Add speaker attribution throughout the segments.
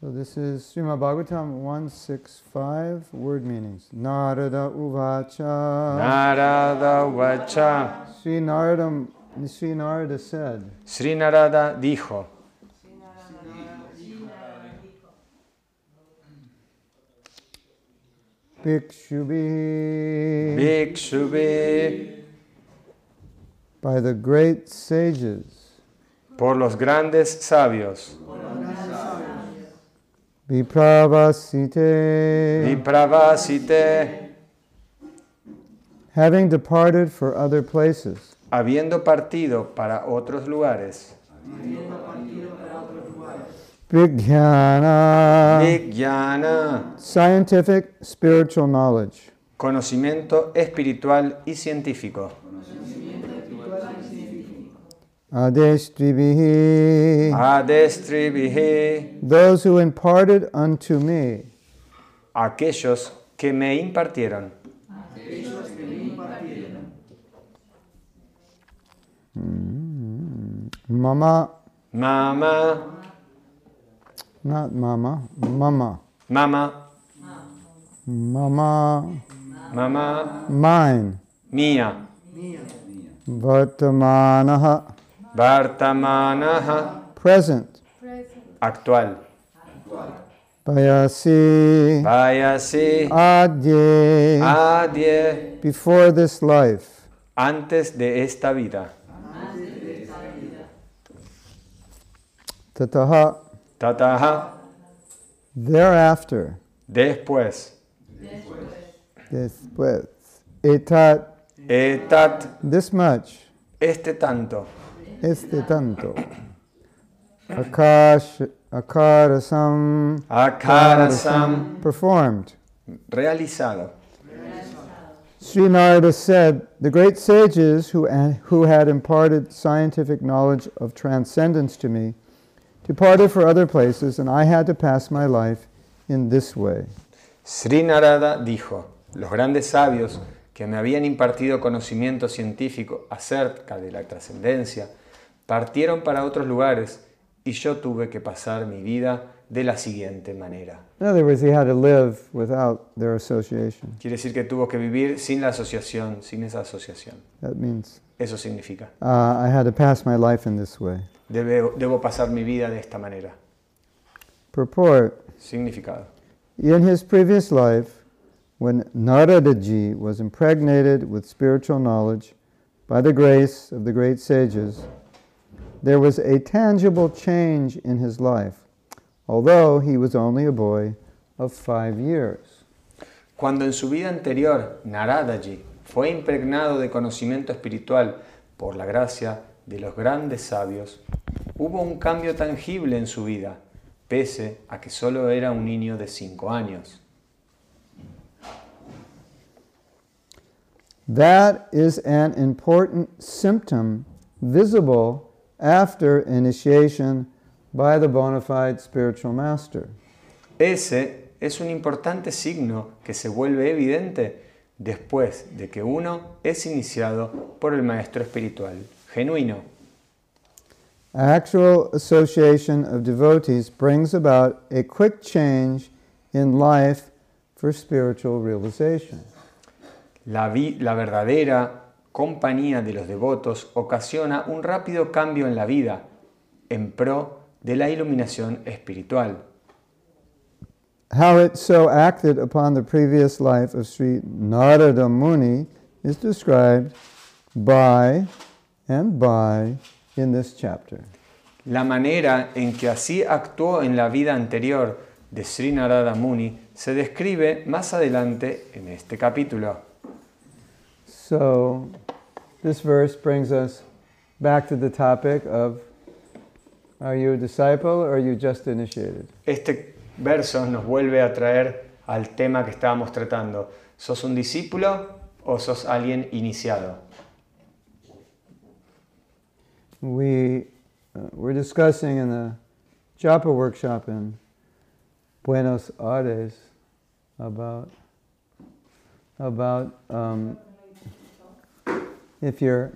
Speaker 1: So this is Srimad Bhagavatam 165 word meanings. Narada Uvacha.
Speaker 2: Narada Vacha.
Speaker 1: Sri Narada, Sri Narada said,
Speaker 2: Sri Narada dijo,
Speaker 1: Bhikshubhi,
Speaker 2: Bhikshubhi,
Speaker 1: by the great sages,
Speaker 2: por los grandes sabios,
Speaker 1: Vipravasite,
Speaker 2: Vipravasite,
Speaker 1: having departed for other places,
Speaker 2: habiendo partido para otros lugares,
Speaker 1: Vijnana,
Speaker 2: Vijnana,
Speaker 1: scientific, spiritual knowledge.
Speaker 2: conocimiento espiritual y científico,
Speaker 1: Adestribihi,
Speaker 2: Adestribihi,
Speaker 1: those who imparted unto me
Speaker 2: aquellos que me impartieron,
Speaker 1: mama,
Speaker 2: Mama,
Speaker 1: not mama, mama,
Speaker 2: Mama,
Speaker 1: mama,
Speaker 2: Mama,
Speaker 1: mine,
Speaker 2: Mía,
Speaker 1: vartamanaha,
Speaker 2: Vartamanaha,
Speaker 1: present,
Speaker 2: actual,
Speaker 1: bayasi,
Speaker 2: Vayasi,
Speaker 1: adye,
Speaker 2: Adye,
Speaker 1: before this life,
Speaker 2: antes de esta vida,
Speaker 1: tataha,
Speaker 2: Tataha,
Speaker 1: thereafter,
Speaker 2: después,
Speaker 1: después, etat,
Speaker 2: Etat,
Speaker 1: this much,
Speaker 2: este tanto,
Speaker 1: este tanto, akash, akarasam,
Speaker 2: Akarasam,
Speaker 1: performed.
Speaker 2: realizado.
Speaker 1: Sri Narada said, The great sages who, who had imparted scientific knowledge of transcendence to me departed for other places, and I had to pass my life in this way.
Speaker 2: Sri Narada dijo, los grandes sabios que me habían impartido conocimiento científico acerca de la trascendencia partieron para otros lugares y yo tuve que pasar mi vida de la siguiente manera.
Speaker 1: Words.
Speaker 2: Quiere decir que tuvo que vivir sin la asociación, sin esa asociación.
Speaker 1: That means
Speaker 2: Eso significa,
Speaker 1: uh, I had to pass my life in this way.
Speaker 2: debo, debo pasar mi vida de esta manera.
Speaker 1: Purport
Speaker 2: Significado.
Speaker 1: In his previous life, when Naradaji was impregnated with spiritual knowledge by the grace of the great sages, there was a tangible change in his life, although he was only a boy of five years.
Speaker 2: Cuando en su vida anterior Naradaji fue impregnado de conocimiento espiritual por la gracia de los grandes sabios, hubo un cambio tangible en su vida, pese a que solo era un niño de cinco años.
Speaker 1: That is an important symptom visible after initiation by the bona fide spiritual master.
Speaker 2: Ese es un importante signo que se vuelve evidente después de que uno es iniciado por el maestro espiritual genuino.
Speaker 1: Actual association of devotees brings about a quick change in life for spiritual realization.
Speaker 2: La, vi- la verdadera compañía de los devotos ocasiona un rápido cambio en la vida en pro de la iluminación espiritual.
Speaker 1: How it so acted upon the previous life of Sri Narada Muni is described by and by in this chapter.
Speaker 2: La manera en que así actuó en la vida anterior de Sri Narada Muni se describe más adelante en este capítulo.
Speaker 1: So, this verse brings us back to the topic of are you a disciple or are you just initiated?
Speaker 2: Este verso nos vuelve a traer al tema que estábamos tratando. ¿Sos un discípulo o sos alguien iniciado?
Speaker 1: We uh, were discussing in the Japa workshop in Buenos Aires about about um, if you're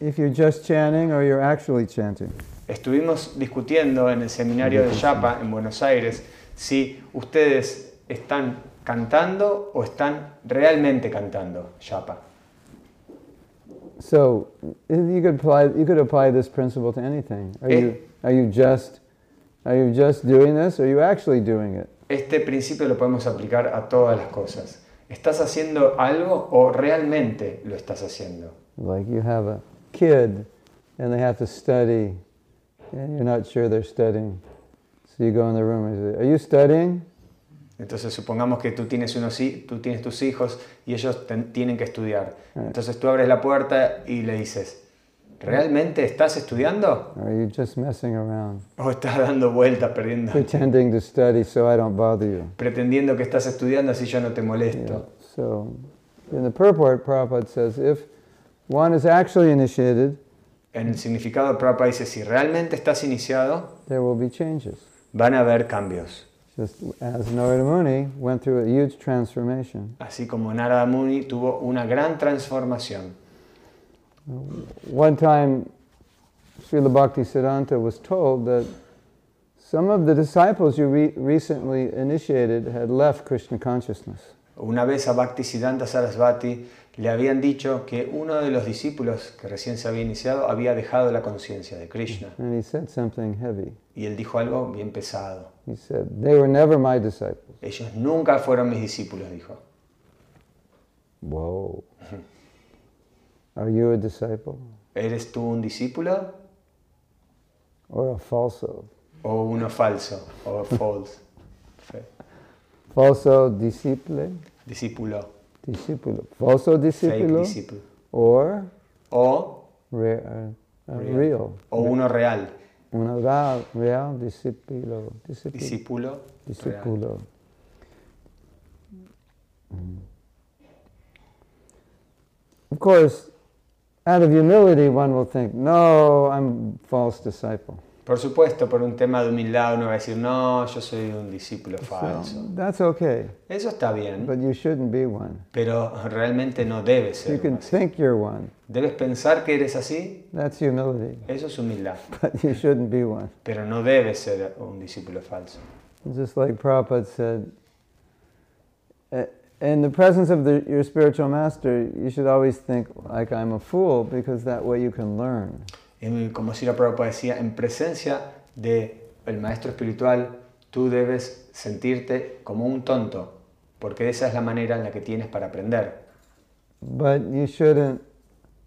Speaker 1: if you're just chanting or you're actually chanting.
Speaker 2: Estuvimos discutiendo en el seminario de Yapa en Buenos Aires si ustedes están cantando o están realmente cantando Yapa.
Speaker 1: So you could apply you could apply this principle to anything. Are
Speaker 2: Eh.
Speaker 1: you are you just are you just doing this or are you actually doing it?
Speaker 2: Este principio lo podemos aplicar a todas las cosas. ¿Estás haciendo algo o realmente lo estás haciendo?
Speaker 1: Like you have a kid and they have to study and you're not sure they're studying. So you go in the room and say, Are you studying?
Speaker 2: Entonces supongamos que tú tienes, unos, tú tienes tus hijos y ellos ten- tienen que estudiar. Entonces tú abres la puerta y le dices, ¿realmente estás estudiando?
Speaker 1: Or are you just messing around?
Speaker 2: ¿O estás dando vueltas, perdiendo,
Speaker 1: Pretending to study so I don't bother you.
Speaker 2: pretendiendo que estás estudiando así yo no te
Speaker 1: Yeah.
Speaker 2: molesto?
Speaker 1: So in the purport, Prabhupada says if one is actually initiated,
Speaker 2: En el significado Prabhupada dice, si realmente estás iniciado,
Speaker 1: there will be changes.
Speaker 2: van a haber cambios.
Speaker 1: Just as Narada Muni went through a huge transformation.
Speaker 2: Así como Narada Muni tuvo una gran transformación.
Speaker 1: One time, Srila Bhaktisiddhanta was told that some of the disciples you re- recently initiated had left Krishna consciousness.
Speaker 2: Una vez a Bhaktisiddhanta Sarasvati le habían dicho que uno de los discípulos que recién se había iniciado había dejado la conciencia de Krishna.
Speaker 1: And he said something heavy.
Speaker 2: Y él dijo algo bien pesado.
Speaker 1: He said, They were never my disciples.
Speaker 2: Ellos nunca fueron mis discípulos, dijo.
Speaker 1: Whoa. Are you a disciple
Speaker 2: ¿Eres tú un discípulo
Speaker 1: or a falso?
Speaker 2: o uno falso o false?
Speaker 1: Falso disciple?
Speaker 2: Discípulo,
Speaker 1: Discipulo. Falso
Speaker 2: discípulo.
Speaker 1: or
Speaker 2: O,
Speaker 1: re- uh, uh,
Speaker 2: Real.
Speaker 1: real.
Speaker 2: o uno real,
Speaker 1: Una real, real
Speaker 2: discípulo. real.
Speaker 1: Discipulo. Mm. Of course, out of humility, one will think, no, I'm a false disciple.
Speaker 2: Por supuesto, por un tema de humildad uno va a decir, no, yo soy un discípulo
Speaker 1: So,
Speaker 2: falso.
Speaker 1: that's okay,
Speaker 2: Eso está bien,
Speaker 1: but you shouldn't be one.
Speaker 2: pero realmente no debes
Speaker 1: You can
Speaker 2: así.
Speaker 1: think you're one.
Speaker 2: Debes pensar que eres así,
Speaker 1: That's humility,
Speaker 2: eso es humildad,
Speaker 1: but you shouldn't be one.
Speaker 2: pero no debes ser un discípulo falso.
Speaker 1: Just like Prabhupada said, "Uh, in the presence of the, your spiritual master, you should always think like I'm a fool because that way you can learn.
Speaker 2: Y como Prabhupada decía, en presencia del maestro espiritual, tú debes sentirte como un tonto, porque esa es la manera en la que tienes para aprender.
Speaker 1: But you shouldn't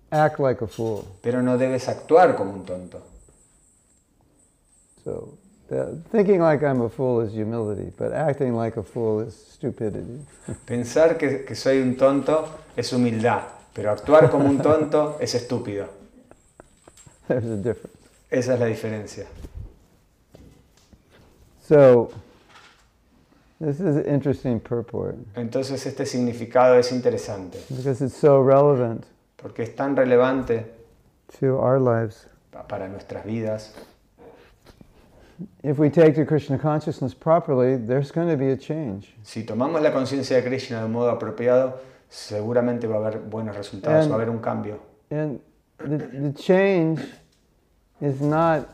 Speaker 1: act like a fool.
Speaker 2: Pero no debes actuar como un tonto.
Speaker 1: So, thinking like I'm a fool is humility, but acting like a fool is stupidity.
Speaker 2: Pensar que, que soy un tonto es humildad, pero actuar como un tonto es estúpido.
Speaker 1: There's a difference.
Speaker 2: Esa es la diferencia.
Speaker 1: So, this is an interesting purport
Speaker 2: Entonces este significado es interesante,
Speaker 1: because it's so relevant
Speaker 2: porque es tan relevante
Speaker 1: to our lives.
Speaker 2: pa- para nuestras vidas. Si tomamos la conciencia de Krishna de modo apropiado, seguramente va a haber buenos resultados,
Speaker 1: And-
Speaker 2: va a haber un cambio.
Speaker 1: And the, the change is not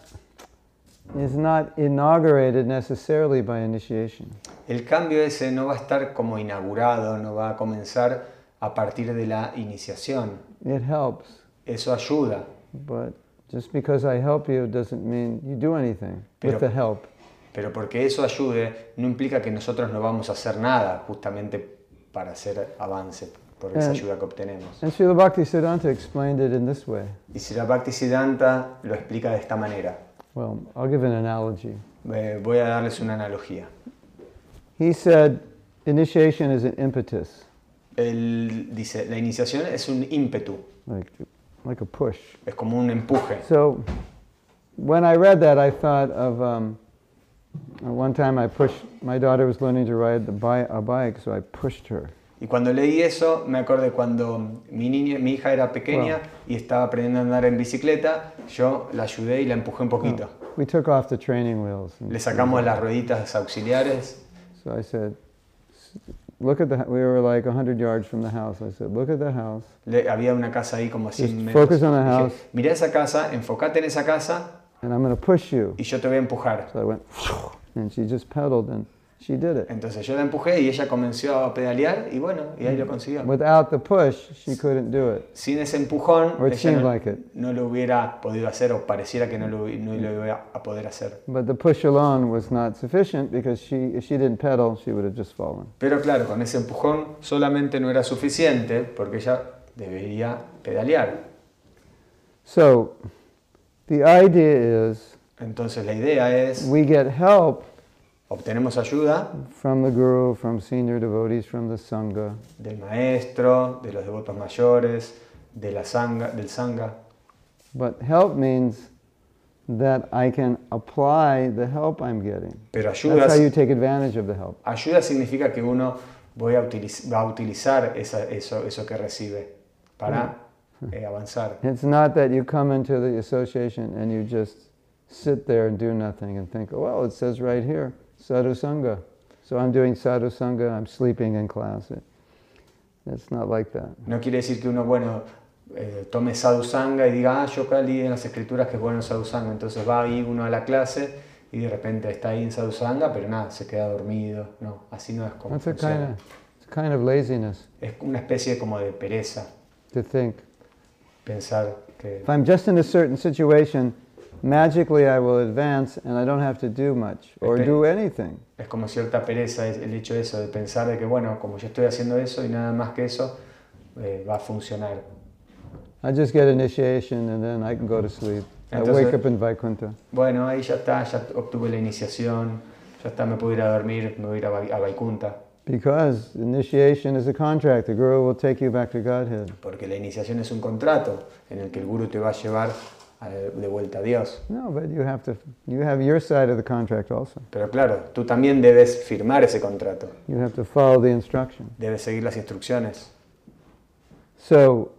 Speaker 1: is not inaugurated necessarily by initiation.
Speaker 2: El cambio ese no va a estar como inaugurado, no va a comenzar a partir de la iniciación.
Speaker 1: It helps,
Speaker 2: Eso ayuda,
Speaker 1: but just because I help you doesn't mean you do anything
Speaker 2: Pero-
Speaker 1: with the help.
Speaker 2: pero porque eso ayude no implica que nosotros no vamos a hacer nada justamente para hacer avance por esa
Speaker 1: And-
Speaker 2: ayuda que obtenemos.
Speaker 1: And Srila Bhaktisiddhanta explained it in this way.
Speaker 2: Y si la Bhaktisiddhanta lo explica de esta manera,
Speaker 1: Well, I'll give an analogy.
Speaker 2: Eh, voy a darles una analogía.
Speaker 1: He said initiation is an impetus,
Speaker 2: Él dice, la iniciación es un ímpetu,
Speaker 1: like, like a push.
Speaker 2: es como un empuje.
Speaker 1: So when I read that, I thought of um, one time I pushed, my daughter was learning to ride the bi- a bike, so I pushed her.
Speaker 2: Y cuando leí eso, me acordé cuando mi, niña, mi hija era pequeña y estaba aprendiendo a andar en bicicleta, yo la ayudé y la empujé un poquito.
Speaker 1: We took off the training wheels.
Speaker 2: Le sacamos las rueditas auxiliares
Speaker 1: So I said, look at the. We were like hundred yards from the house. I said, look at the house.
Speaker 2: Le- había una casa ahí como a 100
Speaker 1: Just
Speaker 2: metros.
Speaker 1: focus on the
Speaker 2: Dije,
Speaker 1: house.
Speaker 2: Mirá esa casa, enfocate en esa casa
Speaker 1: and I'm going to push you.
Speaker 2: y yo te voy a empujar.
Speaker 1: So I went, and she just pedaled and she did it.
Speaker 2: Entonces yo la empujé y ella comenzó a pedalear y bueno, y ahí lo consiguió.
Speaker 1: Without the push, she couldn't do it.
Speaker 2: Sin ese empujón,
Speaker 1: Or it
Speaker 2: ella no,
Speaker 1: like it.
Speaker 2: no lo hubiera podido hacer o pareciera que no lo, no lo iba a poder hacer.
Speaker 1: But the push alone was not sufficient because she, if she didn't pedal, she would have just fallen.
Speaker 2: Pero claro, con ese empujón solamente no era suficiente porque ella debería pedalear.
Speaker 1: So the idea is
Speaker 2: Entonces la idea es,
Speaker 1: we get help
Speaker 2: obtenemos ayuda
Speaker 1: from the guru, from senior devotees, from the sangha,
Speaker 2: del maestro, de los devotos mayores, de la sanga, del sangha.
Speaker 1: but help means that I can apply the help I'm getting.
Speaker 2: Pero ayuda,
Speaker 1: That's how you take advantage of the help.
Speaker 2: ayuda significa que uno voy a utiliz- va a utilizar esa- eso, eso que recibe para eh, avanzar.
Speaker 1: It's not that you come into the association and you just sit there and do nothing and think, oh, well, it says right here, sadhu sangha. So I'm doing sadhu sangha, I'm sleeping in class. It, it's not like that.
Speaker 2: No quiere decir que uno, bueno, eh, tome sadhusanga y diga, ah, yo acá leí en las escrituras que es bueno sadhusanga. Entonces va ahí uno a la clase y de repente está ahí en sadhusanga, pero nada, se queda dormido. No, así no es como
Speaker 1: That's a
Speaker 2: funciona.
Speaker 1: kind of, it's a kind of laziness
Speaker 2: Es una especie como de pereza
Speaker 1: to think.
Speaker 2: pensar que
Speaker 1: If I'm just in a certain situation, magically I will advance and I don't have to do much or do anything.
Speaker 2: es como cierta pereza el hecho de eso, de pensar de que, bueno, como yo estoy haciendo eso y nada más que eso, eh, va a funcionar.
Speaker 1: I just get initiation and then I can go to sleep. I
Speaker 2: Entonces-
Speaker 1: wake up in Vaikuntha.
Speaker 2: Bueno, ahí ya está, ya obtuve la iniciación, ya está, me puedo ir a dormir, me voy a ir a, Vai- a Vaikunta.
Speaker 1: Because initiation is a contract. The Guru will take you back to Godhead.
Speaker 2: Porque la iniciación es un contrato en el que el guru te va a llevar de vuelta a Dios.
Speaker 1: No, but you have to, you have your side of the contract also.
Speaker 2: Pero claro, tú también debes firmar ese contrato,
Speaker 1: You have to follow the instruction.
Speaker 2: debes seguir las instrucciones.
Speaker 1: So,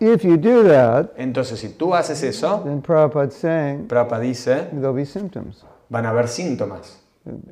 Speaker 1: if you do that,
Speaker 2: Entonces, si tú haces eso,
Speaker 1: then Prabhupada's saying
Speaker 2: Prabhupada dice,
Speaker 1: there'll be symptoms.
Speaker 2: van a haber síntomas.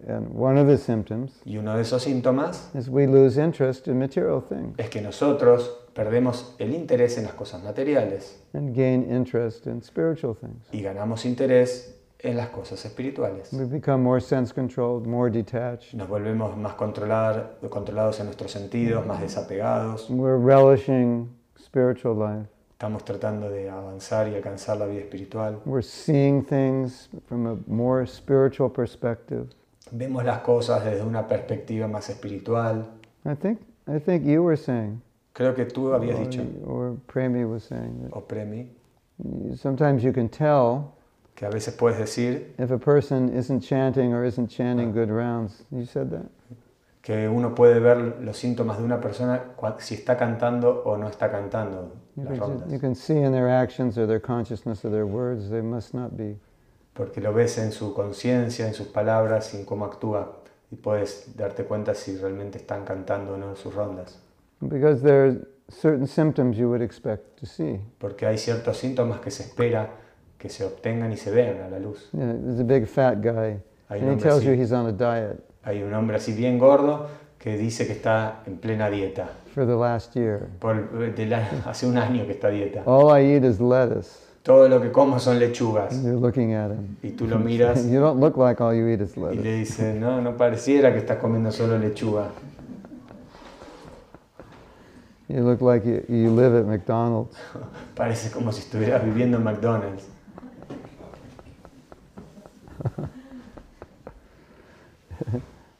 Speaker 1: And one of the symptoms
Speaker 2: Y uno de esos síntomas
Speaker 1: is we lose interest in material things
Speaker 2: es que nosotros perdemos el interés en las cosas materiales
Speaker 1: and gain interest in spiritual things.
Speaker 2: y ganamos interés en las cosas espirituales.
Speaker 1: We become more sense controlled, more detached.
Speaker 2: Nos volvemos más controlar- controlados en nuestros sentidos, más desapegados.
Speaker 1: We're relishing spiritual life.
Speaker 2: Estamos tratando de avanzar y alcanzar la vida espiritual.
Speaker 1: We're seeing things from a more spiritual perspective.
Speaker 2: Vemos las cosas desde una perspectiva más espiritual.
Speaker 1: I think I think you were saying,
Speaker 2: Creo que tú habías
Speaker 1: or,
Speaker 2: dicho,
Speaker 1: or Premi was saying that
Speaker 2: o Premi,
Speaker 1: sometimes you can tell
Speaker 2: que a veces puedes decir
Speaker 1: if a person isn't chanting or isn't chanting good rounds. You said that.
Speaker 2: que uno puede ver los síntomas de una persona si está cantando o no está cantando
Speaker 1: You
Speaker 2: las
Speaker 1: ju-
Speaker 2: rondas.
Speaker 1: you can see in their actions or their consciousness or their words they must not be.
Speaker 2: Porque lo ves en su conciencia, en sus palabras en cómo actúa. Y puedes darte cuenta si realmente están cantando o no sus rondas.
Speaker 1: Because there are certain symptoms you would expect to see.
Speaker 2: Porque hay ciertos síntomas que se espera que se obtengan y se vean a la luz.
Speaker 1: Know, there's a big fat guy,
Speaker 2: Hay
Speaker 1: and he tells you he's on a diet
Speaker 2: hay un hombre así bien gordo que dice que está en plena dieta.
Speaker 1: for the last year.
Speaker 2: Por, de la- hace un año que está a dieta.
Speaker 1: All I eat is lettuce.
Speaker 2: Todo lo que como son lechugas.
Speaker 1: And you're looking at him.
Speaker 2: Y tú lo miras
Speaker 1: You don't look like all you eat is
Speaker 2: y
Speaker 1: lettuce.
Speaker 2: le dices, no, no pareciera que estás comiendo solo lechuga.
Speaker 1: You look like you, you live at McDonald's.
Speaker 2: Parece como si estuvieras viviendo en McDonald's.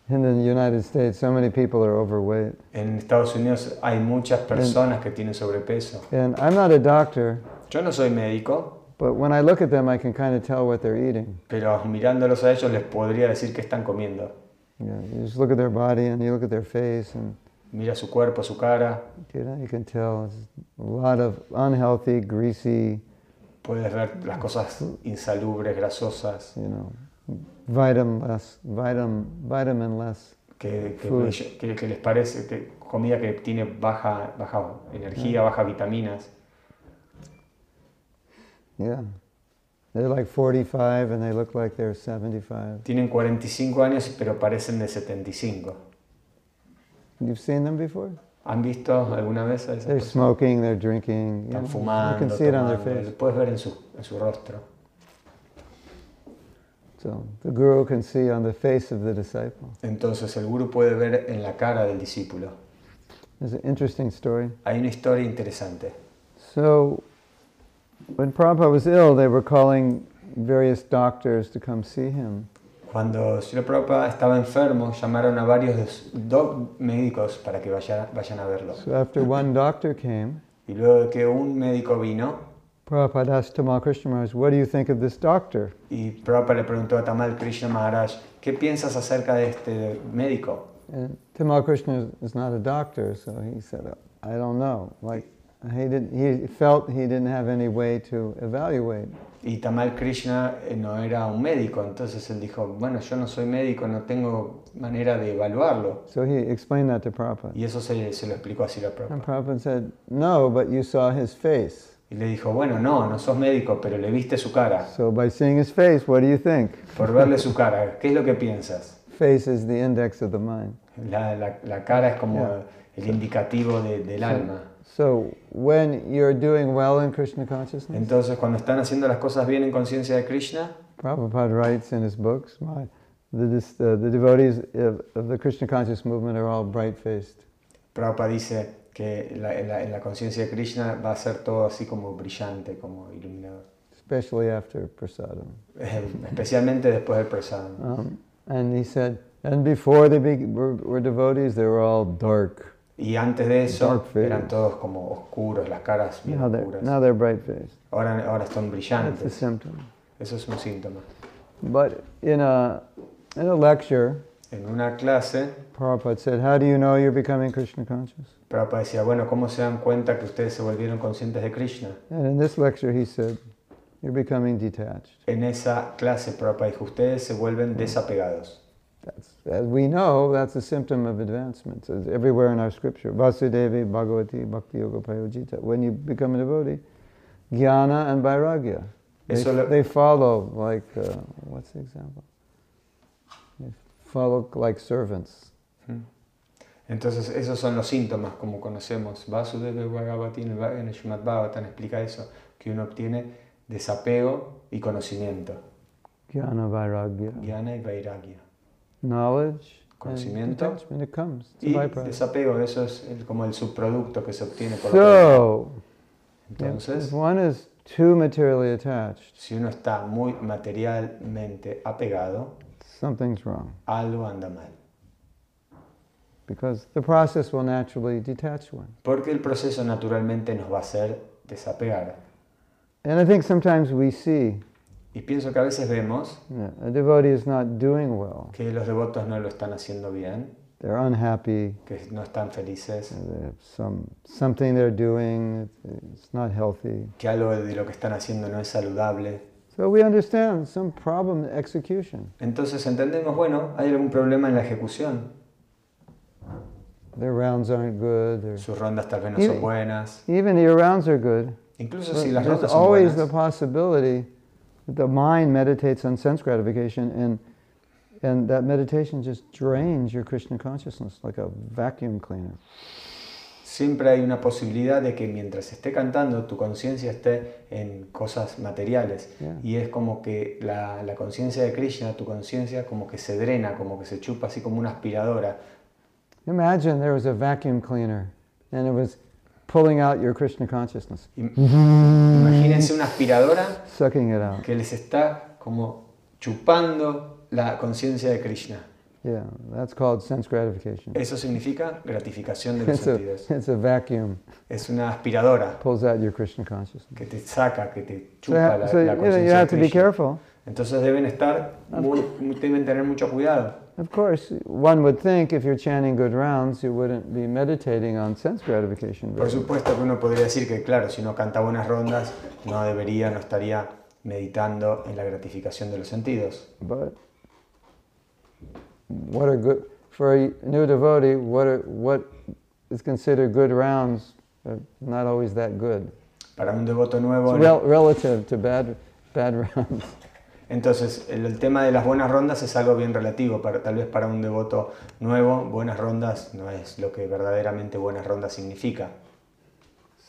Speaker 1: In the United States, so many people are overweight.
Speaker 2: En Estados Unidos hay muchas personas que tienen sobrepeso.
Speaker 1: And I'm not a doctor,
Speaker 2: Yo no soy médico,
Speaker 1: but when I look at them, I can kind of tell what they're eating.
Speaker 2: pero mirándolos a ellos les podría decir que están comiendo.
Speaker 1: You, just look at their body and you look at their face, and
Speaker 2: Mira su cuerpo, su cara, puedes ver las cosas insalubres, grasosas,
Speaker 1: you know, vitamin,
Speaker 2: que, que, ellos- que- que les parece que comida que tiene baja, baja energía, baja vitaminas.
Speaker 1: Yeah, they're like 45 and they look like they're 75.
Speaker 2: Tienen 45 años pero parecen de 75.
Speaker 1: You've seen them before?
Speaker 2: ¿Han visto alguna vez a esas
Speaker 1: They're
Speaker 2: personas?
Speaker 1: smoking, they're drinking. you know,
Speaker 2: Están
Speaker 1: you can see it on their
Speaker 2: tomando,
Speaker 1: face.
Speaker 2: lo puedes ver en su, en su rostro.
Speaker 1: So the guru can see on the face of the disciple.
Speaker 2: Entonces el guru puede ver en la cara del discípulo.
Speaker 1: There's an interesting story.
Speaker 2: Hay una historia interesante.
Speaker 1: So when Prabhupada was ill, they were calling various doctors to come see him.
Speaker 2: Cuando Srila Prabhupada estaba enfermo, llamaron a varios doc- médicos para que vaya- vayan a verlo.
Speaker 1: So after one doctor came,
Speaker 2: Y luego de que un médico vino,
Speaker 1: Prabhupada asked Tamal Krishna Maharaj, what do you think of this doctor?
Speaker 2: y Prabhupada le preguntó a Tamal Krishna Maharaj, ¿qué piensas acerca de este médico?
Speaker 1: And Tamal Krishna is not a doctor, so he said, I don't know. Like, he, didn't, he felt he didn't have any way to evaluate.
Speaker 2: Y Tamal Krishna eh, no era un médico, entonces él dijo, bueno, yo no soy médico, no tengo manera de evaluarlo.
Speaker 1: So he explained that to Prabhupada.
Speaker 2: Y eso se, se lo explicó a Srila
Speaker 1: And
Speaker 2: Prabhupada.
Speaker 1: Prabhupada said, no, but you saw his face.
Speaker 2: Y le dijo, bueno, no, no sos médico, pero le viste su cara.
Speaker 1: So by seeing his face, what do you think?
Speaker 2: Por verle su cara, ¿qué es lo que piensas?
Speaker 1: Face is the index of the mind.
Speaker 2: La, la- la cara es como
Speaker 1: Yeah.
Speaker 2: el indicativo de- del alma.
Speaker 1: So when you're doing well in Krishna consciousness,
Speaker 2: Entonces, cuando están haciendo las cosas bien en conciencia de Krishna,
Speaker 1: Prabhupada writes in his books, my, the, uh, the devotees of, of the Krishna conscious movement are all bright-faced.
Speaker 2: Prabhupada dice que la- en la, en la conciencia de Krishna va a ser todo así como brillante, como iluminado.
Speaker 1: especially after prasadam.
Speaker 2: Especialmente después del prasadam.
Speaker 1: Um, and he said, and before they be, were, were devotees, they were all dark.
Speaker 2: Y antes de eso eran todos como oscuros, las caras bien
Speaker 1: Now
Speaker 2: oscuras.
Speaker 1: now they're.
Speaker 2: Ahora, ahora están
Speaker 1: That's a
Speaker 2: brillantes.
Speaker 1: symptom.
Speaker 2: Eso es un síntoma.
Speaker 1: But in a, in a lecture,
Speaker 2: En una clase,
Speaker 1: Prabhupada said, how do you know you're becoming Krishna conscious?
Speaker 2: Prabhupada decía, bueno, ¿cómo se dan cuenta que ustedes se volvieron conscientes de Krishna?
Speaker 1: And in this lecture, he said, you're becoming detached.
Speaker 2: En esa clase, Prabhupada dijo, ustedes se vuelven desapegados.
Speaker 1: That's, as we know, that's a symptom of advancement. It's everywhere in our scripture. Vasudevi Bhagavati Bhakti Yoga Prayojita. When you become a devotee, jnana and vairagya. They,
Speaker 2: lo-
Speaker 1: they follow like, uh, what's the example? They follow like servants.
Speaker 2: Mm. Entonces, esos son los síntomas, como conocemos. Vasudeva Bhagavati en el Bha- en el Srimad Bhagavatam explica eso, que uno obtiene desapego y conocimiento,
Speaker 1: Jnana vairagya.
Speaker 2: jnana y vairagya.
Speaker 1: Knowledge and
Speaker 2: Conocimiento.
Speaker 1: detachment. It comes.
Speaker 2: Y desapego, eso es el- como el subproducto que se obtiene por
Speaker 1: So, if
Speaker 2: Entonces,
Speaker 1: one is too materially attached,
Speaker 2: si uno está muy materialmente apegado,
Speaker 1: something's wrong.
Speaker 2: algo anda mal.
Speaker 1: Because the process will naturally detach one.
Speaker 2: Porque el proceso naturalmente nos va a hacer desapegar.
Speaker 1: And I think sometimes we see
Speaker 2: Y pienso que a veces vemos
Speaker 1: a devotee is not doing well.
Speaker 2: que los devotos no lo están haciendo bien,
Speaker 1: They're unhappy.
Speaker 2: que no están felices,
Speaker 1: They have some something they're doing. It's, it's not healthy.
Speaker 2: que algo de lo que están haciendo no es saludable.
Speaker 1: So we understand some problem in execution.
Speaker 2: Entonces entendemos, bueno, hay algún problema en la ejecución.
Speaker 1: Their rounds aren't good. Or
Speaker 2: Sus rondas tal vez no
Speaker 1: Y-
Speaker 2: son buenas.
Speaker 1: even your rounds are good.
Speaker 2: Incluso si las
Speaker 1: there's
Speaker 2: rondas son
Speaker 1: always the
Speaker 2: buenas,
Speaker 1: possibility the mind meditates on sense gratification and and that meditation just drains your Krishna consciousness like a vacuum cleaner.
Speaker 2: siempre hay una posibilidad de que mientras esté cantando tu conciencia esté en cosas materiales.
Speaker 1: Yeah.
Speaker 2: Y es como que la, la conciencia de Krishna, tu conciencia como que se drena, como que se chupa así como una aspiradora.
Speaker 1: Imagine there was a vacuum cleaner and it was pulling out your Krishna consciousness,
Speaker 2: Im- Imagínense una aspiradora
Speaker 1: sucking it out.
Speaker 2: que les está como chupando la conciencia de Krishna.
Speaker 1: Yeah, that's called sense gratification.
Speaker 2: Eso significa gratificación de los
Speaker 1: It's a,
Speaker 2: sentidos.
Speaker 1: it's a vacuum,
Speaker 2: Es una aspiradora
Speaker 1: pulls out your Krishna consciousness.
Speaker 2: que te saca, que te
Speaker 1: So,
Speaker 2: chupa
Speaker 1: ha-
Speaker 2: la,
Speaker 1: so,
Speaker 2: la
Speaker 1: you, know, you
Speaker 2: conciencia de
Speaker 1: have to be
Speaker 2: Krishna.
Speaker 1: careful.
Speaker 2: Entonces deben estar, muy- deben tener mucho cuidado.
Speaker 1: Of course, one would think if you're chanting good rounds, you wouldn't be meditating on sense gratification.
Speaker 2: Por supuesto que uno podría decir que, claro, si uno canta buenas rondas, no debería, no estaría meditando en la gratificación de los sentidos.
Speaker 1: But what are good for a new devotee? What are what is considered good rounds? Are not always that good.
Speaker 2: Para un devoto nuevo,
Speaker 1: It's rel- relative to bad bad rounds.
Speaker 2: Entonces, el, el tema de las buenas rondas es algo bien relativo. Para, tal vez para un devoto nuevo, buenas rondas no es lo que verdaderamente buenas rondas significa.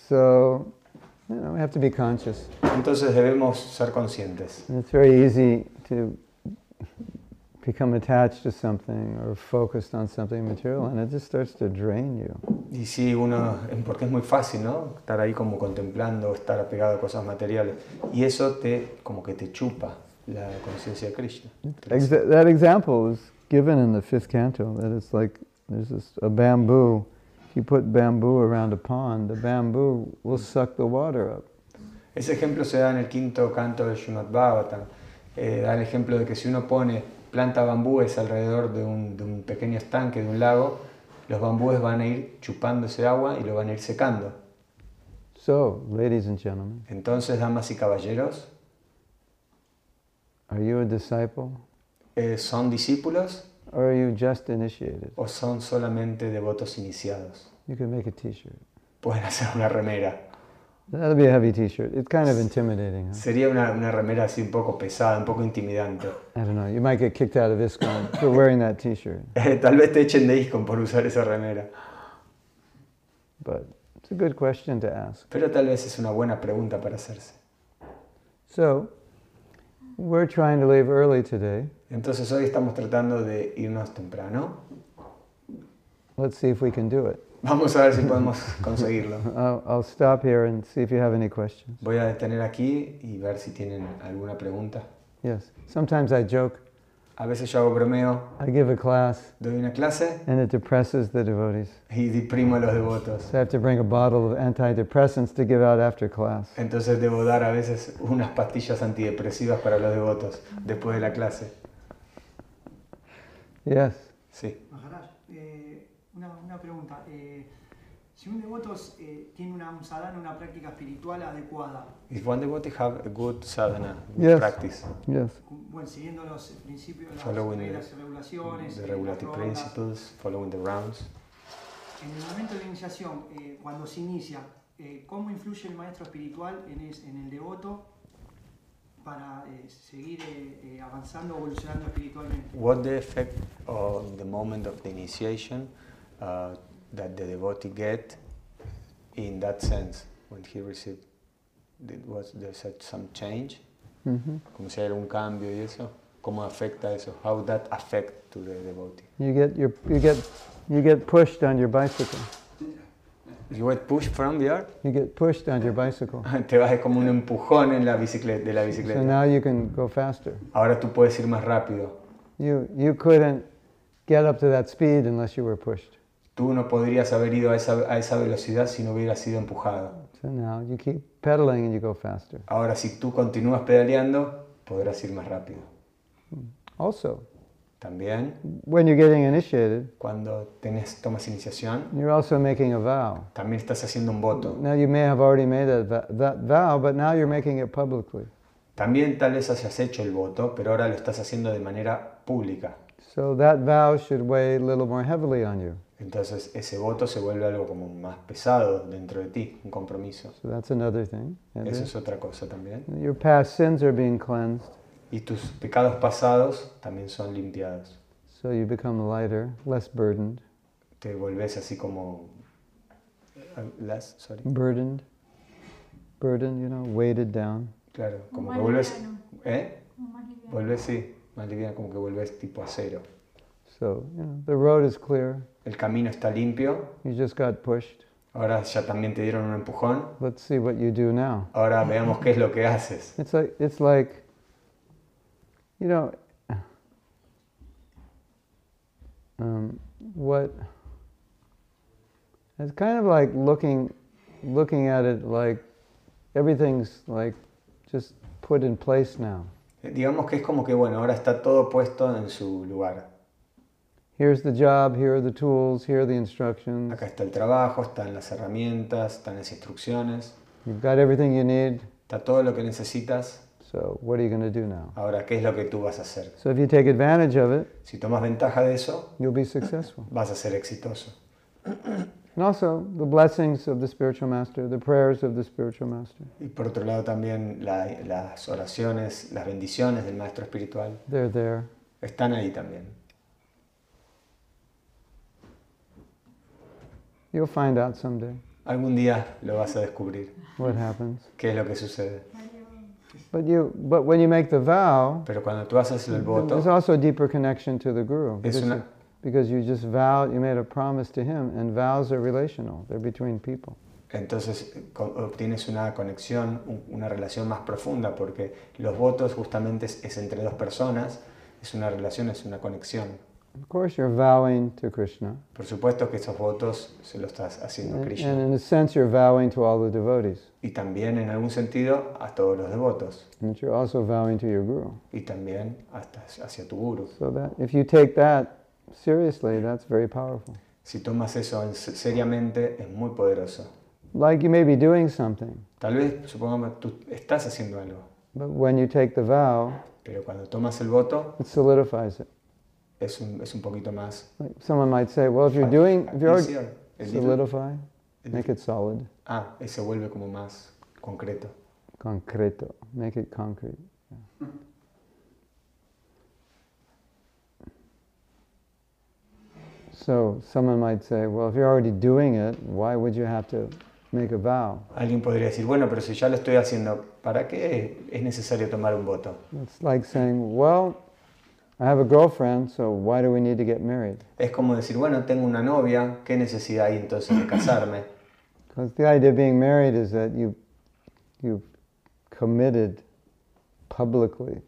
Speaker 1: So, you know, we have to be conscious.
Speaker 2: Entonces debemos ser conscientes.
Speaker 1: And it's very easy to become attached to something or focused on something material, and it just starts to drain you.
Speaker 2: Y sí, uno, porque es muy fácil, ¿no? Estar ahí como contemplando, estar apegado a cosas materiales. Y eso te, como que te chupa la conciencia de Krishna.
Speaker 1: Exa- that example was given in the fifth canto. That it's like there's this, a bamboo. If you put bamboo around a pond, the bamboo will suck the water up.
Speaker 2: Ese ejemplo se da en el quinto canto del Srimad Bhagavatam. Eh, da el ejemplo de que si uno pone planta bambúes alrededor de un, de un pequeño estanque, de un lago, los bambúes van a ir chupando ese agua y lo van a ir secando.
Speaker 1: So, ladies and gentlemen,
Speaker 2: Entonces, damas y caballeros,
Speaker 1: are you a disciple
Speaker 2: eh, ¿son discípulos
Speaker 1: or are you just initiated?
Speaker 2: o son solamente devotos iniciados?
Speaker 1: You can make a T-shirt.
Speaker 2: Pueden hacer una remera.
Speaker 1: That'll be a heavy T-shirt. It's kind of intimidating. Huh?
Speaker 2: Sería una, una remera así un poco pesada, un poco intimidante.
Speaker 1: I don't know. You might get kicked out of ISKCON for wearing that T-shirt,
Speaker 2: Eh, Tal vez te echen de ISKCON por usar esa remera.
Speaker 1: but it's a good question to ask.
Speaker 2: Pero tal vez es una buena pregunta para hacerse.
Speaker 1: So, we're trying to leave early today.
Speaker 2: Entonces hoy estamos tratando de irnos temprano.
Speaker 1: Let's see if we can do it.
Speaker 2: Vamos a ver si podemos conseguirlo.
Speaker 1: I'll, I'll stop here and see if you have any questions.
Speaker 2: Voy a detener aquí y ver si tienen alguna pregunta.
Speaker 1: Yes. Sometimes I joke.
Speaker 2: A veces yo hago bromeo,
Speaker 1: I give a class
Speaker 2: doy una clase
Speaker 1: and it depresses the devotees.
Speaker 2: y deprimo a los devotos.
Speaker 1: So I have to bring a bottle of antidepressants to give out after class.
Speaker 2: Entonces debo dar a veces unas pastillas antidepresivas para los devotos después de la clase.
Speaker 1: Yes.
Speaker 2: Sí.
Speaker 3: Si un devoto eh, tiene una un sadhana, una práctica espiritual adecuada,
Speaker 2: If one devotee have a good sadhana, good
Speaker 1: Yes.
Speaker 2: practice,
Speaker 1: Yes.
Speaker 3: bueno, siguiendo los principios, las
Speaker 2: Following
Speaker 3: reglas y regulaciones,
Speaker 2: the
Speaker 3: eh,
Speaker 2: regulative principles, following the rounds,
Speaker 3: en el momento de la iniciación, eh, cuando se inicia, eh, ¿cómo influye el maestro espiritual en, es- en el devoto para eh, seguir eh, eh, avanzando, evolucionando espiritualmente?
Speaker 2: what the effect on the moment of the initiation uh, that the devotee get in that sense when he received did, was there such some change
Speaker 1: hmm
Speaker 2: como si hay algún cambio y eso cómo afecta eso how that affect to the devotee
Speaker 1: You get your you get you get pushed on your bicycle.
Speaker 2: you get pushed from the earth
Speaker 1: You get pushed on your bicycle.
Speaker 2: te vas como un empujón en la bicicleta de la bicicleta So
Speaker 1: now you can go faster.
Speaker 2: ahora tú puedes ir más rápido
Speaker 1: You you couldn't get up to that speed unless you were pushed.
Speaker 2: Tú no podrías haber ido a esa, a esa velocidad si no hubieras sido empujado
Speaker 1: So now you keep pedaling and you go faster.
Speaker 2: ahora si tú continúas pedaleando podrás ir más rápido
Speaker 1: Also,
Speaker 2: También,
Speaker 1: when you're getting initiated,
Speaker 2: cuando tenés, tomas iniciación,
Speaker 1: you're also making a vow.
Speaker 2: también estás haciendo un voto.
Speaker 1: Now you may have already made that vow, but now you're making it publicly.
Speaker 2: También tal vez hayas hecho el voto, pero ahora lo estás haciendo de manera pública.
Speaker 1: So that vow should weigh a little more heavily on you.
Speaker 2: Entonces ese voto se vuelve algo como más pesado dentro de ti, un compromiso.
Speaker 1: So that's another thing.
Speaker 2: Eso es otra cosa también.
Speaker 1: your past sins are being cleansed,
Speaker 2: Y tus pecados pasados también son limpiados.
Speaker 1: so you become lighter, less burdened.
Speaker 2: Te volvés así como... uh, Less, sorry.
Speaker 1: Burdened. Burdened, you know, weighted down.
Speaker 2: Claro, como que vuelves...
Speaker 4: liviano,
Speaker 2: ¿Eh?
Speaker 4: como más.
Speaker 2: Volvés, sí, más liviano, como que volvés tipo a cero.
Speaker 1: So, you know, the road is clear.
Speaker 2: El camino está limpio,
Speaker 1: You just got pushed.
Speaker 2: ahora ya también te dieron un empujón,
Speaker 1: Let's see what you do now.
Speaker 2: ahora veamos qué es lo que haces.
Speaker 1: It's like it's like you know um, what it's kind of like looking looking at it like everything's like just put in place now.
Speaker 2: Digamos que es como que, bueno, ahora está todo puesto en su lugar.
Speaker 1: Here's the job, here are the tools, here are the instructions.
Speaker 2: Acá está el trabajo, están las herramientas, están las instrucciones,
Speaker 1: You've got everything you need.
Speaker 2: está todo lo que necesitas.
Speaker 1: So what are you going to do now?
Speaker 2: Ahora, ¿qué es lo que tú vas a hacer?
Speaker 1: So if you take advantage of it,
Speaker 2: Si tomas ventaja de eso,
Speaker 1: you'll be successful.
Speaker 2: vas a ser exitoso.
Speaker 1: And also the blessings of the spiritual master, the prayers of the spiritual master.
Speaker 2: Y por otro lado también la- las oraciones, las bendiciones del maestro espiritual
Speaker 1: They're there.
Speaker 2: están ahí también.
Speaker 1: You'll find out someday
Speaker 2: Algún día lo vas a descubrir,
Speaker 1: what happens.
Speaker 2: qué es lo que sucede.
Speaker 1: But you but when you make the vow,
Speaker 2: Pero cuando tú haces el
Speaker 1: there's
Speaker 2: voto,
Speaker 1: also a deeper connection to the guru.
Speaker 2: es
Speaker 1: Because,
Speaker 2: una,
Speaker 1: you, because you just vowed, you made a promise to him, and vows are relational. They're between people.
Speaker 2: entonces obtienes una conexión, un- una relación más profunda, porque los votos justamente es, es entre dos personas, es una relación, es una conexión.
Speaker 1: Of course, you're vowing to Krishna.
Speaker 2: Por supuesto que esos votos se los estás haciendo a Krishna.
Speaker 1: and in a sense, you're vowing to all the devotees.
Speaker 2: Y también en algún sentido a todos los devotos.
Speaker 1: And you're also vowing to your guru.
Speaker 2: Y también hasta hacia tu guru.
Speaker 1: So that if you take that seriously, that's very powerful.
Speaker 2: Si tomas eso en- seriamente, es muy poderoso.
Speaker 1: Like you may be doing something,
Speaker 2: Tal vez, supongamos, tú estás haciendo algo,
Speaker 1: but when you take the vow,
Speaker 2: pero cuando tomas el voto
Speaker 1: it solidifies it.
Speaker 2: Es un, es un poquito más...
Speaker 1: Like someone might say, well, if you're doing, if you're already
Speaker 2: easier.
Speaker 1: Solidify, make it solid,
Speaker 2: Ah, y se vuelve como más concreto.
Speaker 1: concreto, make it concrete. yeah. So someone might say, well, if you're already doing it, why would you have to make a vow?
Speaker 2: Alguien podría decir, bueno, pero si ya lo estoy haciendo, ¿para qué es necesario tomar un voto?
Speaker 1: It's like saying, well, I have a girlfriend, so why do we need to get married?
Speaker 2: Es como decir, bueno, tengo una novia, ¿qué necesidad hay entonces de casarme?
Speaker 1: Because the idea of being married is that you, you've committed publicly.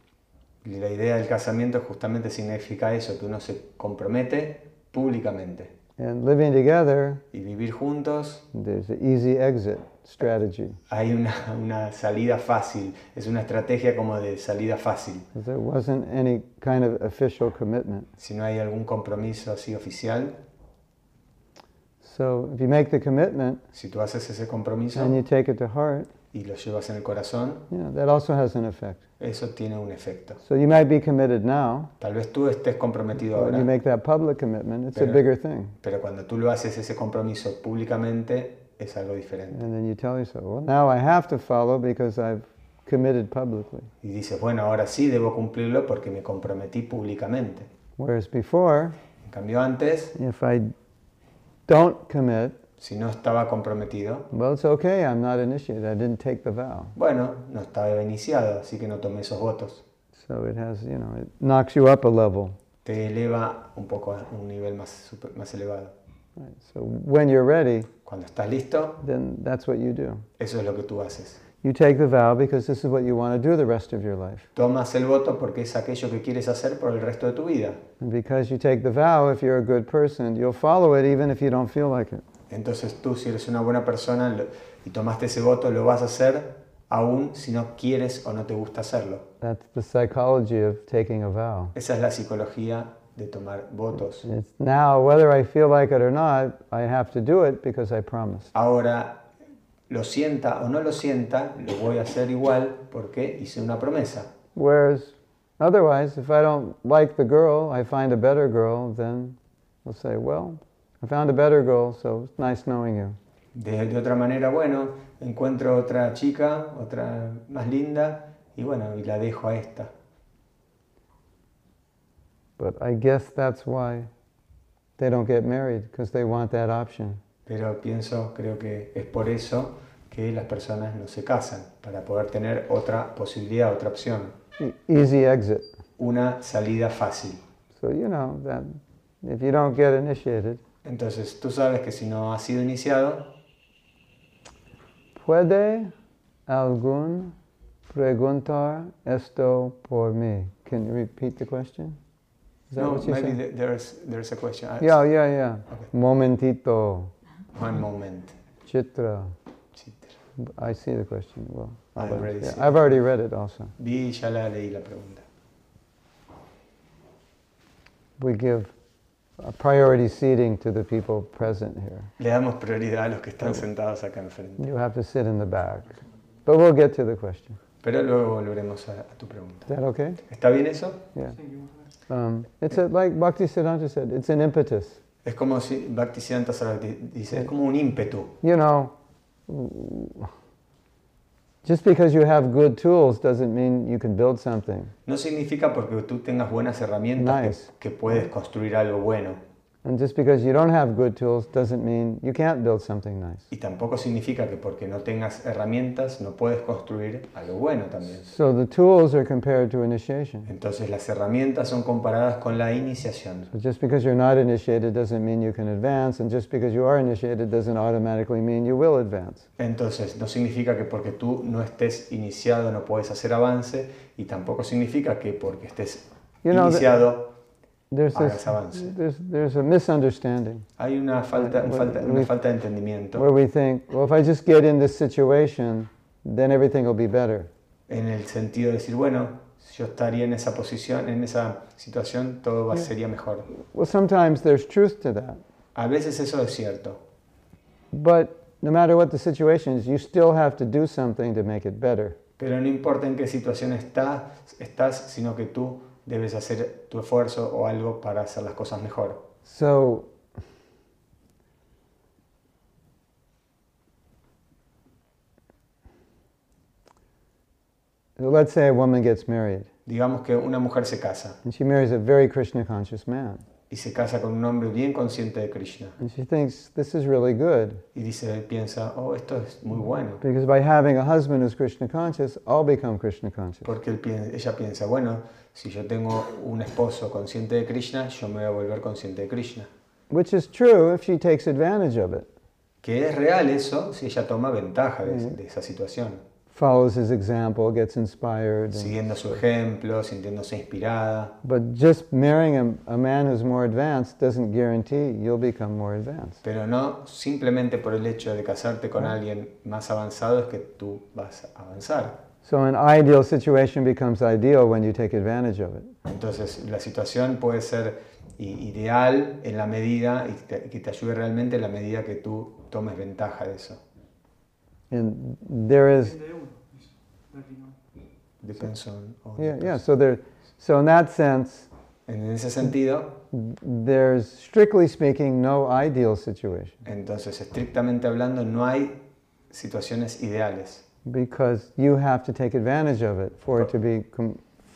Speaker 2: Y la idea del casamiento justamente significa eso, que uno se compromete públicamente.
Speaker 1: And living together,
Speaker 2: Y vivir juntos,
Speaker 1: there's an easy exit strategy.
Speaker 2: hay una, una salida fácil, es una estrategia como de salida fácil.
Speaker 1: There wasn't any kind of official commitment.
Speaker 2: Si no hay algún compromiso así oficial,
Speaker 1: So if you make the commitment
Speaker 2: si tú haces ese compromiso
Speaker 1: and you take it to heart,
Speaker 2: y lo llevas en el corazón,
Speaker 1: know, that also has an effect.
Speaker 2: eso tiene un efecto.
Speaker 1: So you might be committed now,
Speaker 2: Tal vez tú estés comprometido
Speaker 1: when you
Speaker 2: ahora,
Speaker 1: make that public commitment, it's a
Speaker 2: Pero-
Speaker 1: bigger thing.
Speaker 2: pero cuando tú lo haces ese compromiso públicamente, es algo diferente.
Speaker 1: And then you tell yourself, well, now I have to follow because I've committed publicly.
Speaker 2: Y dices, bueno, ahora sí debo cumplirlo porque me comprometí públicamente.
Speaker 1: Whereas before,
Speaker 2: En cambio antes,
Speaker 1: if I don't commit,
Speaker 2: si no estaba comprometido,
Speaker 1: well, it's okay, I'm not initiated, I didn't take the vow.
Speaker 2: bueno, no estaba iniciado, así que no tomé esos votos.
Speaker 1: So it has, you know, it knocks you up a level.
Speaker 2: Te eleva un poco a un nivel más, super- más elevado.
Speaker 1: Right? So when you're ready,
Speaker 2: Cuando estás listo,
Speaker 1: then that's what you do.
Speaker 2: eso es lo que tú haces.
Speaker 1: You take the vow because this is what you want to do the rest of your life.
Speaker 2: Tomas el voto porque es aquello que quieres hacer por el resto de tu vida.
Speaker 1: And because you take the vow, if you're a good person, you'll follow it even if you don't feel like it.
Speaker 2: Entonces tú, si eres una buena persona y tomaste ese voto, lo vas a hacer aún si no quieres o no te gusta hacerlo.
Speaker 1: That's the psychology of taking a vow.
Speaker 2: Esa es la psicología de tomar votos.
Speaker 1: It's now, whether I feel like it or not, I have to do it because I promised.
Speaker 2: Ahora, lo sienta o no lo sienta, lo voy a hacer igual porque hice una promesa.
Speaker 1: Whereas otherwise, if I don't like the girl, I find a better girl, then I'll say, well, I found a better girl, so it's nice knowing you.
Speaker 2: De, de otra manera, bueno, encuentro otra chica, otra más linda, y bueno, y la dejo a esta.
Speaker 1: But I guess that's why they don't get married, because they want that option.
Speaker 2: Pero pienso, creo que es por eso que las personas no se casan, para poder tener otra posibilidad, otra opción,
Speaker 1: E- easy exit.
Speaker 2: una salida fácil.
Speaker 1: So you know that if you don't get initiated,
Speaker 2: Entonces, tú sabes que si no has sido iniciado,
Speaker 1: puede algún preguntar esto por mí? Can you repeat the question? Is that
Speaker 2: no,
Speaker 1: what you
Speaker 2: maybe
Speaker 1: said?
Speaker 2: the- there's, there's a question. Ah,
Speaker 1: Yeah, yeah, yeah.
Speaker 2: Okay.
Speaker 1: Momentito,
Speaker 2: One moment.
Speaker 1: chitra.
Speaker 2: Chitra.
Speaker 1: I see the question. Well,
Speaker 2: I
Speaker 1: but-
Speaker 2: already
Speaker 1: yeah,
Speaker 2: see.
Speaker 1: I've already read it also.
Speaker 2: Vi y ya la leí la pregunta.
Speaker 1: We give a priority seating to the people present here.
Speaker 2: Le damos prioridad a los que están sentados acá enfrente.
Speaker 1: You have to sit in the back. But we'll get to the question.
Speaker 2: Pero luego volveremos a, a tu pregunta.
Speaker 1: Is that okay?
Speaker 2: ¿Está bien eso?
Speaker 1: Yeah.
Speaker 3: Sí, que vamos a ver.
Speaker 1: Um, it's a, like Bhakti Siddhanta said, it's an impetus.
Speaker 2: Es como si Bhaktisiddhanta Saraswati dice, es como un ímpetu.
Speaker 1: You know, just because you have good tools doesn't mean you can build something.
Speaker 2: No significa porque tú tengas buenas herramientas que- que, puedes construir algo bueno.
Speaker 1: And just because you don't have good tools doesn't mean you can't build something nice.
Speaker 2: Y tampoco significa que porque no tengas herramientas no puedes construir algo bueno también.
Speaker 1: So the tools are compared to initiation.
Speaker 2: Entonces las herramientas son comparadas con la iniciación.
Speaker 1: But just because you're not initiated doesn't mean you can advance, and just because you are initiated doesn't automatically mean you will advance.
Speaker 2: Entonces no significa que porque tú no estés iniciado no puedes hacer avance y tampoco significa que porque estés
Speaker 1: You know,
Speaker 2: iniciado
Speaker 1: There's
Speaker 2: hagas
Speaker 1: this,
Speaker 2: avance.
Speaker 1: there's, there's a misunderstanding
Speaker 2: Hay una falta, falta-
Speaker 1: we-
Speaker 2: una falta de entendimiento
Speaker 1: where we think, well, if I just get in this situation, then everything will be better.
Speaker 2: en el sentido de decir, bueno, si yo estaría en esa posición, en esa situación, todo va- sería mejor.
Speaker 1: Well, sometimes there's truth to that.
Speaker 2: A veces eso es cierto,
Speaker 1: But no matter what the situation is, you still have to do something to make it better.
Speaker 2: pero no importa en qué situación está, estás, sino que tú debes hacer tu esfuerzo o algo para hacer las cosas mejor.
Speaker 1: So, let's say a woman gets married
Speaker 2: Digamos que una mujer se casa
Speaker 1: and she marries a very Krishna conscious man.
Speaker 2: Y se casa con un hombre bien consciente de Krishna
Speaker 1: And she thinks this is really good
Speaker 2: y dice, piensa, oh, esto es muy bueno.
Speaker 1: because by having a husband who's Krishna conscious, I'll become Krishna conscious.
Speaker 2: Porque él ella piensa, bueno, si yo tengo un esposo consciente de Krishna, yo me voy a volver consciente de Krishna.
Speaker 1: Which is true if she takes advantage of it,
Speaker 2: Que es real eso si ella toma ventaja de, de esa situación,
Speaker 1: follows his example, gets inspired.
Speaker 2: siguiendo su ejemplo, sintiéndose inspirada.
Speaker 1: But just marrying a, a man who's more advanced doesn't guarantee you'll become more advanced.
Speaker 2: Pero no simplemente por el hecho de casarte con alguien más avanzado es que tú vas a avanzar.
Speaker 1: So an ideal situation becomes ideal when you take advantage of it.
Speaker 2: Entonces la situación puede ser ideal en la medida y que te ayude realmente en la medida que tú tomes ventaja de eso.
Speaker 1: And there is,
Speaker 3: Depende de uno, eso, prácticamente.
Speaker 2: Depends on- on
Speaker 1: yeah, yeah. So there, so in that sense,
Speaker 2: En ese sentido,
Speaker 1: there's strictly speaking no ideal situation
Speaker 2: entonces estrictamente hablando no hay situaciones ideales.
Speaker 1: because you have to take advantage of it for it to be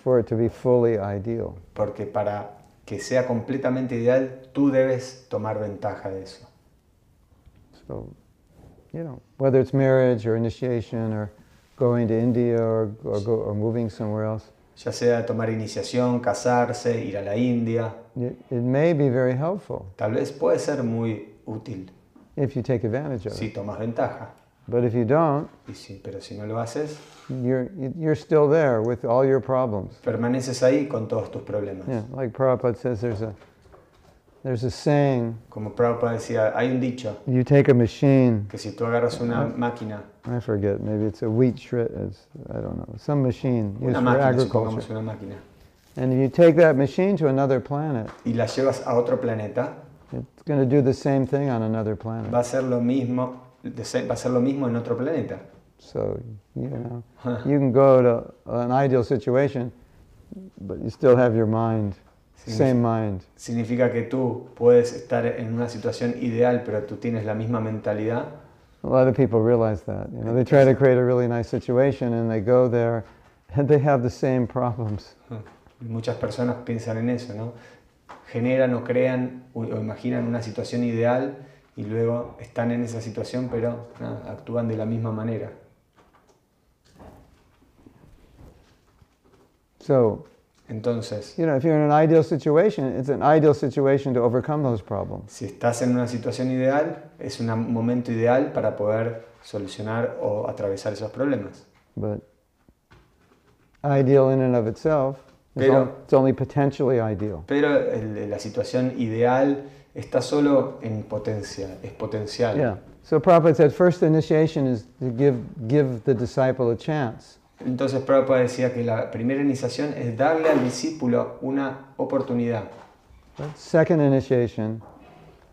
Speaker 1: for it to be fully ideal.
Speaker 2: Porque para que sea completamente ideal, tú debes tomar ventaja de eso.
Speaker 1: So, you know, whether it's marriage or initiation or going to India or or, go, or moving somewhere else,
Speaker 2: Ya sea tomar iniciación, casarse, ir a la India.
Speaker 1: it, it may be very helpful
Speaker 2: Tal vez puede ser muy útil
Speaker 1: if you take advantage of
Speaker 2: si
Speaker 1: it.
Speaker 2: tomas ventaja.
Speaker 1: But if you don't,
Speaker 2: Y si- pero si no lo haces,
Speaker 1: you're you're still there with all your problems.
Speaker 2: permaneces ahí con todos tus problemas.
Speaker 1: Yeah, like Prabhupada says, there's a there's a saying:
Speaker 2: Como Prabhupada decía, hay un dicho
Speaker 1: you take a machine.
Speaker 2: que si tú agarras una uh-huh. máquina,
Speaker 1: I forget. Maybe it's a wheat shred. It's, I don't know. Some machine used
Speaker 2: una
Speaker 1: for
Speaker 2: máquina,
Speaker 1: agriculture.
Speaker 2: supongamos una máquina,
Speaker 1: And if you take that machine to another planet,
Speaker 2: y la llevas a otro planeta,
Speaker 1: it's going to do the same thing on another planet.
Speaker 2: va a ser lo mismo, va a ser lo mismo en otro planeta.
Speaker 1: So, you know, you can go to an ideal situation, but you still have your mind. Same mind.
Speaker 2: Significa que tú puedes estar en una situación ideal, pero tú tienes la misma mentalidad.
Speaker 1: A lot of people realize that. You know, they try to create a really nice situation and they go there and they have the same problems.
Speaker 2: Muchas personas piensan en eso, ¿no? Generan o crean o o imaginan una situación ideal y luego están en esa situación, pero actúan de la misma manera.
Speaker 1: So,
Speaker 2: Entonces,
Speaker 1: you know, if you're in an ideal situation, it's an ideal situation to overcome those problems.
Speaker 2: si estás en una situación ideal, es un momento ideal para poder solucionar o atravesar esos problemas.
Speaker 1: But ideal in and of itself,
Speaker 2: Pero-
Speaker 1: it's only potentially ideal.
Speaker 2: Pero el- la situación ideal está solo en potencia, es potencial.
Speaker 1: Yeah. So Prabhupada said first initiation is to give, give the disciple a chance.
Speaker 2: Entonces Prabhupada decía que la primera iniciación es darle al discípulo una oportunidad.
Speaker 1: Second initiation,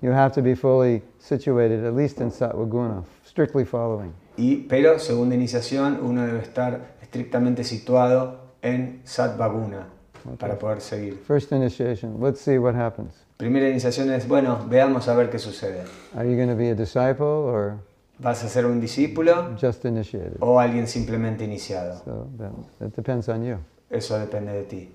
Speaker 1: you have to be fully situated, at least in sattva guna, strictly following.
Speaker 2: Y, pero segunda iniciación, uno debe estar estrictamente situado en Satvaguna. para poder seguir.
Speaker 1: First initiation. Let's see what happens.
Speaker 2: Primera iniciación es, bueno, veamos a ver qué sucede.
Speaker 1: Are you going to be a disciple or
Speaker 2: ¿Vas a ser un discípulo
Speaker 1: just initiated?
Speaker 2: o alguien simplemente iniciado?
Speaker 1: So that, that depends on you.
Speaker 2: Eso depende de ti.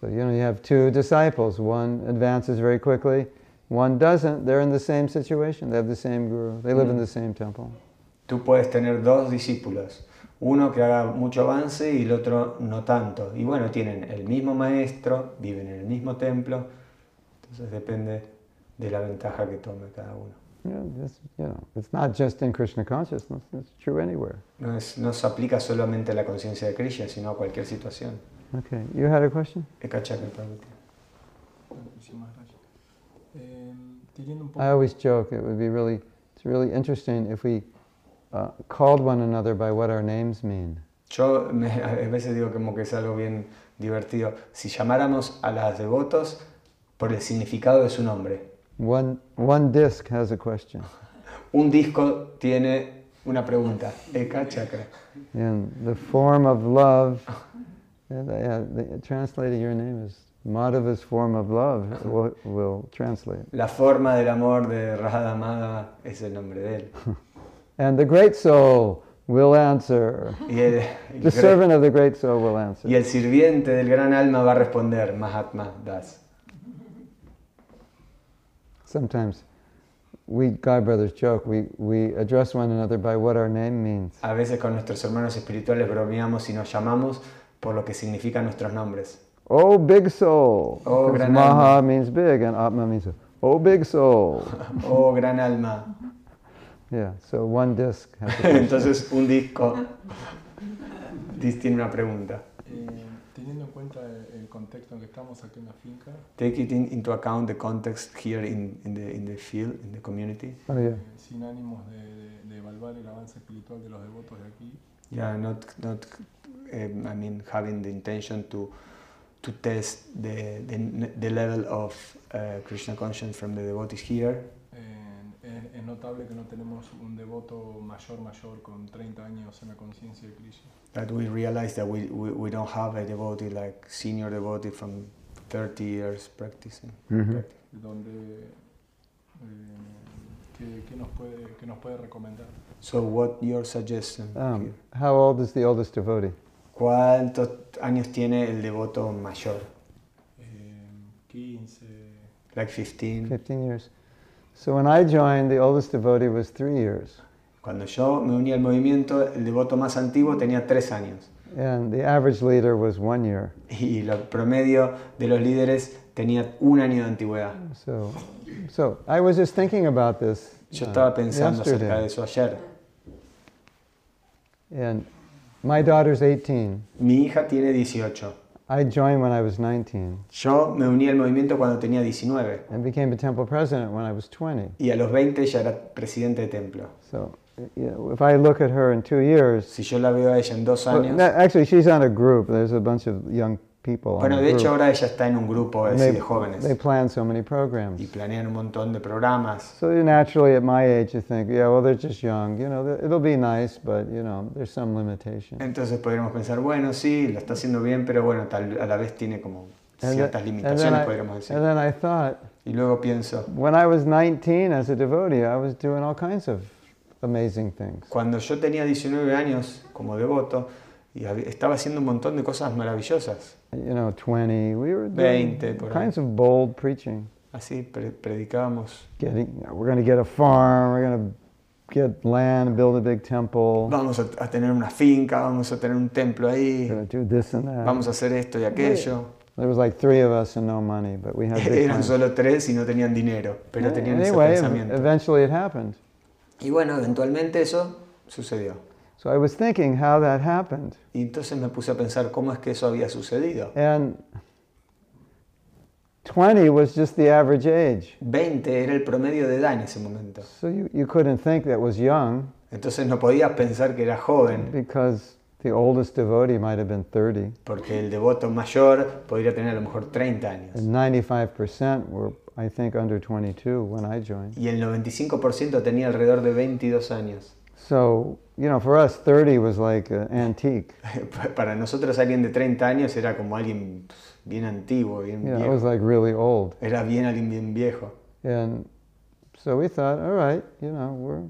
Speaker 1: So you know you have two disciples. One advances very quickly. One doesn't. They're in the same situation. They have the same guru. They live in the same temple.
Speaker 2: Tú puedes tener dos discípulos, uno que haga mucho avance y el otro no tanto. Y bueno, tienen el mismo maestro, viven en el mismo templo, entonces depende de la ventaja que tome cada uno.
Speaker 1: You know, this, you know, it's not just in Krishna consciousness. It's true anywhere.
Speaker 2: No, se aplica solamente a la conciencia de Krishna, sino a cualquier situación.
Speaker 1: Okay. You had a question?
Speaker 4: Poco,
Speaker 1: I always joke it would be really, it's really interesting if we uh, called one another by what our names mean.
Speaker 2: Yo me- a veces digo como que es algo bien divertido. Si llamáramos a las devotos por el significado de su nombre.
Speaker 1: One, one disc has a question.
Speaker 2: Un disco tiene una pregunta. Eka Chakra.
Speaker 1: And the form of love, uh, the, translating your name is Madhava's form of love will, will translate.
Speaker 2: La forma del amor de Radha Amada es el nombre de él.
Speaker 1: And the great soul will answer.
Speaker 2: El, el
Speaker 1: The servant of the great soul will answer.
Speaker 2: y el sirviente del gran alma va a responder, Mahatma Das.
Speaker 1: Sometimes we God brothers joke, we, we address one another by what our name means.
Speaker 2: A veces con nuestros hermanos espirituales bromeamos y nos llamamos por lo que significan nuestros nombres.
Speaker 1: Oh, big soul.
Speaker 2: Oh, gran
Speaker 1: Maha
Speaker 2: alma.
Speaker 1: means big and Atma means, oh, big soul.
Speaker 2: Oh, gran alma.
Speaker 1: yeah, so one disc.
Speaker 2: Entonces un disco dis- tiene una pregunta.
Speaker 4: Teniendo en cuenta el, el contexto en que estamos aquí en la finca,
Speaker 2: Take it in- into account the context here in, in, the, in the field, in the community.
Speaker 1: Oh, yeah.
Speaker 4: eh, sin ánimos de, de- de evaluar el avance espiritual de los devotos de aquí,
Speaker 2: Yeah, not, not um, I mean, having the intention to, to test the, the, the level of uh, Krishna consciousness from the devotees here.
Speaker 4: Es, es notable que no tenemos un devoto mayor, mayor, con 30 años en la conciencia de Krishna.
Speaker 2: That we realize that we, we, we don't have a devotee like senior devotee from 30 years practicing.
Speaker 1: Mhm.
Speaker 4: donde eh, ¿qué, qué nos puede, qué nos puede recomendar.
Speaker 2: So what your suggestion?
Speaker 1: Um, how old is the oldest devotee?
Speaker 2: ¿Cuántos años tiene el devoto mayor?
Speaker 4: Eh, 15,
Speaker 2: Like 15.
Speaker 1: 15 years. So when I joined, the oldest devotee was three years.
Speaker 2: Cuando yo me uní al movimiento, el devoto más antiguo tenía tres años.
Speaker 1: And the average leader was one year.
Speaker 2: Y el promedio de los líderes tenía un año de antigüedad.
Speaker 1: So, so I was just thinking about this
Speaker 2: Yo
Speaker 1: uh,
Speaker 2: estaba pensando acerca de eso ayer.
Speaker 1: And my daughter's 18.
Speaker 2: Mi hija tiene 18.
Speaker 1: I joined when I was 19
Speaker 2: Yo me uní al movimiento cuando tenía 19.
Speaker 1: and became a temple president when I was 20.
Speaker 2: Y a los 20 ya era presidente de templo.
Speaker 1: So, you know, if I look at her in two years,
Speaker 2: Si yo la veo a ella en dos años.
Speaker 1: no, actually, she's on a group. There's a bunch of young people.
Speaker 2: Bueno, de hecho ahora ella está en un grupo así de
Speaker 1: they,
Speaker 2: jóvenes.
Speaker 1: they plan so many programs.
Speaker 2: Y planean un montón de programas.
Speaker 1: So naturally, at my age, you think, yeah, well, they're just young. You know, it'll be nice, but you know, there's some limitation.
Speaker 2: Entonces podríamos pensar, bueno, sí, lo está haciendo bien, pero bueno, tal, a la vez tiene como
Speaker 1: And
Speaker 2: ciertas
Speaker 1: and
Speaker 2: limitaciones,
Speaker 1: I-
Speaker 2: podríamos decir.
Speaker 1: And then I thought,
Speaker 2: Y luego pienso,
Speaker 1: when I was 19 as a devotee, I was doing all kinds of amazing things.
Speaker 2: cuando yo tenía 19 años como devoto, y estaba haciendo un montón de cosas maravillosas.
Speaker 1: You know, 20, we were doing
Speaker 2: 20 por
Speaker 1: kinds of bold preaching.
Speaker 2: Así pre- predicábamos,
Speaker 1: Getting, we're going to get a farm, we're going to get land and build a big temple,
Speaker 2: vamos a, a tener una finca, vamos a tener un templo ahí,
Speaker 1: we're going to do this and that.
Speaker 2: vamos a hacer esto y aquello.
Speaker 1: There was like three of us and no money, but we had big
Speaker 2: Eran solo tres y no tenían dinero, pero tenían ese
Speaker 1: anyway, ev-
Speaker 2: pensamiento.
Speaker 1: eventually it happened.
Speaker 2: Y bueno, eventualmente eso sucedió.
Speaker 1: So I was thinking how that happened.
Speaker 2: Y entonces me puse a pensar cómo es que eso había sucedido.
Speaker 1: And 20 was just the average age.
Speaker 2: 20 era el promedio de edad en ese momento.
Speaker 1: So you, you couldn't think that was young
Speaker 2: Entonces no podías pensar que era joven,
Speaker 1: because the oldest devotee might have been 30.
Speaker 2: porque el devoto mayor podría tener a lo mejor 30 años.
Speaker 1: And 95% were, I think, under 22 when I joined.
Speaker 2: Y el 95% tenía alrededor de 22 años.
Speaker 1: So, you know, for us, 30 was like an antique.
Speaker 2: Para nosotros alguien de 30 años era como alguien bien antiguo, bien
Speaker 1: You know, it was like really old.
Speaker 2: Era bien alguien bien viejo.
Speaker 1: And so we thought, all right, you know, we're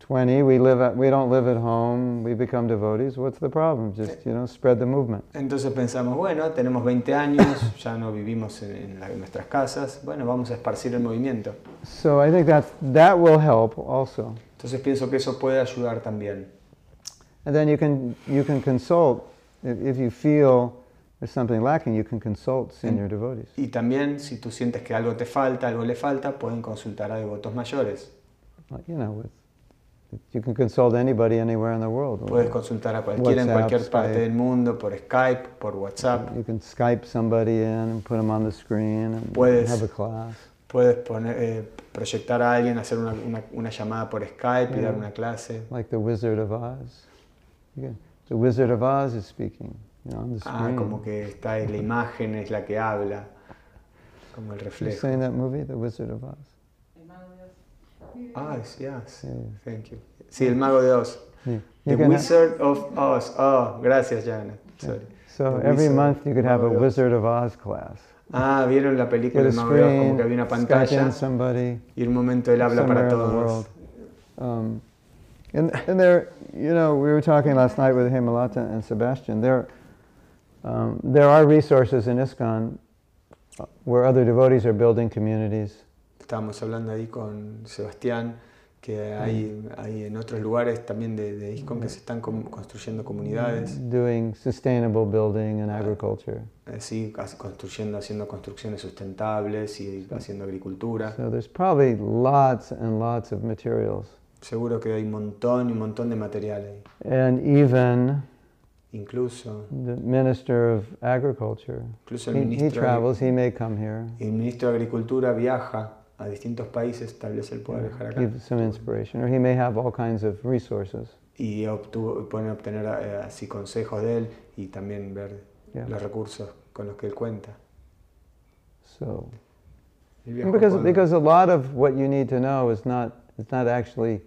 Speaker 1: 20, we live at, we don't live at home, we become devotees. What's the problem? Just, you know, spread the movement.
Speaker 2: Entonces pensamos, bueno, tenemos 20 años, ya no vivimos en, en la- en nuestras casas, bueno, vamos a esparcir el movimiento.
Speaker 1: So I think that that will help also.
Speaker 2: Entonces pienso que eso puede ayudar también.
Speaker 1: And then you can you can consult if, you feel there's something lacking, you can consult senior devotees.
Speaker 2: Y también si tú sientes que algo te falta, algo le falta, pueden consultar a devotos mayores.
Speaker 1: You know, with you can consult anybody anywhere in the world.
Speaker 2: Puedes consultar a cualquiera en cualquier parte
Speaker 1: Skype.
Speaker 2: del mundo, por Skype, por WhatsApp.
Speaker 1: You can Skype somebody in and put them on the screen and
Speaker 2: Puedes-
Speaker 1: have a class.
Speaker 2: Puedes poner, eh, proyectar a alguien, hacer una, una- una llamada por Skype y
Speaker 1: Yeah.
Speaker 2: dar una clase.
Speaker 1: Like the Wizard of Oz. The Wizard of Oz is speaking you know, on the
Speaker 2: Ah,
Speaker 1: screen.
Speaker 2: como que está ahí, la imagen es la que habla, como el
Speaker 1: You
Speaker 2: reflejo.
Speaker 1: seen that movie, The Wizard of Oz?
Speaker 2: Ah, yes, yes.
Speaker 1: Yeah.
Speaker 2: Thank you. Sí, el mago de Oz.
Speaker 1: Yeah.
Speaker 2: The Wizard of Oz. Oh, gracias, Janet. Sorry.
Speaker 1: so
Speaker 2: The
Speaker 1: every
Speaker 2: Wizard,
Speaker 1: month you could have a
Speaker 2: Mago de Oz.
Speaker 1: Wizard of Oz class.
Speaker 2: Ah, vieron la película de Oz, como que había una pantalla
Speaker 1: somebody
Speaker 2: y un momento él habla para todos.
Speaker 1: Um, and, and there, you know, we were talking last night with Hemalata and Sebastian. There, um, there are resources in ISKCON uh, where other devotees are building communities.
Speaker 2: Estábamos hablando ahí con Sebastián que hay, hay en otros lugares también de, de ISKCON que se están construyendo comunidades,
Speaker 1: doing sustainable building and agriculture.
Speaker 2: así casi construyendo, haciendo construcciones sustentables y haciendo agricultura.
Speaker 1: So there's probably lots and lots of materials.
Speaker 2: Seguro que hay un montón y un montón de material ahí.
Speaker 1: And even
Speaker 2: Incluso,
Speaker 1: the Minister of Agriculture,
Speaker 2: incluso el
Speaker 1: he, he
Speaker 2: ministro,
Speaker 1: travels, he may come here,
Speaker 2: el ministro de Agricultura viaja a distintos países, tal vez él pueda viajar acá.
Speaker 1: give some inspiration, or he may have all kinds of resources.
Speaker 2: Y obtuvo, pueden obtener eh, así consejos de él y también ver
Speaker 1: Yeah.
Speaker 2: los recursos con los que él cuenta.
Speaker 1: So, because, because a lot of what you need to know is not, it's not actually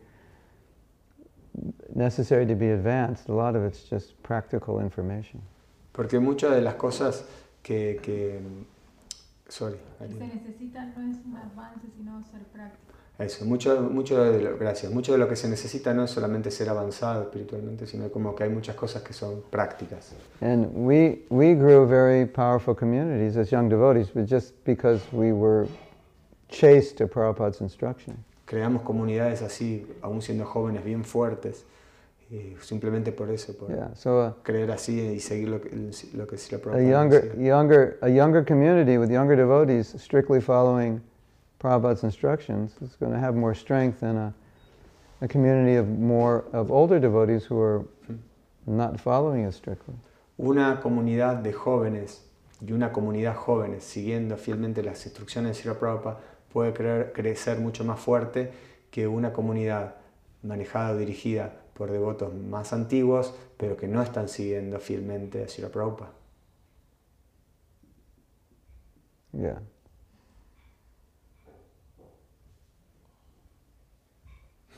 Speaker 1: necessary to be advanced. A lot of it's just practical information.
Speaker 2: Porque muchas de las cosas que... que sorry,
Speaker 5: Lo que se necesita no es un avance, sino ser práctico.
Speaker 2: Eso, mucho, mucho de lo, gracias. Mucho de lo que se necesita no es solamente ser avanzado espiritualmente, sino como que hay muchas cosas que son prácticas.
Speaker 1: And we, we grew very powerful communities as young devotees, but just because we were chased to Prabhupada's instruction.
Speaker 2: Creamos comunidades así, aún siendo jóvenes, bien fuertes, y simplemente por eso, por
Speaker 1: Yeah, so uh,
Speaker 2: creer así y seguir lo que, lo que Srila
Speaker 1: a,
Speaker 2: Prabhupada
Speaker 1: younger,
Speaker 2: decía.
Speaker 1: younger, a younger community with younger devotees strictly following Prabhupada's instructions is going to have more strength than a, a community of more of older devotees who are not following it strictly.
Speaker 2: Una comunidad de jóvenes y una comunidad jóvenes siguiendo fielmente las instrucciones de Srila Prabhupada puede creer- crecer mucho más fuerte que una comunidad manejada o dirigida por devotos más antiguos, pero que no están siguiendo fielmente a Srila Prabhupada.
Speaker 1: Yeah.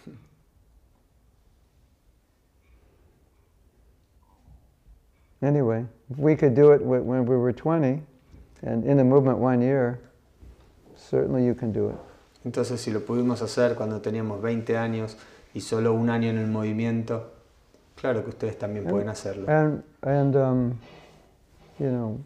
Speaker 1: Anyway, if we could do it wh- when we were 20 and in the movement one year, certainly you can do it.
Speaker 2: Entonces, si lo pudimos hacer cuando teníamos 20 años y solo un año en el movimiento, claro que ustedes también pueden hacerlo.
Speaker 1: And, and um, you know,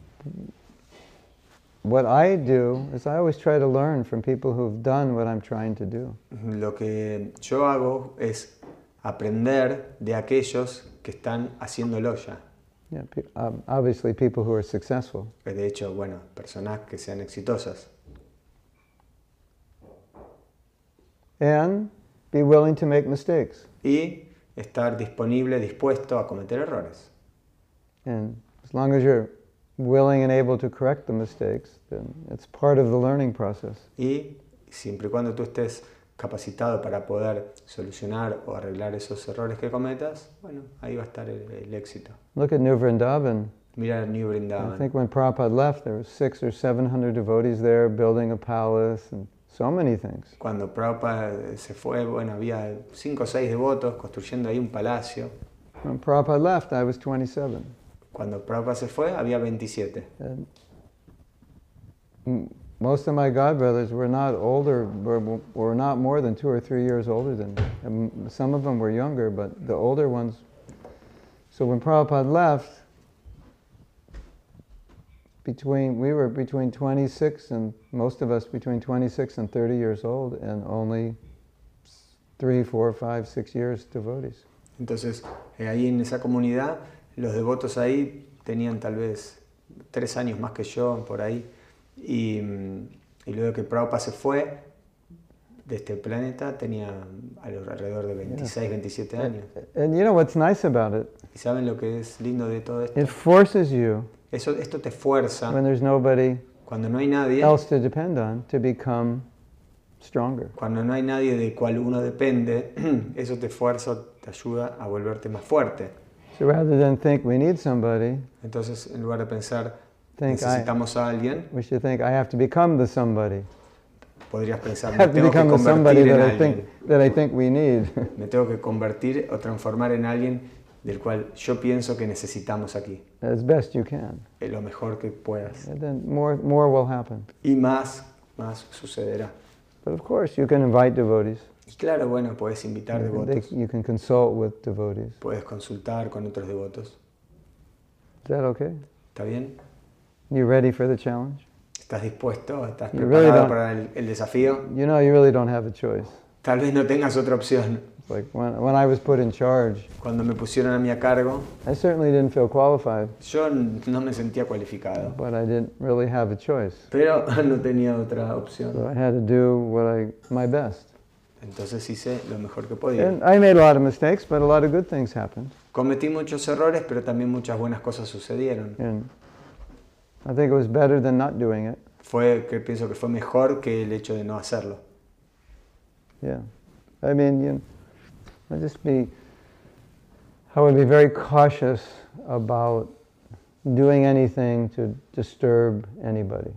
Speaker 1: what I do is I always try to learn from people who've done what I'm trying to do.
Speaker 2: Lo que yo hago es aprender de aquellos que están haciéndolo ya.
Speaker 1: Yeah, um, obviously, people who are successful.
Speaker 2: De hecho, bueno, personas que sean exitosas.
Speaker 1: And be willing to make mistakes.
Speaker 2: Y estar disponible, dispuesto a cometer errores.
Speaker 1: And as long as you're willing and able to correct the mistakes, then it's part of the learning process.
Speaker 2: Y siempre y cuando tú estés capacitado para poder solucionar o arreglar esos errores que cometas, bueno, ahí va a estar el, el éxito.
Speaker 1: Look at New Vrindavan.
Speaker 2: Mira New
Speaker 1: I think when Prabhupada left, there were six or seven hundred devotees there building a palace and so many things.
Speaker 2: Cuando Prabhupada eh, se fue, bueno, había cinco o seis devotos construyendo ahí un palacio.
Speaker 1: When Prabhupada left, I was 27.
Speaker 2: Cuando Prabhupada se fue, había 27.
Speaker 1: And most of my godbrothers were not older, were, were not more than two or three years older than me. And some of them were younger, but the older ones. So when Prabhupada left, between we were between 26 and most of us between 26 and 30 years old, and only three, four, five, six years devotees.
Speaker 2: Entonces, eh, ahí en esa comunidad, los devotos ahí tenían tal vez tres años más que yo, por ahí. Y, mm, y luego que Prabhupada se fue de este planeta, tenía al- alrededor de 26, 27 años.
Speaker 1: And you know what's nice about it?
Speaker 2: ¿Y saben lo que es lindo de todo esto?
Speaker 1: It forces you,
Speaker 2: Eso, esto te fuerza,
Speaker 1: when there's nobody
Speaker 2: cuando no hay nadie,
Speaker 1: else to depend on, to become stronger.
Speaker 2: cuando no hay nadie de cual uno depende, eso te fuerza, te ayuda a volverte más fuerte.
Speaker 1: So rather than think we need somebody,
Speaker 2: Entonces, en lugar de pensar,
Speaker 1: think I,
Speaker 2: necesitamos a alguien,
Speaker 1: we should think I have to become the somebody.
Speaker 2: podrías pensar, me tengo que convertir en alguien. Me tengo que convertir o transformar en alguien del cual yo pienso que necesitamos aquí.
Speaker 1: as best you can.
Speaker 2: Lo mejor que puedas.
Speaker 1: And then more more will happen.
Speaker 2: Y más, más sucederá.
Speaker 1: But of course you can invite devotees.
Speaker 2: Y claro, bueno, puedes invitar
Speaker 1: You
Speaker 2: devotos,
Speaker 1: you can consult with devotees.
Speaker 2: puedes consultar con otros devotos.
Speaker 1: Is that okay?
Speaker 2: ¿Está bien?
Speaker 1: You ready for the challenge?
Speaker 2: ¿Estás dispuesto? ¿Estás
Speaker 1: You
Speaker 2: preparado para el, el desafío?
Speaker 1: You know, you really don't have a choice.
Speaker 2: Tal vez no tengas otra opción.
Speaker 1: Like when, when I was put in charge,
Speaker 2: Cuando me pusieron a mí a cargo,
Speaker 1: I certainly didn't feel qualified,
Speaker 2: yo no me sentía cualificado,
Speaker 1: but I didn't really have a choice.
Speaker 2: pero no tenía otra opción.
Speaker 1: So I had to do what I my best.
Speaker 2: Entonces hice lo mejor que podía.
Speaker 1: And I made a lot of mistakes, but a lot of good things happened.
Speaker 2: Cometí muchos errores, pero también muchas buenas cosas sucedieron.
Speaker 1: And I think it was better than not doing it.
Speaker 2: Fue que pienso que fue mejor que el hecho de no hacerlo.
Speaker 1: Yeah. I mean, you I just be, I would be very cautious about doing anything to disturb anybody.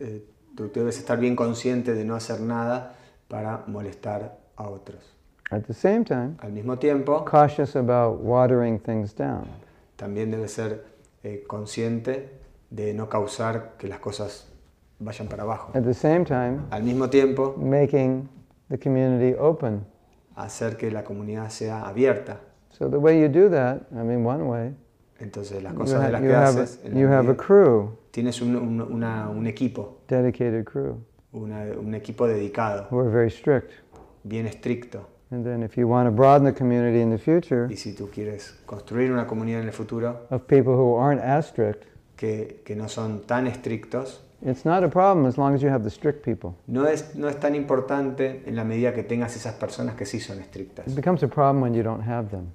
Speaker 2: Eh, tú debes estar bien consciente de no hacer nada para molestar a otros.
Speaker 1: At the same time,
Speaker 2: Al mismo tiempo,
Speaker 1: cautious about watering things down.
Speaker 2: también debes ser eh, consciente de no causar que las cosas vayan para abajo.
Speaker 1: At the same time,
Speaker 2: Al mismo tiempo,
Speaker 1: making the community open.
Speaker 2: Hacer que la comunidad sea abierta.
Speaker 1: So the way you do that, I mean, one way,
Speaker 2: Entonces, las
Speaker 1: you,
Speaker 2: cosas de las que
Speaker 1: have,
Speaker 2: haces,
Speaker 1: a, you have a crew,
Speaker 2: tienes un, un- una- un equipo,
Speaker 1: dedicated crew,
Speaker 2: una- un equipo dedicado,
Speaker 1: who are very strict.
Speaker 2: bien estricto.
Speaker 1: And then if you want to broaden the community in the future
Speaker 2: Y si tú quieres construir una comunidad en el futuro
Speaker 1: of people who aren't as strict,
Speaker 2: que, que no son tan estrictos,
Speaker 1: it's not a problem as long as you have the strict people.
Speaker 2: no es, no es tan importante en la medida que tengas esas personas que sí son estrictas.
Speaker 1: It becomes a problem when you don't have them.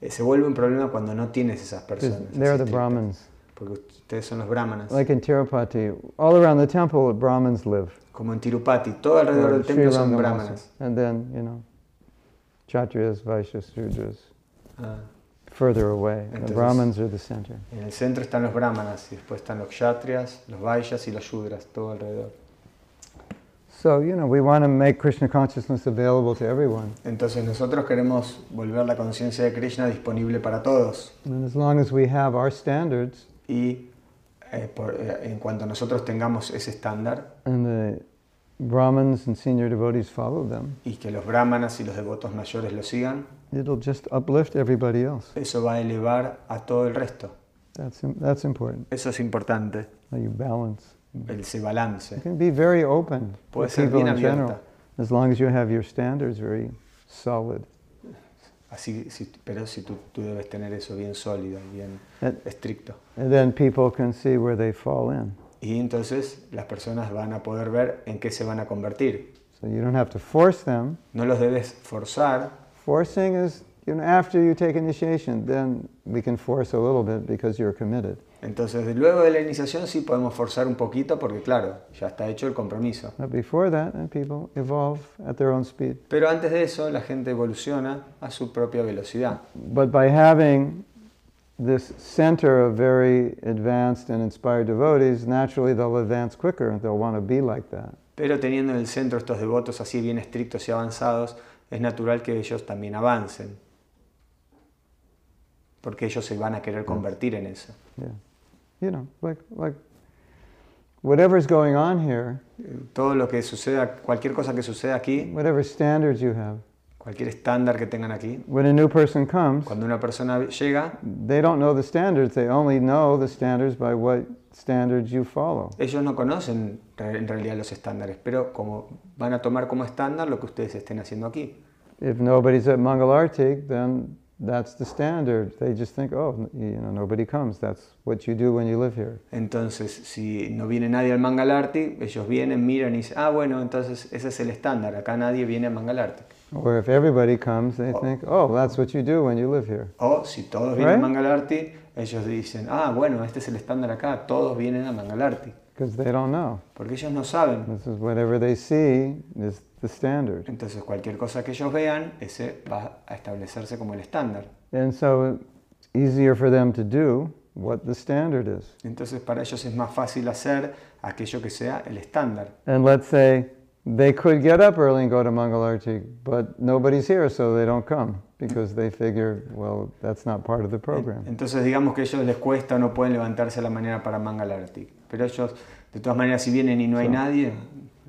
Speaker 2: Eh, Se vuelve un problema cuando no tienes esas personas.
Speaker 1: they're the Brahmins.
Speaker 2: Porque ustedes son los brahmanas.
Speaker 1: Like in Tirupati, all around the temple, Brahmins live.
Speaker 2: Como en Tirupati, todo alrededor
Speaker 1: Or
Speaker 2: del templo son brahmanas.
Speaker 1: And then, you know, Kshatriyas, Vaishyas, Sudras,
Speaker 2: Ah,
Speaker 1: further away. The Brahmins are the center.
Speaker 2: en el centro están los brahmanas y después están los kshatriyas, los vaishyas y los shudras, todo alrededor.
Speaker 1: So, you know, we want to make Krishna consciousness available to everyone.
Speaker 2: Entonces nosotros queremos volver la conciencia de Krishna disponible para todos.
Speaker 1: And as long as we have our standards
Speaker 2: Y eh, por- eh, en cuanto nosotros tengamos ese estándar
Speaker 1: and the Brahmins and senior devotees follow them,
Speaker 2: y que los brahmanas y los devotos mayores lo sigan,
Speaker 1: it'll just uplift everybody else.
Speaker 2: eso va a elevar a todo el resto.
Speaker 1: That's, that's important.
Speaker 2: Eso es importante,
Speaker 1: you balance.
Speaker 2: ese balance.
Speaker 1: You can be very open
Speaker 2: Puede ser
Speaker 1: people
Speaker 2: bien
Speaker 1: in general,
Speaker 2: abierta.
Speaker 1: as long as you have your standards very solid.
Speaker 2: Así, si- pero si tú, tú debes tener eso bien sólido, bien
Speaker 1: And,
Speaker 2: estricto.
Speaker 1: and then people can see where they fall in.
Speaker 2: Y entonces las personas van a poder ver en qué se van a convertir.
Speaker 1: So you don't have to force them.
Speaker 2: No los debes forzar.
Speaker 1: Forcing is, you know, after you take initiation, then we can force a little bit because you're committed.
Speaker 2: Entonces, luego de la iniciación sí podemos forzar un poquito porque, claro, ya está hecho el compromiso.
Speaker 1: But before that, people evolve at their own speed.
Speaker 2: Pero antes de eso, la gente evoluciona a su propia velocidad.
Speaker 1: But by having this center of very advanced and inspired devotees, naturally they'll advance quicker and they'll want to be like that.
Speaker 2: Pero teniendo en el centro estos devotos así bien estrictos y avanzados, es natural que ellos también avancen. porque ellos se van a querer convertir en eso.
Speaker 1: Yeah. You know, like like whatever's going on here,
Speaker 2: Todo lo que suceda, cualquier cosa que suceda aquí,
Speaker 1: whatever standards you have,
Speaker 2: cualquier estándar que tengan aquí,
Speaker 1: when a new person comes,
Speaker 2: cuando una persona llega,
Speaker 1: they don't know the standards. They only know the standards by what standards you follow.
Speaker 2: ellos no conocen en realidad los estándares, pero como van a tomar como estándar lo que ustedes estén haciendo aquí.
Speaker 1: If nobody's at Mangalartik, then that's the standard. They just think, oh, you know, nobody comes. That's what you do when you live here.
Speaker 2: Entonces, si no viene nadie al Mangalarti, ellos vienen, miran y dicen, ah, bueno, entonces ese es el estándar, acá nadie viene al Mangalarti.
Speaker 1: Or if everybody comes, they think, oh, that's what you do when you live here.
Speaker 2: O si todos vienen
Speaker 1: Right.
Speaker 2: al Mangalarti, ellos dicen, ah, bueno, este es el estándar acá, todos vienen al Mangalarti.
Speaker 1: Because they don't know.
Speaker 2: Porque ellos no saben.
Speaker 1: This is whatever they see is the standard.
Speaker 2: Entonces, cualquier cosa que ellos vean, ese va a establecerse como el estándar.
Speaker 1: And so it's easier for them to do what the standard is.
Speaker 2: Entonces, para ellos es más fácil hacer aquello que sea el estándar.
Speaker 1: And let's say they could get up early and go to Mangalartik, but nobody's here, so they don't come because they figure, well, that's not part of the program.
Speaker 2: Entonces, digamos que a ellos les cuesta o no pueden levantarse a la mañana para Mangalarti. Pero ellos, de todas maneras, si vienen y no hay nadie,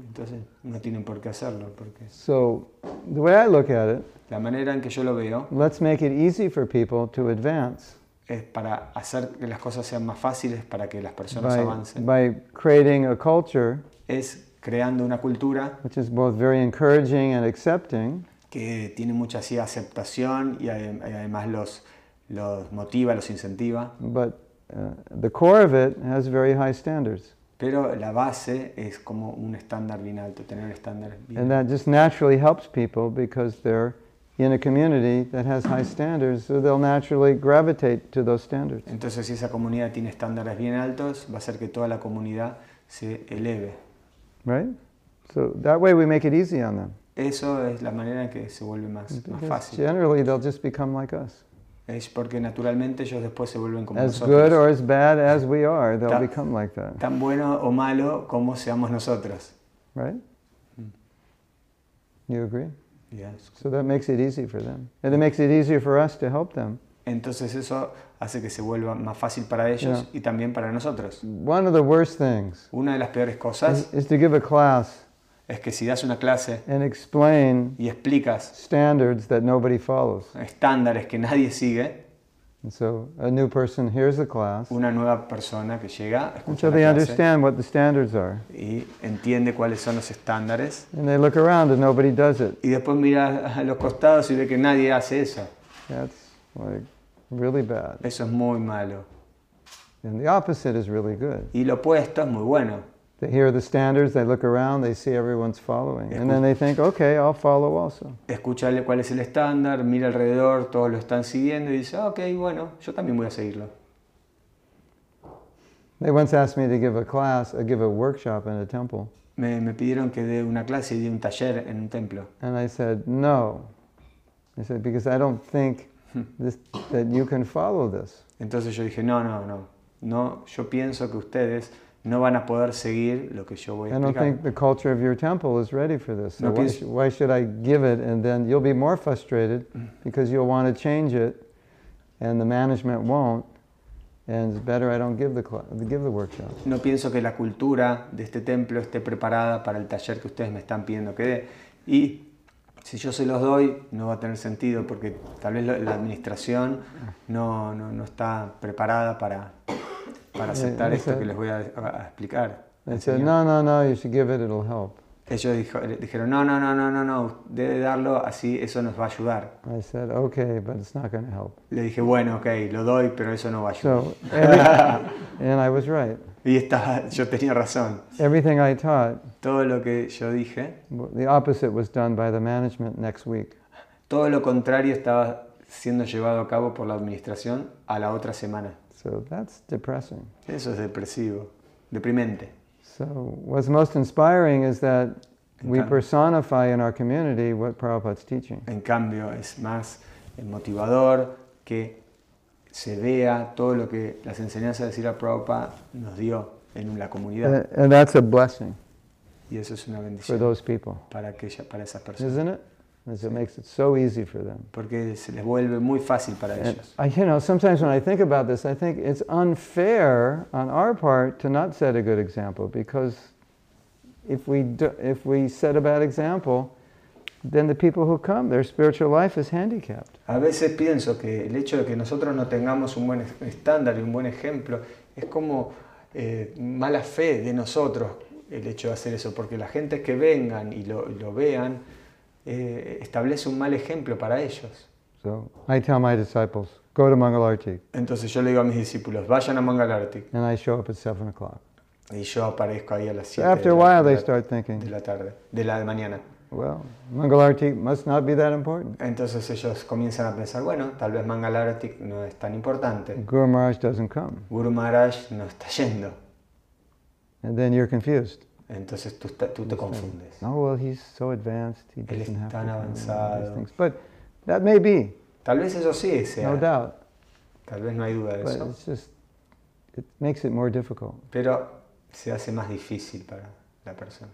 Speaker 2: entonces no tienen por qué hacerlo. Porque
Speaker 1: So the way I look at it,
Speaker 2: la manera en que yo lo veo
Speaker 1: let's make it easy for people to advance
Speaker 2: es para hacer que las cosas sean más fáciles para que las personas
Speaker 1: by,
Speaker 2: avancen.
Speaker 1: by creating a culture
Speaker 2: Es creando una cultura
Speaker 1: which is both very encouraging and accepting,
Speaker 2: que tiene mucha así aceptación y adem- y además los, los motiva, los incentiva.
Speaker 1: but Uh, the core of it has very high standards.
Speaker 2: Pero la base es como un estándar bien alto, tener estándares bien
Speaker 1: And that just naturally helps people because they're in a community that has high standards, so they'll naturally gravitate to those standards.
Speaker 2: Entonces, si esa comunidad tiene estándares bien altos, va a hacer que toda la comunidad se eleve.
Speaker 1: Right? So that way we make it easy on them.
Speaker 2: Eso es la manera en que se vuelve más, más fácil.
Speaker 1: generally they'll just become like us.
Speaker 2: Es porque naturalmente ellos después se vuelven como
Speaker 1: As
Speaker 2: nosotros.
Speaker 1: good or as bad as we are, they'll
Speaker 2: Ta-
Speaker 1: become like that.
Speaker 2: Tan bueno o malo como seamos nosotros.
Speaker 1: Right? You agree?
Speaker 2: Yes.
Speaker 1: So that makes it easy for them. And it makes it easier for us to help them.
Speaker 2: Entonces eso hace que se vuelva más fácil para ellos y también para nosotros.
Speaker 1: One of the worst things
Speaker 2: Una de las peores cosas
Speaker 1: is, is to give a class
Speaker 2: es que si das una clase
Speaker 1: and explain
Speaker 2: y explicas
Speaker 1: standards that nobody follows.
Speaker 2: estándares que nadie sigue,
Speaker 1: And so a new person hears the class,
Speaker 2: una nueva persona que llega,
Speaker 1: and
Speaker 2: escucha
Speaker 1: so
Speaker 2: la
Speaker 1: they
Speaker 2: clase
Speaker 1: understand what the standards are.
Speaker 2: y entiende cuáles son los estándares
Speaker 1: And they look around and nobody does it.
Speaker 2: y después mira a los costados y ve que nadie hace eso.
Speaker 1: That's like really bad.
Speaker 2: Eso es muy malo.
Speaker 1: And the opposite is really good.
Speaker 2: Y lo opuesto es muy bueno.
Speaker 1: They hear the standards, they look around, they see everyone's following. And then they think, okay, I'll follow also.
Speaker 2: Escucha cuál es el estándar, mira alrededor, todos lo están siguiendo y dice, "Ah, ok, bueno, yo también voy a seguirlo.
Speaker 1: They once asked me to give a class, uh, give a workshop in a temple.
Speaker 2: Me, me pidieron que dé una clase y dé un taller en un templo.
Speaker 1: And I said, no. I said, because I don't think this, that you can follow this.
Speaker 2: Entonces yo dije, no, no, no, no, yo pienso que ustedes no van a poder seguir lo que yo voy a
Speaker 1: I don't
Speaker 2: explicar.
Speaker 1: think the culture of your temple is ready for this. So
Speaker 2: No
Speaker 1: why,
Speaker 2: pienso-
Speaker 1: sh- why should I give it and then you'll be more frustrated because you'll want to change it and the management won't. And it's better I don't give the, cla- give the workshop.
Speaker 2: No pienso que la cultura de este templo esté preparada para el taller que ustedes me están pidiendo que dé. Y si yo se los doy, no va a tener sentido porque tal vez la administración no, no, no está preparada para, para aceptar
Speaker 1: Eh,
Speaker 2: esto
Speaker 1: ese-
Speaker 2: que les voy a, a- explicar.
Speaker 1: They said, no, no, no, you should give it, it'll help.
Speaker 2: Ellos dijo- dijeron, no, no, no, no, no, no, debe darlo así, eso nos va a ayudar.
Speaker 1: I said, okay, but it's not going to help.
Speaker 2: Le dije, bueno, ok, lo doy, pero eso no va a ayudar.
Speaker 1: So, every, and I was right.
Speaker 2: Y estaba, yo tenía razón.
Speaker 1: Everything I taught,
Speaker 2: Todo lo que yo dije,
Speaker 1: the opposite was done by the management next week.
Speaker 2: todo lo contrario estaba siendo llevado a cabo por la administración a la otra semana.
Speaker 1: So that's depressing.
Speaker 2: Eso es depresivo, deprimente.
Speaker 1: So what's most inspiring is that we personify in our community what Prabhupada's teaching.
Speaker 2: En cambio, es más motivador que se vea todo lo que las enseñanzas de Sira Prabhupada nos dio en la comunidad.
Speaker 1: And, and that's a blessing
Speaker 2: Y eso es una
Speaker 1: for
Speaker 2: bendición
Speaker 1: those people,
Speaker 2: para, aquella, para esas personas.
Speaker 1: isn't it? As it makes it so easy for them.
Speaker 2: porque se les vuelve muy fácil para
Speaker 1: And
Speaker 2: ellos.
Speaker 1: I, you know, sometimes when I think about this, I think it's unfair on our part to not set a good example because if we do, if we set a bad example, then the people who come, their spiritual life is handicapped.
Speaker 2: A veces pienso que el hecho de que nosotros no tengamos un buen es- estándar y un buen ejemplo es como eh, mala fe de nosotros el hecho de hacer eso, porque la gente que vengan y lo, y lo vean eh, establece un mal ejemplo para ellos.
Speaker 1: So I tell my disciples, go to Mangalartik,
Speaker 2: Entonces yo le digo a mis discípulos, vayan a Mangalartik
Speaker 1: and I show up at seven o'clock.
Speaker 2: y yo aparezco ahí a las
Speaker 1: So
Speaker 2: 7
Speaker 1: after
Speaker 2: de,
Speaker 1: a
Speaker 2: la-
Speaker 1: while, they start
Speaker 2: de
Speaker 1: thinking,
Speaker 2: la tarde, de la mañana.
Speaker 1: well, Mangalartik must not be that important.
Speaker 2: Entonces ellos comienzan a pensar, bueno, tal vez Mangalartik no es tan importante.
Speaker 1: Guru Maharaj doesn't come,
Speaker 2: Guru Maharaj no está yendo.
Speaker 1: and then you're confused.
Speaker 2: Entonces tú, tú te confundes.
Speaker 1: Oh well, he's so advanced. He
Speaker 2: Él es tan avanzado.
Speaker 1: things. But that may be,
Speaker 2: Tal vez eso sí sea.
Speaker 1: no doubt.
Speaker 2: Tal vez no hay duda de
Speaker 1: But
Speaker 2: eso.
Speaker 1: it's just, it makes it more difficult,
Speaker 2: Pero se hace más difícil para la persona.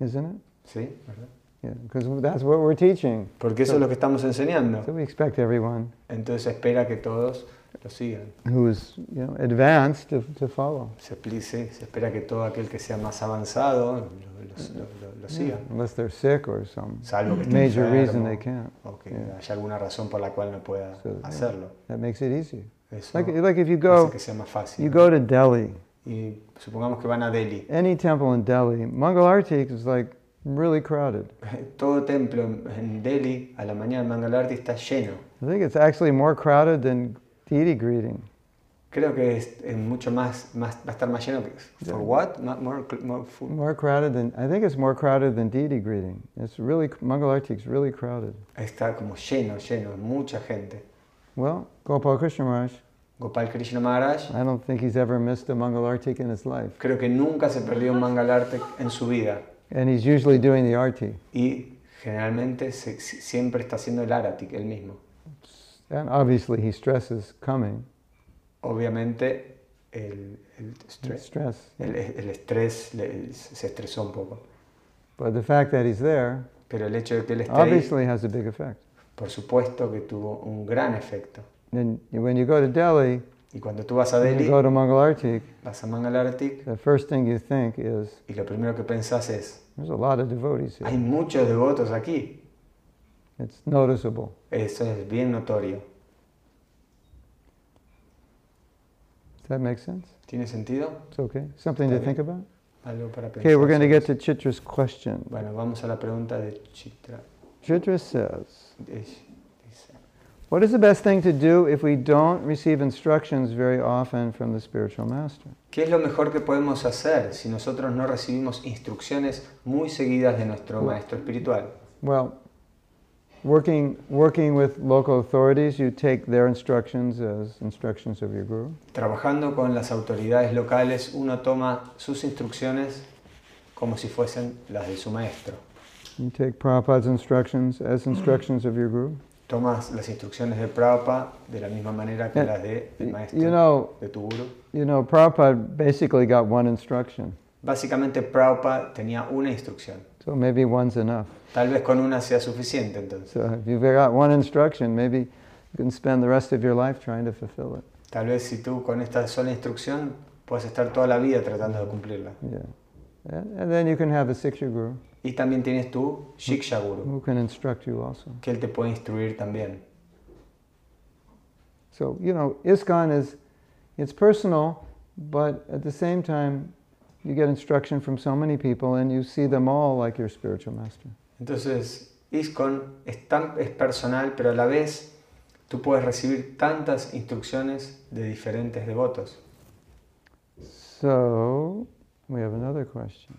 Speaker 1: isn't it?
Speaker 2: ¿Sí? ¿Verdad?
Speaker 1: Yeah, because that's what we're teaching.
Speaker 2: Porque eso es lo que estamos enseñando.
Speaker 1: So we expect everyone
Speaker 2: Entonces espera que todos lo sigan.
Speaker 1: who is, you know, advanced to, to follow.
Speaker 2: Se, se espera que todo aquel que sea más avanzado lo, lo- lo- lo- siga.
Speaker 1: Unless they're sick or some
Speaker 2: Salvo que
Speaker 1: major
Speaker 2: enfermo,
Speaker 1: reason they can't.
Speaker 2: O que
Speaker 1: Yeah.
Speaker 2: haya alguna razón por la cual no pueda
Speaker 1: So, yeah,
Speaker 2: hacerlo.
Speaker 1: That makes it easy.
Speaker 2: Eso
Speaker 1: Like, like if you
Speaker 2: hace
Speaker 1: go,
Speaker 2: que sea más fácil.
Speaker 1: you go to Delhi,
Speaker 2: Y supongamos que van a Delhi.
Speaker 1: any temple in Delhi, Mangalartik is like really crowded.
Speaker 2: Todo templo en- Delhi a la mañana Mangalarti está lleno.
Speaker 1: I think it's actually more crowded than deity greeting.
Speaker 2: Creo que es, es mucho más, más, va a estar más lleno. que-. ¿For what? More, more full.
Speaker 1: More crowded than, I think it's more crowded than deity greeting. It's really, Mangalartik's really crowded.
Speaker 2: Está como lleno, lleno, mucha gente.
Speaker 1: Well, Gopal Krishna Maharaj,
Speaker 2: Gopal Krishna Maharaj,
Speaker 1: I don't think he's ever missed a Mangalartik in his life.
Speaker 2: creo que nunca se perdió un Mangalarte en su vida.
Speaker 1: And he's usually doing the arti.
Speaker 2: Y generalmente se- si- siempre está haciendo el Aratik, él mismo.
Speaker 1: And obviously he stresses coming.
Speaker 2: Obviamente el, el
Speaker 1: Stress.
Speaker 2: estrés,
Speaker 1: stress.
Speaker 2: el, el estrés le- se estresó un poco.
Speaker 1: But the fact that he's there
Speaker 2: Pero el hecho de que él esté ahí,
Speaker 1: obviously has a big effect.
Speaker 2: por supuesto que tuvo un gran efecto.
Speaker 1: And when you go to Delhi,
Speaker 2: Y cuando tú vas a
Speaker 1: when you
Speaker 2: Delhi,
Speaker 1: go to Mangalartik,
Speaker 2: vas a Mangalartik
Speaker 1: the first thing you think is,
Speaker 2: y lo primero que pensás es,
Speaker 1: there's a lot of devotees
Speaker 2: hay
Speaker 1: here.
Speaker 2: muchos devotos aquí.
Speaker 1: It's noticeable.
Speaker 2: Eso es bien notorio.
Speaker 1: Does that make sense?
Speaker 2: ¿Tiene sentido?
Speaker 1: It's okay. Something to think about?
Speaker 2: Algo para pensar.
Speaker 1: Okay, we're going to get to Chitra's question.
Speaker 2: Bueno, vamos a la pregunta de Chitra.
Speaker 1: Chitra says, What is the best thing to do if we don't receive instructions very often from the spiritual master?
Speaker 2: ¿Qué es lo mejor que podemos hacer si nosotros no recibimos instrucciones muy seguidas de nuestro maestro espiritual?
Speaker 1: Well, working, working with local authorities, you take their instructions as instructions of your guru.
Speaker 2: Trabajando con las autoridades locales, uno toma sus instrucciones como si fuesen las de su maestro.
Speaker 1: You take Prabhupada's instructions as instructions of your guru.
Speaker 2: Tomas las instrucciones de Prabhupada de la misma manera que
Speaker 1: Yeah.
Speaker 2: las de el maestro
Speaker 1: You know,
Speaker 2: de tu guru.
Speaker 1: you know, Prabhupada basically got one instruction,
Speaker 2: Básicamente Prabhupada tenía una instrucción.
Speaker 1: So maybe one's enough.
Speaker 2: Tal vez con una sea suficiente entonces.
Speaker 1: So if you've got one instruction, maybe you can spend the rest of your life trying to fulfill it.
Speaker 2: Tal vez si tú con esta sola instrucción puedes estar toda la vida tratando de cumplirla.
Speaker 1: Yeah. And, then you can have a Siksha guru
Speaker 2: Y también tienes tu Shiksha Guru,
Speaker 1: who can instruct you also.
Speaker 2: que él te puede instruir también.
Speaker 1: So, you know, ISKCON is, it's personal, but at the same time, you get instruction from so many people and you see them all like your spiritual master.
Speaker 2: Entonces, ISKCON es, tan, es personal, pero a la vez tú puedes recibir tantas instrucciones de diferentes devotos.
Speaker 1: So, we have another question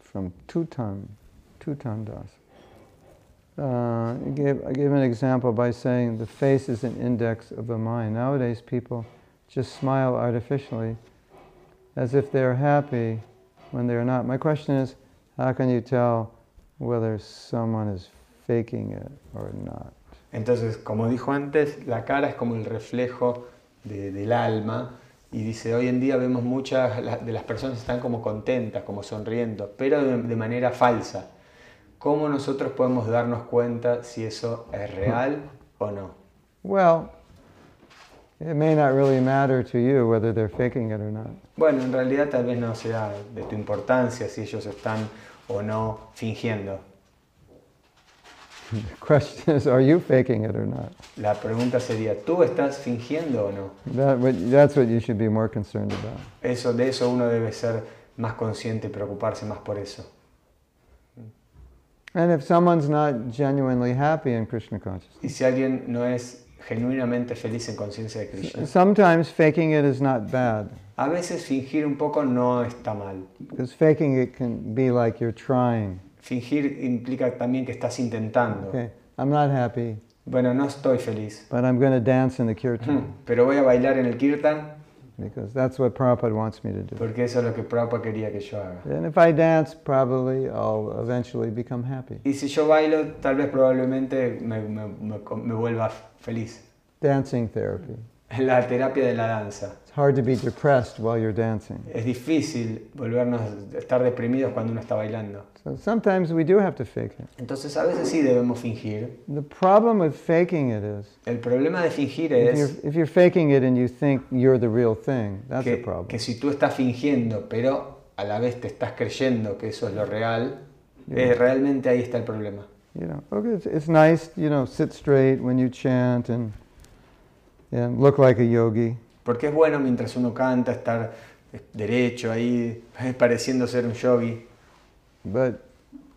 Speaker 1: from Tutan, Tutan Das. Uh, I, gave, I gave an example by saying the face is an index of the mind. Nowadays, people just smile artificially as if they're happy when they're not. My question is how can you tell whether someone is faking it or not?
Speaker 2: Entonces, como dijo antes, la cara es como el reflejo de- del alma. Y dice, hoy en día vemos muchas de las personas están como contentas, como sonriendo, pero de, de manera falsa. ¿cómo nosotros podemos darnos cuenta si eso es real o no?
Speaker 1: Well, it may not really matter to you whether they're faking it or not.
Speaker 2: Bueno, en realidad tal vez no sea de tu importancia si ellos están o no fingiendo.
Speaker 1: The question is, are you faking it or not?
Speaker 2: La pregunta sería, ¿tú estás fingiendo o no?
Speaker 1: That, that's what you should be more concerned about.
Speaker 2: Eso, de eso uno debe ser más consciente y preocuparse más por eso.
Speaker 1: And if someone's not genuinely happy in Krishna consciousness,
Speaker 2: Y si alguien no es genuinamente feliz en conciencia de Krishna,
Speaker 1: sometimes faking it is not bad.
Speaker 2: a veces fingir un poco no está mal.
Speaker 1: Because faking it can be like you're trying.
Speaker 2: Fingir implica también que estás intentando.
Speaker 1: Okay, I'm not happy,
Speaker 2: Bueno, no estoy feliz,
Speaker 1: but I'm going to dance in the kirtan
Speaker 2: pero voy a bailar en el kirtan
Speaker 1: because that's what Prabhupada wants me to do.
Speaker 2: porque eso es lo que Prabhupada quería que yo haga.
Speaker 1: And if I dance, probably I'll eventually become happy.
Speaker 2: Y si yo bailo, tal vez probablemente me, me- me- me vuelva feliz.
Speaker 1: Dancing therapy.
Speaker 2: La terapia de la danza.
Speaker 1: It's hard to be depressed while you're dancing.
Speaker 2: Es difícil volvernos a estar deprimidos cuando uno está bailando.
Speaker 1: So sometimes we do have to fake it.
Speaker 2: Entonces a veces sí debemos fingir.
Speaker 1: The problem with faking it is
Speaker 2: El problema de fingir
Speaker 1: if
Speaker 2: es
Speaker 1: you're, if you're faking it and you think you're the real thing, that's
Speaker 2: que,
Speaker 1: problem.
Speaker 2: que si tú estás fingiendo, pero a la vez te estás creyendo que eso es lo real, eh, realmente ahí está el problema.
Speaker 1: You know, okay, it's, it's nice, you know, sit straight when you chant and look like a yogi.
Speaker 2: Porque es bueno mientras uno canta estar derecho ahí, pareciendo ser un yogi.
Speaker 1: But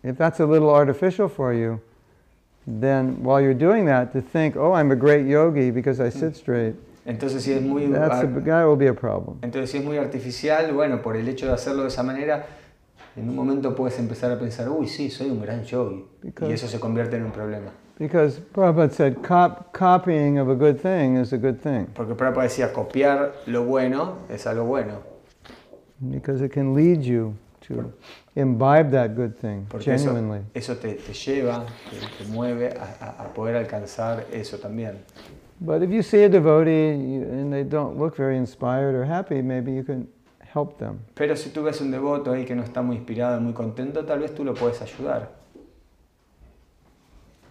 Speaker 1: if that's a little artificial for you, then while you're doing that, to think, oh, I'm a great yogi because I sit straight,
Speaker 2: Entonces si es muy
Speaker 1: that's a, that will be a problem.
Speaker 2: entonces si es muy artificial, bueno, por el hecho de hacerlo de esa manera, en un momento puedes empezar a pensar, uy, sí, soy un gran yogi.
Speaker 1: Because-
Speaker 2: Y eso se convierte en un problema.
Speaker 1: Because Prabhupada said, Cop- copying of a good thing is a good thing
Speaker 2: Porque Prabhupada decía, copiar lo bueno es algo bueno.
Speaker 1: because it can lead you to imbibe that good thing
Speaker 2: Porque
Speaker 1: genuinely.
Speaker 2: eso te, te lleva, te, te mueve a, poder alcanzar eso también.
Speaker 1: But if you see a devotee and they don't look very inspired or happy, maybe you can help them.
Speaker 2: Pero si tú ves un devoto ahí que no está muy inspirado, muy contento, tal vez tú lo puedes ayudar.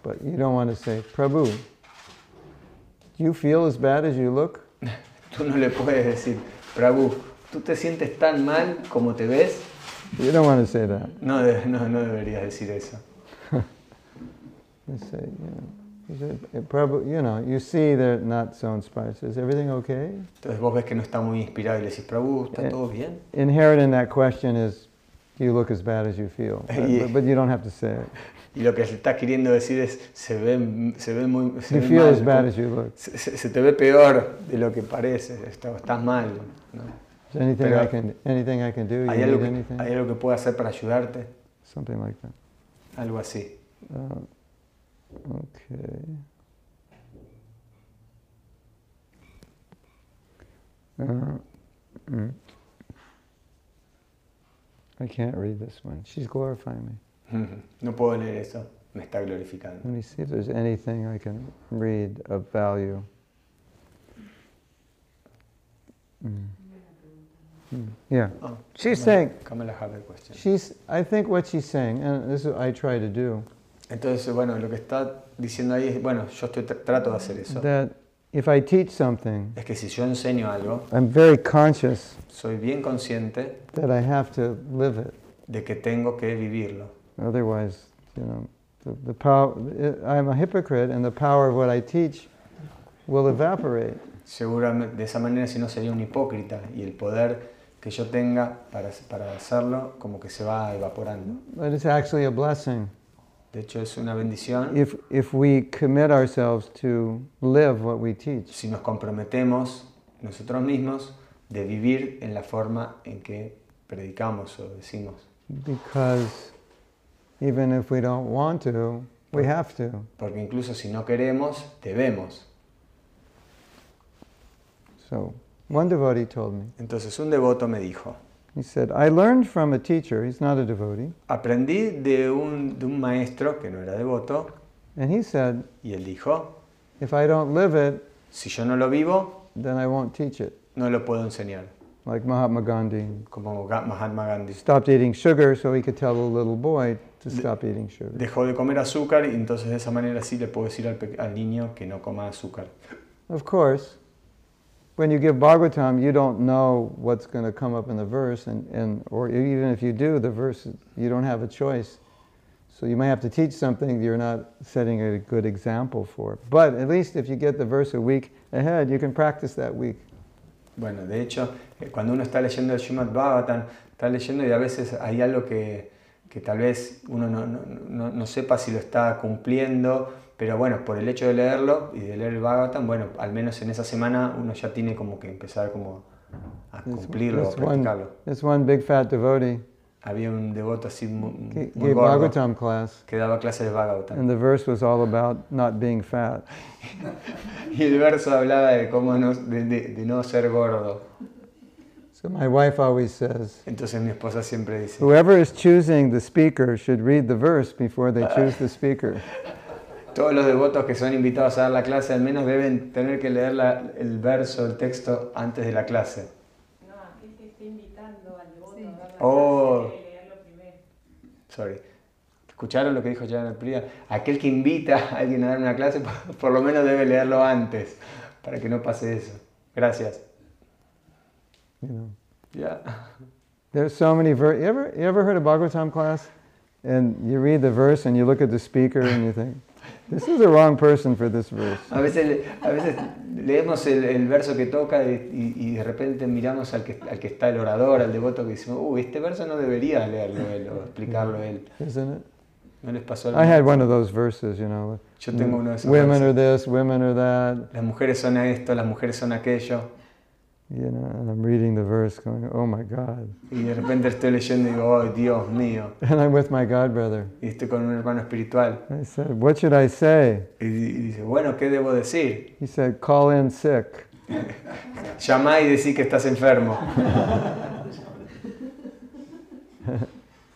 Speaker 1: But you don't want to say, Prabhu, do you feel as bad as you look?
Speaker 2: Tú no le puedes decir, Prabhu, ¿tú te sientes tan mal como te ves?
Speaker 1: You don't want to say that.
Speaker 2: No, no, no deberías decir eso.
Speaker 1: You say, you know, you say, "Eh, Prabhu, you know, you see they're not so inspired. Is everything okay?
Speaker 2: Entonces vos ves que no está muy inspirado y le decís, Prabhu, ¿está
Speaker 1: Eh,
Speaker 2: todo bien?
Speaker 1: Inherent in that question is, do you look as bad as you feel? But, but, but you don't have to say it.
Speaker 2: Y lo que le estás queriendo decir es, se ve, se ve muy... Se ve mal,
Speaker 1: bad
Speaker 2: como-
Speaker 1: as you look.
Speaker 2: se, se- se te ve peor de lo que parece, está- estás mal. ¿no? Pero-
Speaker 1: I can, anything I can do?
Speaker 2: ¿Hay, algo que,
Speaker 1: anything?
Speaker 2: ¿Hay algo que pueda hacer para ayudarte?
Speaker 1: Something like that.
Speaker 2: Algo así.
Speaker 1: Uh, okay. Uh, mm. I can't read this one. She's glorifying me.
Speaker 2: No puedo leer eso, me está glorificando.
Speaker 1: Let me see if there's anything I can read of value. Mm. Mm. Yeah.
Speaker 2: Oh,
Speaker 1: She's
Speaker 2: Kamala-
Speaker 1: saying,
Speaker 2: Kamala a question.
Speaker 1: she's, I think what she's saying, and this is what I try to do,
Speaker 2: Entonces, bueno, lo que está diciendo ahí es, bueno, yo estoy, tr- trato de hacer eso.
Speaker 1: that if I teach something,
Speaker 2: Es que si yo enseño algo,
Speaker 1: I'm very conscious
Speaker 2: soy bien consciente
Speaker 1: that I have to live it.
Speaker 2: de que tengo que vivirlo.
Speaker 1: Otherwise, you know, the, the power, I'm a hypocrite and the power of what I teach will evaporate.
Speaker 2: Seguramente de esa manera si no sería un hipócrita y el poder que yo tenga para, para hacerlo como que se va evaporando.
Speaker 1: But it's actually a blessing
Speaker 2: De hecho es una bendición
Speaker 1: if, if we commit ourselves to live what we teach.
Speaker 2: si nos comprometemos nosotros mismos de vivir en la forma en que predicamos o decimos.
Speaker 1: Because even if we don't want to, we have to.
Speaker 2: Porque incluso si no queremos, debemos.
Speaker 1: So one devotee told me,
Speaker 2: Entonces un devoto me dijo,
Speaker 1: he said, I learned from a teacher, he's not a devotee,
Speaker 2: aprendí de un, de un maestro que no era devoto
Speaker 1: and he said,
Speaker 2: y él dijo,
Speaker 1: if I don't live it,
Speaker 2: si yo no lo vivo,
Speaker 1: then I won't teach it.
Speaker 2: no lo puedo enseñar.
Speaker 1: Like Mahatma Gandhi.
Speaker 2: como Mahatma Gandhi.
Speaker 1: Stopped eating sugar so he could tell the little boy to stop eating sugar.
Speaker 2: Dejó de comer azúcar y entonces de esa manera sí le puedo decir al, al niño que no coma azúcar.
Speaker 1: Of course, when you give Bhagavatam, you don't know what's going to come up in the verse, and, and or even if you do, the verse you don't have a choice. So you may have to teach something you're not setting a good example for. But at least if you get the verse a week ahead, you can practice that week.
Speaker 2: Bueno, de hecho, eh, cuando uno está leyendo el Srimad Bhagavatam, está leyendo y a veces hay algo que, que tal vez uno no, no- no- no sepa si lo está cumpliendo, pero bueno, por el hecho de leerlo y de leer el Bhagavatam, bueno, al menos en esa semana uno ya tiene como que empezar como a cumplirlo, a
Speaker 1: there's one,
Speaker 2: practicarlo.
Speaker 1: one big fat devotee
Speaker 2: Había un devoto así muy,
Speaker 1: g-
Speaker 2: muy
Speaker 1: gave
Speaker 2: gordo
Speaker 1: Bhagavatam class,
Speaker 2: que daba clases de Bhagavatam.
Speaker 1: and the verse was all about not being fat.
Speaker 2: Y el verso hablaba de cómo no, de, de- de no ser gordo.
Speaker 1: So my wife always says,
Speaker 2: Entonces mi esposa siempre dice,
Speaker 1: whoever is choosing the speaker should read the verse before they choose the speaker.
Speaker 2: todos los devotos que son invitados a dar la clase al menos deben tener que leer la- el verso, el texto antes de la clase.
Speaker 6: No, aquel que esté invitando al devoto
Speaker 5: Sí.
Speaker 6: a dar la
Speaker 2: Oh.
Speaker 6: primero.
Speaker 2: Sorry. ¿Escucharon lo que dijo Janet Priya? Aquel que invita a alguien a dar una clase por, lo menos debe leerlo antes para que no pase eso. Gracias.
Speaker 1: You know,
Speaker 2: Ya.
Speaker 1: there's so many ver- you ever you ever heard a Bhagavatam class, and you read the verse and you look at the speaker and you think, this is the wrong person for this verse.
Speaker 2: A veces, a veces leemos el, el verso que toca y, y- de repente miramos al que, al que está el orador, al devoto, que decimos, uy, este verso no debería leerlo él o explicarlo él.
Speaker 1: Isn't it?
Speaker 2: ¿No les pasó
Speaker 1: I had one of those verses, you know.
Speaker 2: Yo tengo uno de esos
Speaker 1: Women
Speaker 2: versos.
Speaker 1: are this, women are that.
Speaker 2: Las mujeres son esto, las mujeres son aquello.
Speaker 1: You know, and I'm reading the verse, going, oh my God.
Speaker 2: Y de repente estoy leyendo y digo, oh Dios mío.
Speaker 1: And I'm with my God brother.
Speaker 2: Y estoy con un hermano espiritual.
Speaker 1: I said, what should I say?
Speaker 2: Y, dice, bueno, ¿qué debo decir?
Speaker 1: He said, call in sick.
Speaker 2: Llamá y decí que estás enfermo.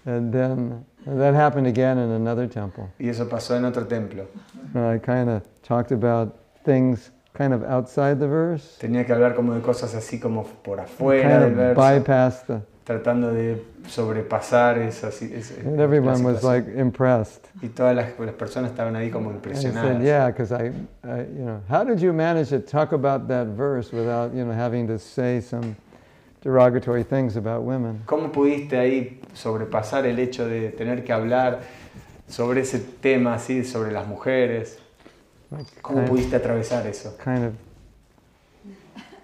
Speaker 1: And then and that happened again in another temple.
Speaker 2: Y eso pasó en otro templo.
Speaker 1: I kind of talked about things kind of outside the verse,
Speaker 2: Tenía que hablar como de cosas así como por afuera
Speaker 1: kind
Speaker 2: del verso,
Speaker 1: bypass the.
Speaker 2: tratando de sobrepasar esas... esa-
Speaker 1: And everyone was like impressed.
Speaker 2: Y todas las, las personas estaban ahí como
Speaker 1: I
Speaker 2: impresionadas.
Speaker 1: said, yeah, because I, I, you know, how did you manage to talk about that verse without, you know, having to say some derogatory things about women?
Speaker 2: ¿Cómo pudiste ahí sobrepasar el hecho de tener que hablar sobre ese tema así, sobre las mujeres? ¿Cómo
Speaker 1: kind,
Speaker 2: pudiste atravesar eso?
Speaker 1: kind of,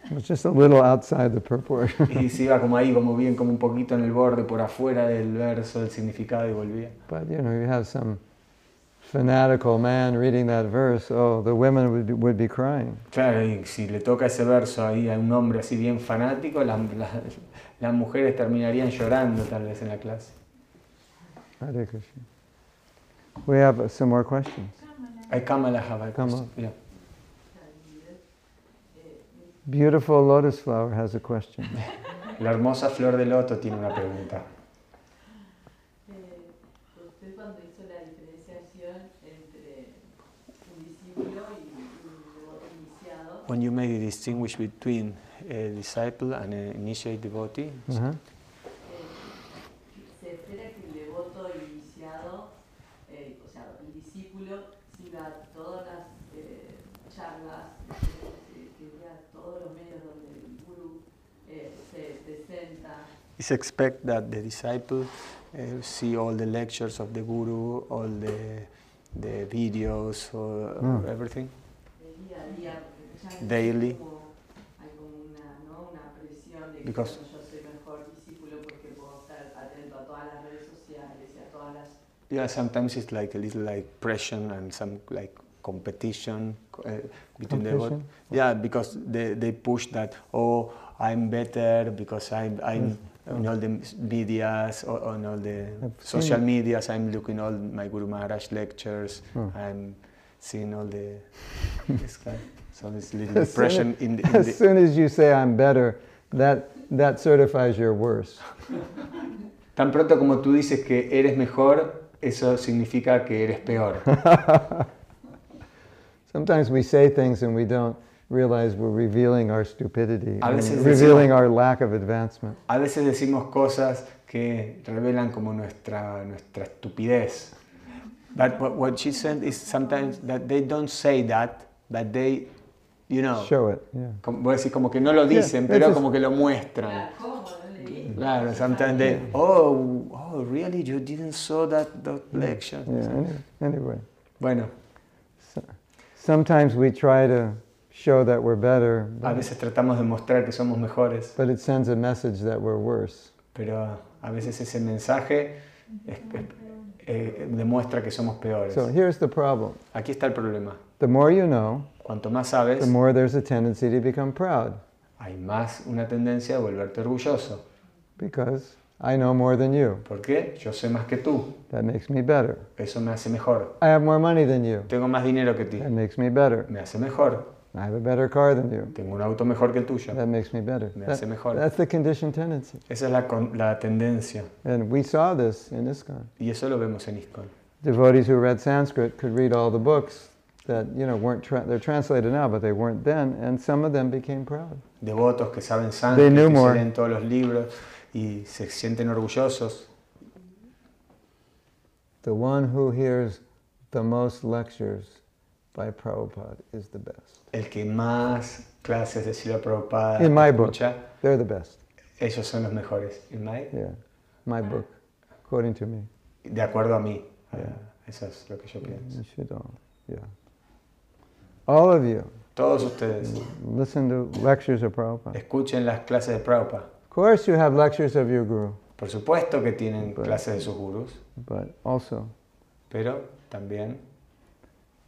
Speaker 1: it was just a little outside the purport.
Speaker 2: Y se iba como ahí, como bien, como un poquito en el borde, por afuera del verso, del significado y volvía.
Speaker 1: but you know, you have some fanatical man reading that verse. Oh, the women would would be crying.
Speaker 2: Claro, y si le toca ese verso ahí a un hombre así bien fanático, las, las- las mujeres terminarían llorando tal vez en la clase.
Speaker 1: Hare Krishna. We have some more questions.
Speaker 2: Hay Kamala Java.
Speaker 1: Kamala.
Speaker 2: Yeah.
Speaker 1: Beautiful lotus flower has a question.
Speaker 2: La hermosa flor de loto tiene una pregunta.
Speaker 6: Eh, usted cuando hizo la diferenciación entre un discípulo y un devoto iniciado,
Speaker 2: When you make a distinguish between a disciple and an initiate devotee,
Speaker 1: Uh-huh.
Speaker 6: eh, se espera que el devoto iniciado, eh, o sea, el discípulo, siga todas las eh, charlas, eh, que vea todos los medios donde el guru eh, se presenta.
Speaker 2: is expect that the disciple uh, see all the lectures of the guru, all the the videos, or
Speaker 1: Mm.
Speaker 2: everything.
Speaker 6: de día a día, porque muchas veces
Speaker 2: Daily.
Speaker 6: hay como, hay como una, ¿no? una presión de que
Speaker 2: Because-
Speaker 6: bueno, yo soy mejor discípulo porque puedo estar atento a todas las redes sociales y a todas las...
Speaker 2: Yeah, sometimes it's like a little like pressure and some like competition uh, between the
Speaker 1: Competition?
Speaker 2: yeah because they, they push that oh I'm better because I'm I'm on all the medias on all the
Speaker 1: I've
Speaker 2: social medias I'm looking all my Guru Maharaj lectures
Speaker 1: Oh.
Speaker 2: I'm seeing all the this kind so this little
Speaker 1: As
Speaker 2: pressure
Speaker 1: as-
Speaker 2: in the, in
Speaker 1: As
Speaker 2: the
Speaker 1: soon as you say I'm better, that, that certifies you're worse.
Speaker 2: tan pronto como tú dices que eres mejor eso significa que eres peor
Speaker 1: Sometimes we say things and we don't realize we're revealing our stupidity,
Speaker 2: A veces
Speaker 1: revealing
Speaker 2: decimos-
Speaker 1: our lack of advancement.
Speaker 2: A veces decimos cosas que revelan como nuestra, nuestra estupidez. But what, what she said is sometimes that they don't say that, but they, you know,
Speaker 1: Show it, yeah.
Speaker 2: como, voy a decir como que no lo dicen,
Speaker 1: Yeah,
Speaker 2: pero
Speaker 1: it's
Speaker 2: como que lo muestran.
Speaker 6: Claro, ¿cómo? No
Speaker 2: sometimes they, oh, oh, really, you didn't saw that, that lecture.
Speaker 1: Yeah, any- anyway.
Speaker 2: Bueno,
Speaker 1: Sometimes we try to show that we're better,
Speaker 2: a
Speaker 1: but,
Speaker 2: veces tratamos de mostrar que somos mejores,
Speaker 1: but it sends a message that we're worse.
Speaker 2: pero a veces ese mensaje es- es- eh, demuestra que somos peores.
Speaker 1: So here's the problem.
Speaker 2: Aquí está el problema.
Speaker 1: The more you know,
Speaker 2: Cuanto más sabes,
Speaker 1: the more there's a tendency to become proud
Speaker 2: hay más una tendencia de volverte orgulloso.
Speaker 1: because I know more than you.
Speaker 2: ¿Por qué? Yo sé más que tú.
Speaker 1: That makes me better.
Speaker 2: Eso me hace mejor.
Speaker 1: I have more money than you.
Speaker 2: Tengo más dinero que ti.
Speaker 1: That makes me better.
Speaker 2: Me hace mejor.
Speaker 1: I have a better car than you.
Speaker 2: Tengo un auto mejor que el tuyo.
Speaker 1: That makes me better.
Speaker 2: Me
Speaker 1: That-
Speaker 2: hace mejor.
Speaker 1: that's the conditioned tendency.
Speaker 2: Esa es la, la tendencia.
Speaker 1: And we saw this in ISKCON.
Speaker 2: Y eso lo vemos en ISKCON.
Speaker 1: Devotees who read Sanskrit could read all the books that, you know, weren't, tra- they're translated now, but they weren't then, and some of them became proud.
Speaker 2: Devotos que saben
Speaker 1: knew
Speaker 2: que leen todos los libros y se sienten orgullosos.
Speaker 1: The one who hears the most lectures by Prabhupada is the best.
Speaker 2: El que más clases de Sila Prabhupada
Speaker 1: In my book.
Speaker 2: escucha,
Speaker 1: They're the best.
Speaker 2: ellos son los mejores. In my-
Speaker 1: Yeah. My book, according to me.
Speaker 2: De acuerdo a mí.
Speaker 1: Yeah.
Speaker 2: Eso es lo que yo pienso.
Speaker 1: You should all, yeah. All of you,
Speaker 2: Todos ustedes
Speaker 1: listen to lectures of Prabhupada.
Speaker 2: escuchen las clases de Prabhupada.
Speaker 1: Of course, you have lectures of your guru,
Speaker 2: Por supuesto que tienen clases de sus gurús,
Speaker 1: but also
Speaker 2: pero también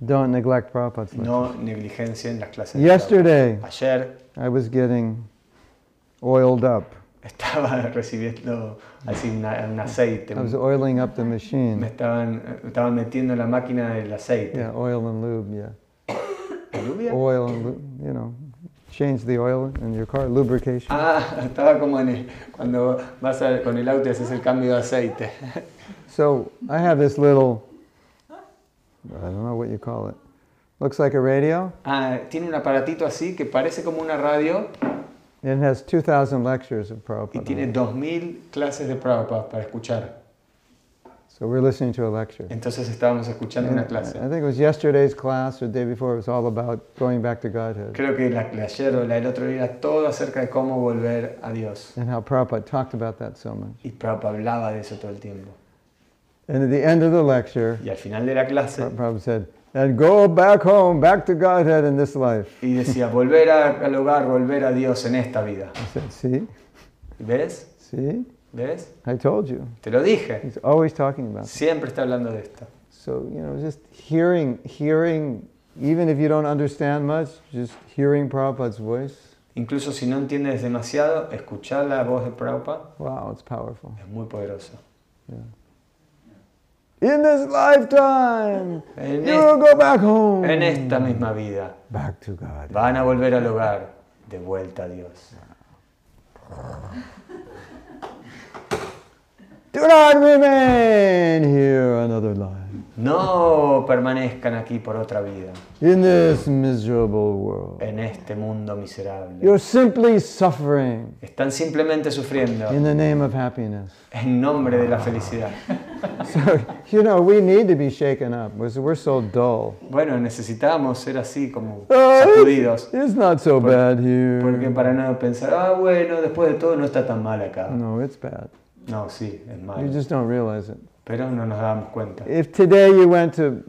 Speaker 1: don't neglect Prabhupada's
Speaker 2: no negligencien las clases de
Speaker 1: Yesterday,
Speaker 2: Prabhupada. Ayer
Speaker 1: I was getting oiled up.
Speaker 2: estaba recibiendo así una- un aceite.
Speaker 1: I was oiling up the
Speaker 2: Me
Speaker 1: machine.
Speaker 2: estaban, me estaban metiendo en la máquina del aceite.
Speaker 1: Yeah, oil and lube, yeah.
Speaker 2: ¿Lluvia?
Speaker 1: Oil and lube, you know, change the oil in your car, lubrication.
Speaker 2: Ah, estaba como en el- cuando vas a- con el auto y haces el cambio de aceite.
Speaker 1: So I have this little, I don't know what you call it. Looks like a radio.
Speaker 2: Ah, tiene un aparatito así que parece como una radio
Speaker 1: It has 2,000 lectures of
Speaker 2: y
Speaker 1: Prabhupada.
Speaker 2: tiene 2000 clases de Prabhupada para escuchar.
Speaker 1: So we're listening to a lecture.
Speaker 2: Entonces estábamos escuchando
Speaker 1: And
Speaker 2: una
Speaker 1: I
Speaker 2: clase.
Speaker 1: think it was yesterday's class or the day before. It was all about going back to Godhead
Speaker 2: Creo que la, la ayer o la del otro día era todo acerca de cómo volver a Dios.
Speaker 1: and how Prabhupada talked about that so much.
Speaker 2: Y Prabhupada hablaba de eso todo el tiempo.
Speaker 1: And at the end of the lecture,
Speaker 2: Y al final de la clase,
Speaker 1: Prabhupada said, "And go back home, back to Godhead in this life."
Speaker 2: y decía, volver a- al hogar, volver a Dios en esta vida.
Speaker 1: I said, "See,
Speaker 2: ¿Ves?
Speaker 1: see,
Speaker 2: ¿Ves?
Speaker 1: I told you."
Speaker 2: Te lo dije.
Speaker 1: He's always talking about.
Speaker 2: Siempre está hablando de esto.
Speaker 1: So you know, just hearing, hearing, even if you don't understand much, just hearing Prabhupada's voice.
Speaker 2: Incluso si no entiendes demasiado, escuchar la voz de Prabhupada
Speaker 1: Wow, it's powerful.
Speaker 2: es muy poderoso.
Speaker 1: In this lifetime,
Speaker 2: En,
Speaker 1: you will go back home.
Speaker 2: en esta misma vida
Speaker 1: Back to God.
Speaker 2: van a volver al hogar, de vuelta a Dios.
Speaker 1: Do not remain here another life
Speaker 2: No permanezcan aquí por otra vida,
Speaker 1: in this miserable world.
Speaker 2: en este mundo miserable.
Speaker 1: You're simply suffering
Speaker 2: Están simplemente sufriendo
Speaker 1: in the name of happiness.
Speaker 2: en nombre de la felicidad.
Speaker 1: So, you know, we need to be shaken up because we're so dull.
Speaker 2: Bueno, necesitamos ser así como sacudidos.
Speaker 1: it's, it's not so bad here.
Speaker 2: Porque para no pensar, ah, bueno, después de todo no está tan mal acá.
Speaker 1: No, it's bad.
Speaker 2: No, sí, es
Speaker 1: You
Speaker 2: malo.
Speaker 1: just don't realize it.
Speaker 2: Pero no nos cuenta.
Speaker 1: If today you went to,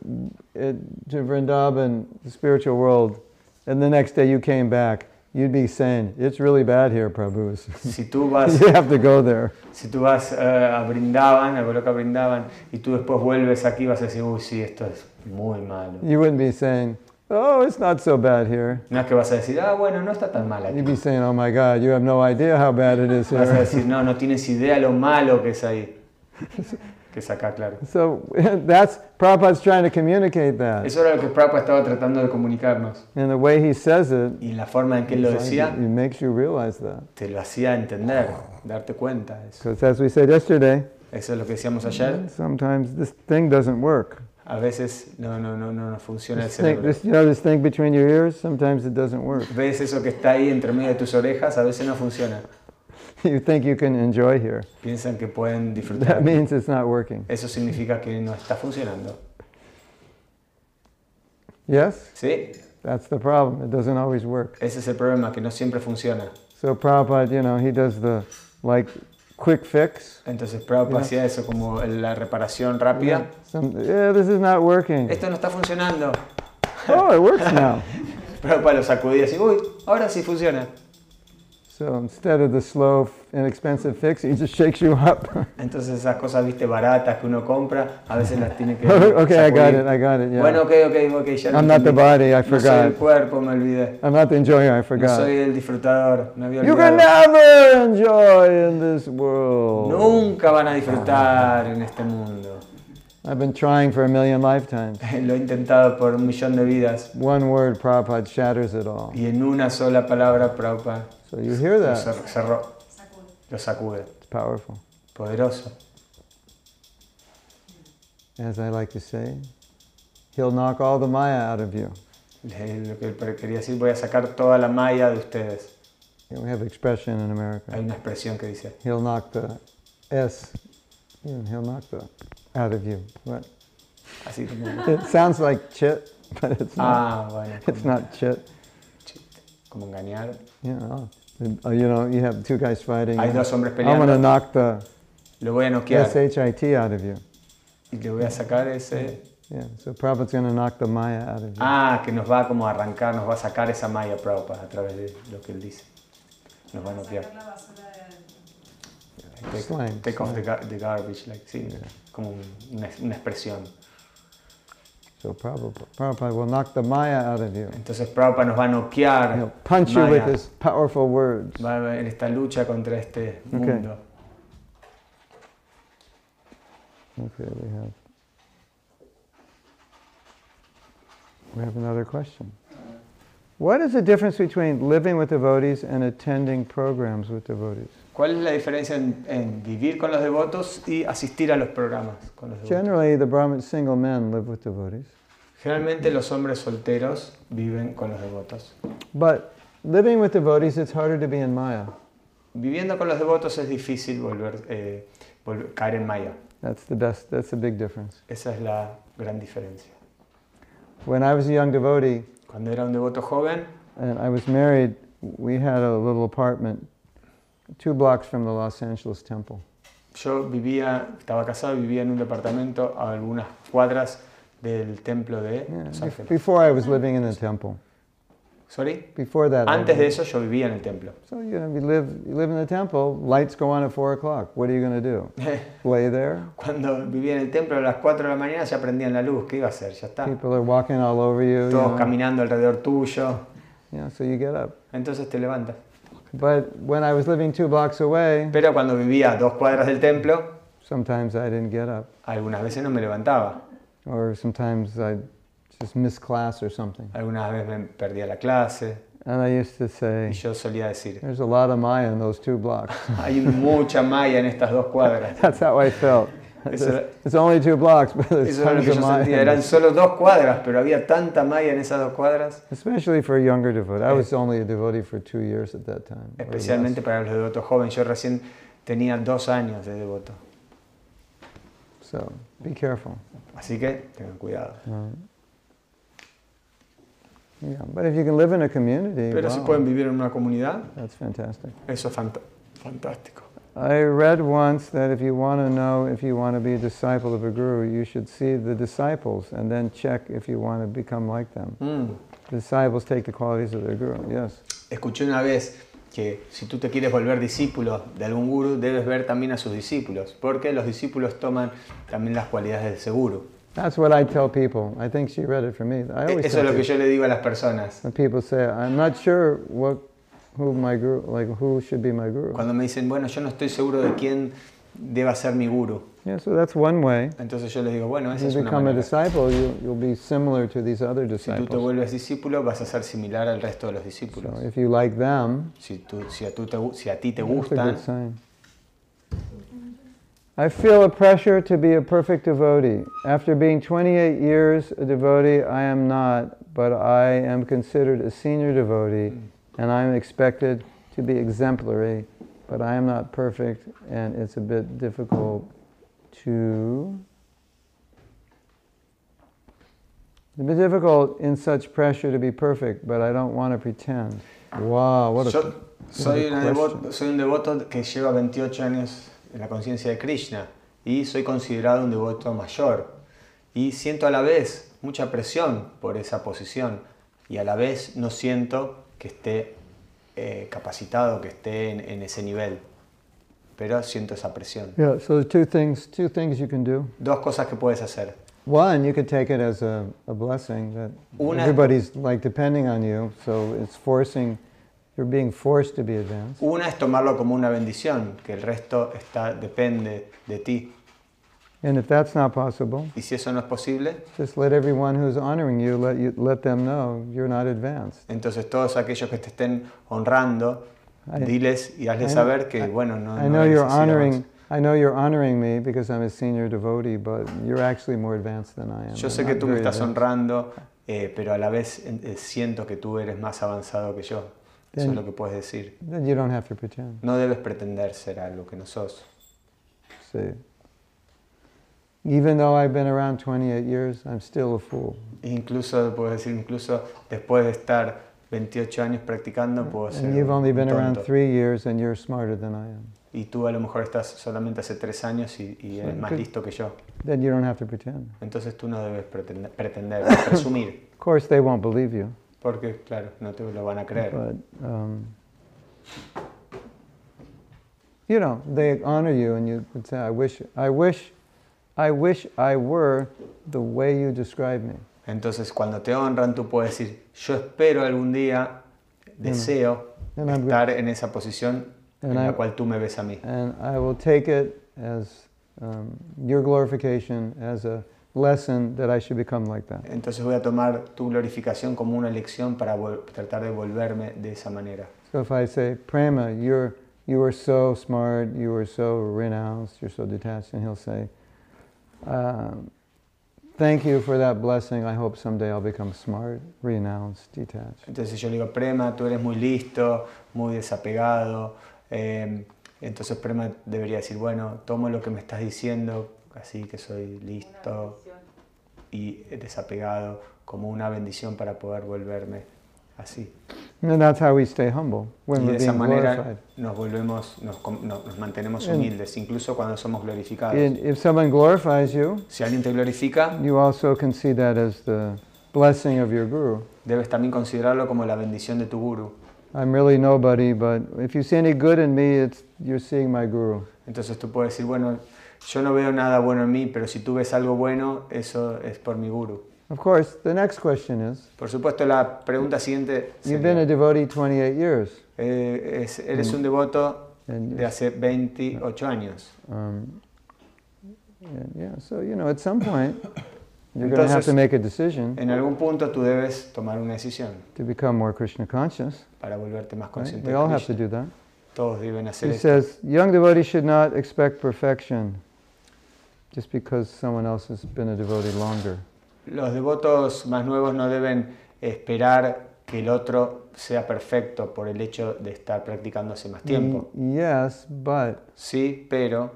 Speaker 1: uh, to Vrindavan, the spiritual world, and the next day you came back, you'd be saying, it's really bad here, Prabhu.
Speaker 2: Si tú vas,
Speaker 1: you have to go there.
Speaker 2: si tú vas eh, a Brindavan, a Goloka Brindavan, y tú después vuelves aquí, vas a decir, uy, sí, esto es muy malo.
Speaker 1: You wouldn't be saying, oh, it's not so bad here.
Speaker 2: No es que vas a decir, ah, bueno, no está tan mal aquí.
Speaker 1: You'd be saying, oh my God, you have no idea how bad it is
Speaker 2: Vas a
Speaker 1: here.
Speaker 2: decir, no, no tienes idea lo malo que es ahí. Que es acá, claro.
Speaker 1: So that's, Prabhupada's trying to communicate that.
Speaker 2: Eso era lo que Prabhupada estaba tratando de comunicarnos.
Speaker 1: And the way he says it,
Speaker 2: Y la forma en que él lo
Speaker 1: like,
Speaker 2: decía,
Speaker 1: it makes you realize that.
Speaker 2: te lo hacía entender, darte cuenta de eso.
Speaker 1: Because as we said yesterday,
Speaker 2: Eso es lo que decíamos ayer.
Speaker 1: sometimes this thing doesn't work.
Speaker 2: A veces no, no, no, no, no funciona el
Speaker 1: thing,
Speaker 2: cerebro.
Speaker 1: this, you know this thing between your ears? Sometimes it doesn't work.
Speaker 2: Ves eso que está ahí entre medio de tus orejas, a veces no funciona.
Speaker 1: You think you can enjoy here.
Speaker 2: Piensan que pueden disfrutar.
Speaker 1: That means it's not working.
Speaker 2: Eso significa que no está funcionando.
Speaker 1: Yes?
Speaker 2: ¿Sí?
Speaker 1: That's the problem. It doesn't always work.
Speaker 2: Ese es el problema, que no siempre funciona.
Speaker 1: So Prabhupada, you know, he does the like quick fix.
Speaker 2: Entonces Prabhupada hacía eso como la reparación rápida.
Speaker 1: Some, yeah, this is not working.
Speaker 2: Esto no está funcionando.
Speaker 1: Oh, it works now.
Speaker 2: Prabhupada lo sacudía así, uy, ahora sí funciona. Entonces esas cosas, viste, baratas que uno compra, a veces las tiene que
Speaker 1: okay, I got it. I got it. Yeah.
Speaker 2: Bueno, ok, ok, ok, ya
Speaker 1: I'm not the body. I
Speaker 2: No soy el
Speaker 1: forgot.
Speaker 2: cuerpo, me olvidé.
Speaker 1: I'm not the enjoyer. I
Speaker 2: No
Speaker 1: forgot.
Speaker 2: soy el disfrutador, me había
Speaker 1: You can
Speaker 2: olvidado.
Speaker 1: never enjoy in this world.
Speaker 2: Nunca van a disfrutar en este mundo.
Speaker 1: I've been trying for a million lifetimes.
Speaker 2: Lo he intentado por un millón de vidas
Speaker 1: One word, Prabhupada shatters it all.
Speaker 2: y en una sola palabra Prabhupada
Speaker 1: So you hear
Speaker 2: lo
Speaker 1: that?
Speaker 2: cer- cerró, lo sacude.
Speaker 1: It's powerful.
Speaker 2: Poderoso.
Speaker 1: As I like to say, he'll knock all the Maya out of you.
Speaker 2: Lo que quería decir, voy a sacar toda la malla de ustedes.
Speaker 1: We have an expression in
Speaker 2: Hay
Speaker 1: America.
Speaker 2: una expresión que dice,
Speaker 1: He'll knock the S, he'll knock the out of you. What?
Speaker 2: así como...
Speaker 1: It sounds like chit, but it's not.
Speaker 2: Ah, bueno.
Speaker 1: It's
Speaker 2: como-
Speaker 1: not chit.
Speaker 2: Como engañar.
Speaker 1: You know, uh, you know, you have two guys fighting.
Speaker 2: Hay dos hombres
Speaker 1: I'm gonna
Speaker 2: peleando.
Speaker 1: knock the
Speaker 2: Lo voy a noquear
Speaker 1: S-H-I-T out of you.
Speaker 2: y le voy a sacar ese...
Speaker 1: Yeah, so Prabhupada's gonna knock the Maya out of you.
Speaker 2: Ah, que nos va como a arrancar, nos va a sacar esa malla Prabhupada a través de lo que él dice. Nos va a noquear. Take, take off the, gar- the garbage, like, sí,
Speaker 1: Yeah.
Speaker 2: como un- una, una expresión.
Speaker 1: So Prabhupada, Prabhupada will knock the Maya out of you.
Speaker 2: Entonces Prabhupada nos va a noquear.
Speaker 1: He'll punch you with his powerful words.
Speaker 2: Va a haber esta lucha contra este mundo.
Speaker 1: Okay. Okay, we have. We have another question. What is the difference between living with devotees and attending programs with devotees?
Speaker 2: ¿Cuál es la diferencia en, en vivir con los devotos y asistir a los programas con los devotos?
Speaker 1: Generally, the Brahmin single men live with devotees,
Speaker 2: Generalmente los hombres solteros viven con los devotos.
Speaker 1: but living with devotees, it's harder to be in Maya.
Speaker 2: Viviendo con los devotos es difícil volver, eh, volver- caer en Maya.
Speaker 1: That's the best. That's the big difference.
Speaker 2: Esa es la gran diferencia.
Speaker 1: When I was a young devotee
Speaker 2: Cuando era un devoto joven,
Speaker 1: and I was married, we had a little apartment two blocks from the Los Angeles Temple.
Speaker 2: yo vivía, estaba casado vivía en un departamento a algunas cuadras del templo de Los Ángeles.
Speaker 1: before I was living in the temple.
Speaker 2: Sorry.
Speaker 1: Before that,
Speaker 2: Antes de eso yo vivía en el templo.
Speaker 1: So you know, you live, you live in the temple. Lights go on at four o'clock. What are you going to do? Lay there?
Speaker 2: Cuando vivía en el templo a las 4 de la mañana ya prendían la luz. ¿Qué iba a hacer? Ya está.
Speaker 1: People are walking all over you. you
Speaker 2: Todos
Speaker 1: know.
Speaker 2: caminando alrededor tuyo.
Speaker 1: Yeah, so you get up.
Speaker 2: Entonces te levantas.
Speaker 1: But when I was living two blocks away,
Speaker 2: Pero cuando vivía a dos cuadras del templo,
Speaker 1: sometimes I didn't get up,
Speaker 2: algunas veces no me levantaba.
Speaker 1: or sometimes I just missed class or something.
Speaker 2: Algunas veces me perdía la clase.
Speaker 1: And I used to
Speaker 2: Y
Speaker 1: say,
Speaker 2: yo solía decir,
Speaker 1: "There's a lot of Maya in those two blocks."
Speaker 2: hay mucha malla en estas dos cuadras.
Speaker 1: That's how I felt.
Speaker 2: Eso era-
Speaker 1: It's only two blocks, but there's
Speaker 2: Eso era lo
Speaker 1: tons
Speaker 2: que
Speaker 1: of
Speaker 2: yo
Speaker 1: Maya.
Speaker 2: sentía.
Speaker 1: in
Speaker 2: Eran solo dos cuadras, pero había tanta malla en esas dos cuadras.
Speaker 1: Especially for a younger devotee. I was only a devotee for two years at that time.
Speaker 2: Especialmente para los devotos jóvenes. Yo recién tenía dos años de devoto.
Speaker 1: So be careful.
Speaker 2: Así que tengan cuidado.
Speaker 1: Right. Yeah, but if you can live in a community,
Speaker 2: Pero si
Speaker 1: wow,
Speaker 2: pueden vivir en una comunidad,
Speaker 1: that's fantastic.
Speaker 2: eso es fant- fantástico.
Speaker 1: I read once that if you want to know if you want to be a disciple of a guru, you should see the disciples and then check if you want to become like them.
Speaker 2: Mm.
Speaker 1: The disciples take the qualities of their guru. Yes.
Speaker 2: Escuché una vez que si tú te quieres volver discípulo de algún gurú, debes ver también a sus discípulos, porque los discípulos toman también las cualidades de ese gurú.
Speaker 1: That's what I tell people. I think she read it for me. I always
Speaker 2: Eso es lo que yo le digo a las personas.
Speaker 1: when people say, "I'm not sure what, who my guru, like who should be my guru."
Speaker 2: Cuando me dicen, bueno, yo no estoy seguro de quién deba ser mi gurú.
Speaker 1: Yeah, so that's one way.
Speaker 2: Entonces yo les digo, bueno,
Speaker 1: If
Speaker 2: esa
Speaker 1: you
Speaker 2: es una
Speaker 1: become a
Speaker 2: manera.
Speaker 1: disciple, you, you'll be similar to these other
Speaker 2: Si tú te
Speaker 1: disciples.
Speaker 2: vuelves discípulo, vas a ser similar al resto de los discípulos.
Speaker 1: So if you like them,
Speaker 2: Si, tú, si, a, tú te si a ti te gustan,
Speaker 1: good sign. I feel a pressure to be a perfect devotee. After being 28 years a devotee, I am not, but I am considered a senior devotee mm. And I am expected to be exemplary, but I am not perfect and it's a bit difficult to. It's a bit difficult in such pressure to be perfect, but I don't want to pretend. Wow, what a
Speaker 2: Yo soy,
Speaker 1: what a
Speaker 2: una devo- soy un devoto que lleva 28 años en la conciencia de Krishna y soy considerado un devoto mayor. Y siento a la vez mucha presión por esa posición y a la vez no siento que esté eh, capacitado, que esté en, en ese nivel. Pero siento esa presión.
Speaker 1: Yeah, so there's two things, two things you can do.
Speaker 2: Dos cosas que puedes hacer.
Speaker 1: One, you could take it as a, a blessing that
Speaker 2: Una-
Speaker 1: everybody's like depending on you, so it's forcing, you're being forced to be advanced.
Speaker 2: Una es tomarlo como una bendición, que el resto está, depende de ti.
Speaker 1: And if that's not possible,
Speaker 2: Y si eso no es posible,
Speaker 1: just let everyone who's honoring you let you let them know you're not advanced.
Speaker 2: entonces todos aquellos que te estén honrando,
Speaker 1: I-
Speaker 2: diles y hazles saber que,
Speaker 1: I-
Speaker 2: bueno, no,
Speaker 1: I
Speaker 2: no
Speaker 1: know
Speaker 2: eres
Speaker 1: you're honoring. I know you're honoring me because I'm a senior devotee, but you're actually more advanced than I am.
Speaker 2: Yo sé que tú me estás
Speaker 1: advanced.
Speaker 2: honrando, eh, pero a la vez eh, siento que tú eres más avanzado que yo. Eso
Speaker 1: Then-
Speaker 2: es lo que puedes decir.
Speaker 1: Then you don't have to pretend.
Speaker 2: No debes pretender ser algo que no sos.
Speaker 1: See. Even though I've been around 28 years, I'm still a fool.
Speaker 2: Incluso, puedes decir, incluso después de estar 28 años practicando, puedo ser
Speaker 1: And you've only
Speaker 2: un
Speaker 1: been around
Speaker 2: tonto.
Speaker 1: three years and you're smarter than I am.
Speaker 2: Y tú a lo mejor estás solamente hace tres años y, y eres más listo que yo.
Speaker 1: Then you don't have to pretend.
Speaker 2: Entonces tú no debes pretender, pretender presumir,
Speaker 1: Of course, they won't believe you,
Speaker 2: porque claro, no te lo van a creer.
Speaker 1: but um, you know they honor you, and you would say, "I wish, I wish, I wish I were the way you describe me."
Speaker 2: Entonces cuando te honran tú puedes decir, yo espero algún día, deseo
Speaker 1: And
Speaker 2: estar en esa posición en la
Speaker 1: I-
Speaker 2: cual tú me ves a mí.
Speaker 1: And I will take it as um, your glorification, as a lesson that I should become like that.
Speaker 2: Entonces voy a tomar tu glorificación como una lección para tratar de volverme de esa manera.
Speaker 1: So if I say, Prema, you're, you are so smart, you are so renounced, you're so detached, and he'll say, um, Thank you for that blessing. I hope someday I'll become smart, renounced, detached.
Speaker 2: Entonces yo le digo, Prema, tú eres muy listo, muy desapegado. eh, entonces Prema debería decir, bueno, tomo lo que me estás diciendo, así que soy listo y desapegado, como una bendición para poder volverme así.
Speaker 1: And that's how we stay humble when
Speaker 2: Y de
Speaker 1: we're
Speaker 2: esa
Speaker 1: being
Speaker 2: manera
Speaker 1: glorified.
Speaker 2: nos volvemos, nos, mantenemos
Speaker 1: And-
Speaker 2: humildes, incluso cuando somos glorificados.
Speaker 1: And if someone glorifies you,
Speaker 2: Si alguien te glorifica,
Speaker 1: you also can see that as the blessing of your guru.
Speaker 2: debes también considerarlo como la bendición de tu guru.
Speaker 1: I'm really nobody, but if you see any good in me, it's you're seeing my guru.
Speaker 2: Entonces tú puedes decir, bueno, yo no veo nada bueno en mí, pero si tú ves algo bueno, eso es por mi guru.
Speaker 1: Of course, the next question is,
Speaker 2: Por supuesto, la pregunta siguiente
Speaker 1: you've been a devotee 28 years.
Speaker 2: eh, es- eres un devoto
Speaker 1: And
Speaker 2: de hace 28 años.
Speaker 1: Um, and yeah, so you know, at some point, you're going to have
Speaker 2: Entonces-
Speaker 1: to make a decision
Speaker 2: En algún punto tú debes tomar una decisión
Speaker 1: to become more Krishna conscious.
Speaker 2: para volverte más
Speaker 1: Right?
Speaker 2: consciente
Speaker 1: We
Speaker 2: de
Speaker 1: all have to
Speaker 2: Krishna.
Speaker 1: do that.
Speaker 2: Todos deben hacer
Speaker 1: He
Speaker 2: esto.
Speaker 1: says, young devotees should not expect perfection just because someone else has been a devotee longer.
Speaker 2: Los devotos más nuevos no deben esperar que el otro sea perfecto por el hecho de estar practicando hace más tiempo.
Speaker 1: Yes, but
Speaker 2: Sí, pero,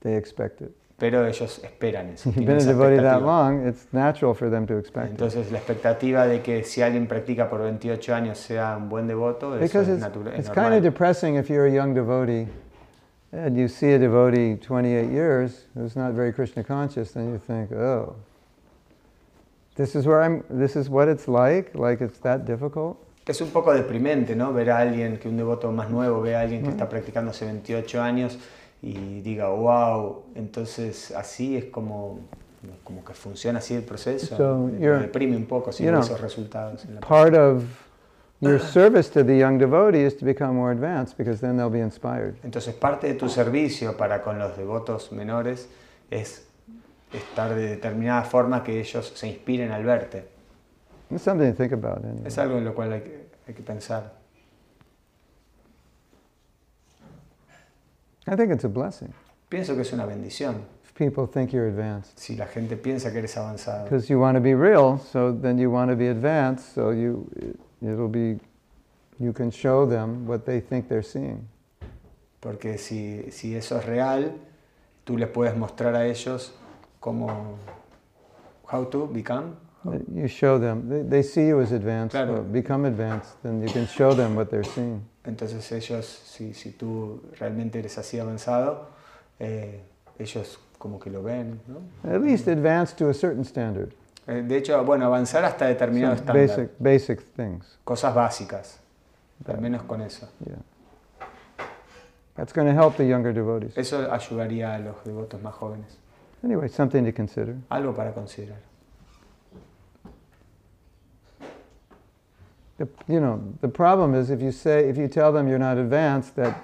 Speaker 1: they expect it.
Speaker 2: pero ellos esperan eso.
Speaker 1: You've
Speaker 2: tienen
Speaker 1: been a
Speaker 2: esa
Speaker 1: devotee that
Speaker 2: expectativa.
Speaker 1: long, it's natural for them to expect it.
Speaker 2: Entonces la expectativa de que si alguien practica por 28 años sea un buen devoto, eso es,
Speaker 1: it's,
Speaker 2: natura- es
Speaker 1: it's kind of depressing if you're a young devotee and you see a devotee 28 years who's not very Krishna conscious, then you think, oh, this is where I'm, this is what it's like, like it's that difficult.
Speaker 2: Es un poco deprimente, ¿no? Ver a alguien, que un devoto más nuevo ve a alguien que está practicando hace 28 años y diga, wow, entonces así es como, como que funciona así el proceso.
Speaker 1: So,
Speaker 2: deprime un poco si
Speaker 1: you know,
Speaker 2: esos resultados. En la
Speaker 1: Part of your service to the young devotee is to become more advanced because then they'll be inspired.
Speaker 2: Entonces parte de tu servicio para con los devotos menores es estar de determinada forma que ellos se inspiren al verte.
Speaker 1: It's something to think about. Anyway.
Speaker 2: Es algo en lo cual hay que, hay que pensar.
Speaker 1: I think it's a blessing
Speaker 2: Pienso que es una bendición
Speaker 1: if people think you're advanced.
Speaker 2: si la gente piensa que eres avanzado.
Speaker 1: Because you want to be real, so then you want to be advanced, so you, it'll be, you can show them what they think they're seeing.
Speaker 2: Porque si, si eso es real, tú les puedes mostrar a ellos cómo, how to become.
Speaker 1: You show them, they, they see you as advanced,
Speaker 2: Claro.
Speaker 1: become advanced, then you can show them what they're seeing.
Speaker 2: Entonces ellos, si, si tú realmente eres así avanzado, eh, ellos como que lo ven, ¿no?
Speaker 1: At least advanced to a certain standard.
Speaker 2: Eh, De hecho, bueno, avanzar hasta determinado
Speaker 1: Some
Speaker 2: estándar.
Speaker 1: basic, basic things.
Speaker 2: Cosas básicas, al menos con eso.
Speaker 1: Yeah. That's going to help the younger devotees.
Speaker 2: Eso ayudaría a los devotos más jóvenes.
Speaker 1: Anyway, something to consider.
Speaker 2: Algo para considerar.
Speaker 1: The, you know, the problem is if you say, if you tell them you're not advanced, that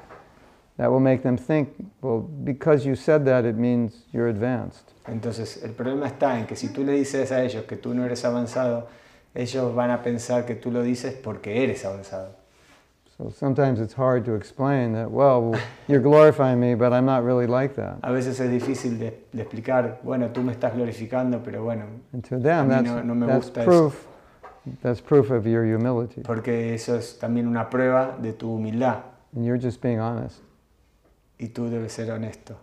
Speaker 1: that will make them think, well, because you said that, it means you're advanced.
Speaker 2: Entonces, el problema está en que si tú le dices a ellos que tú no eres avanzado, ellos van a pensar que tú lo dices porque eres avanzado.
Speaker 1: So sometimes it's hard to explain that, well, you're glorifying me, but I'm not really like that.
Speaker 2: A veces es difícil de, de explicar, bueno, tú me estás glorificando, pero bueno,
Speaker 1: And to them,
Speaker 2: A mí
Speaker 1: that's,
Speaker 2: no- no me
Speaker 1: that's
Speaker 2: gusta eso.
Speaker 1: proof. That's proof of your humility.
Speaker 2: porque eso es también una prueba de tu humildad
Speaker 1: And you're just being honest.
Speaker 2: y tú debes ser honesto.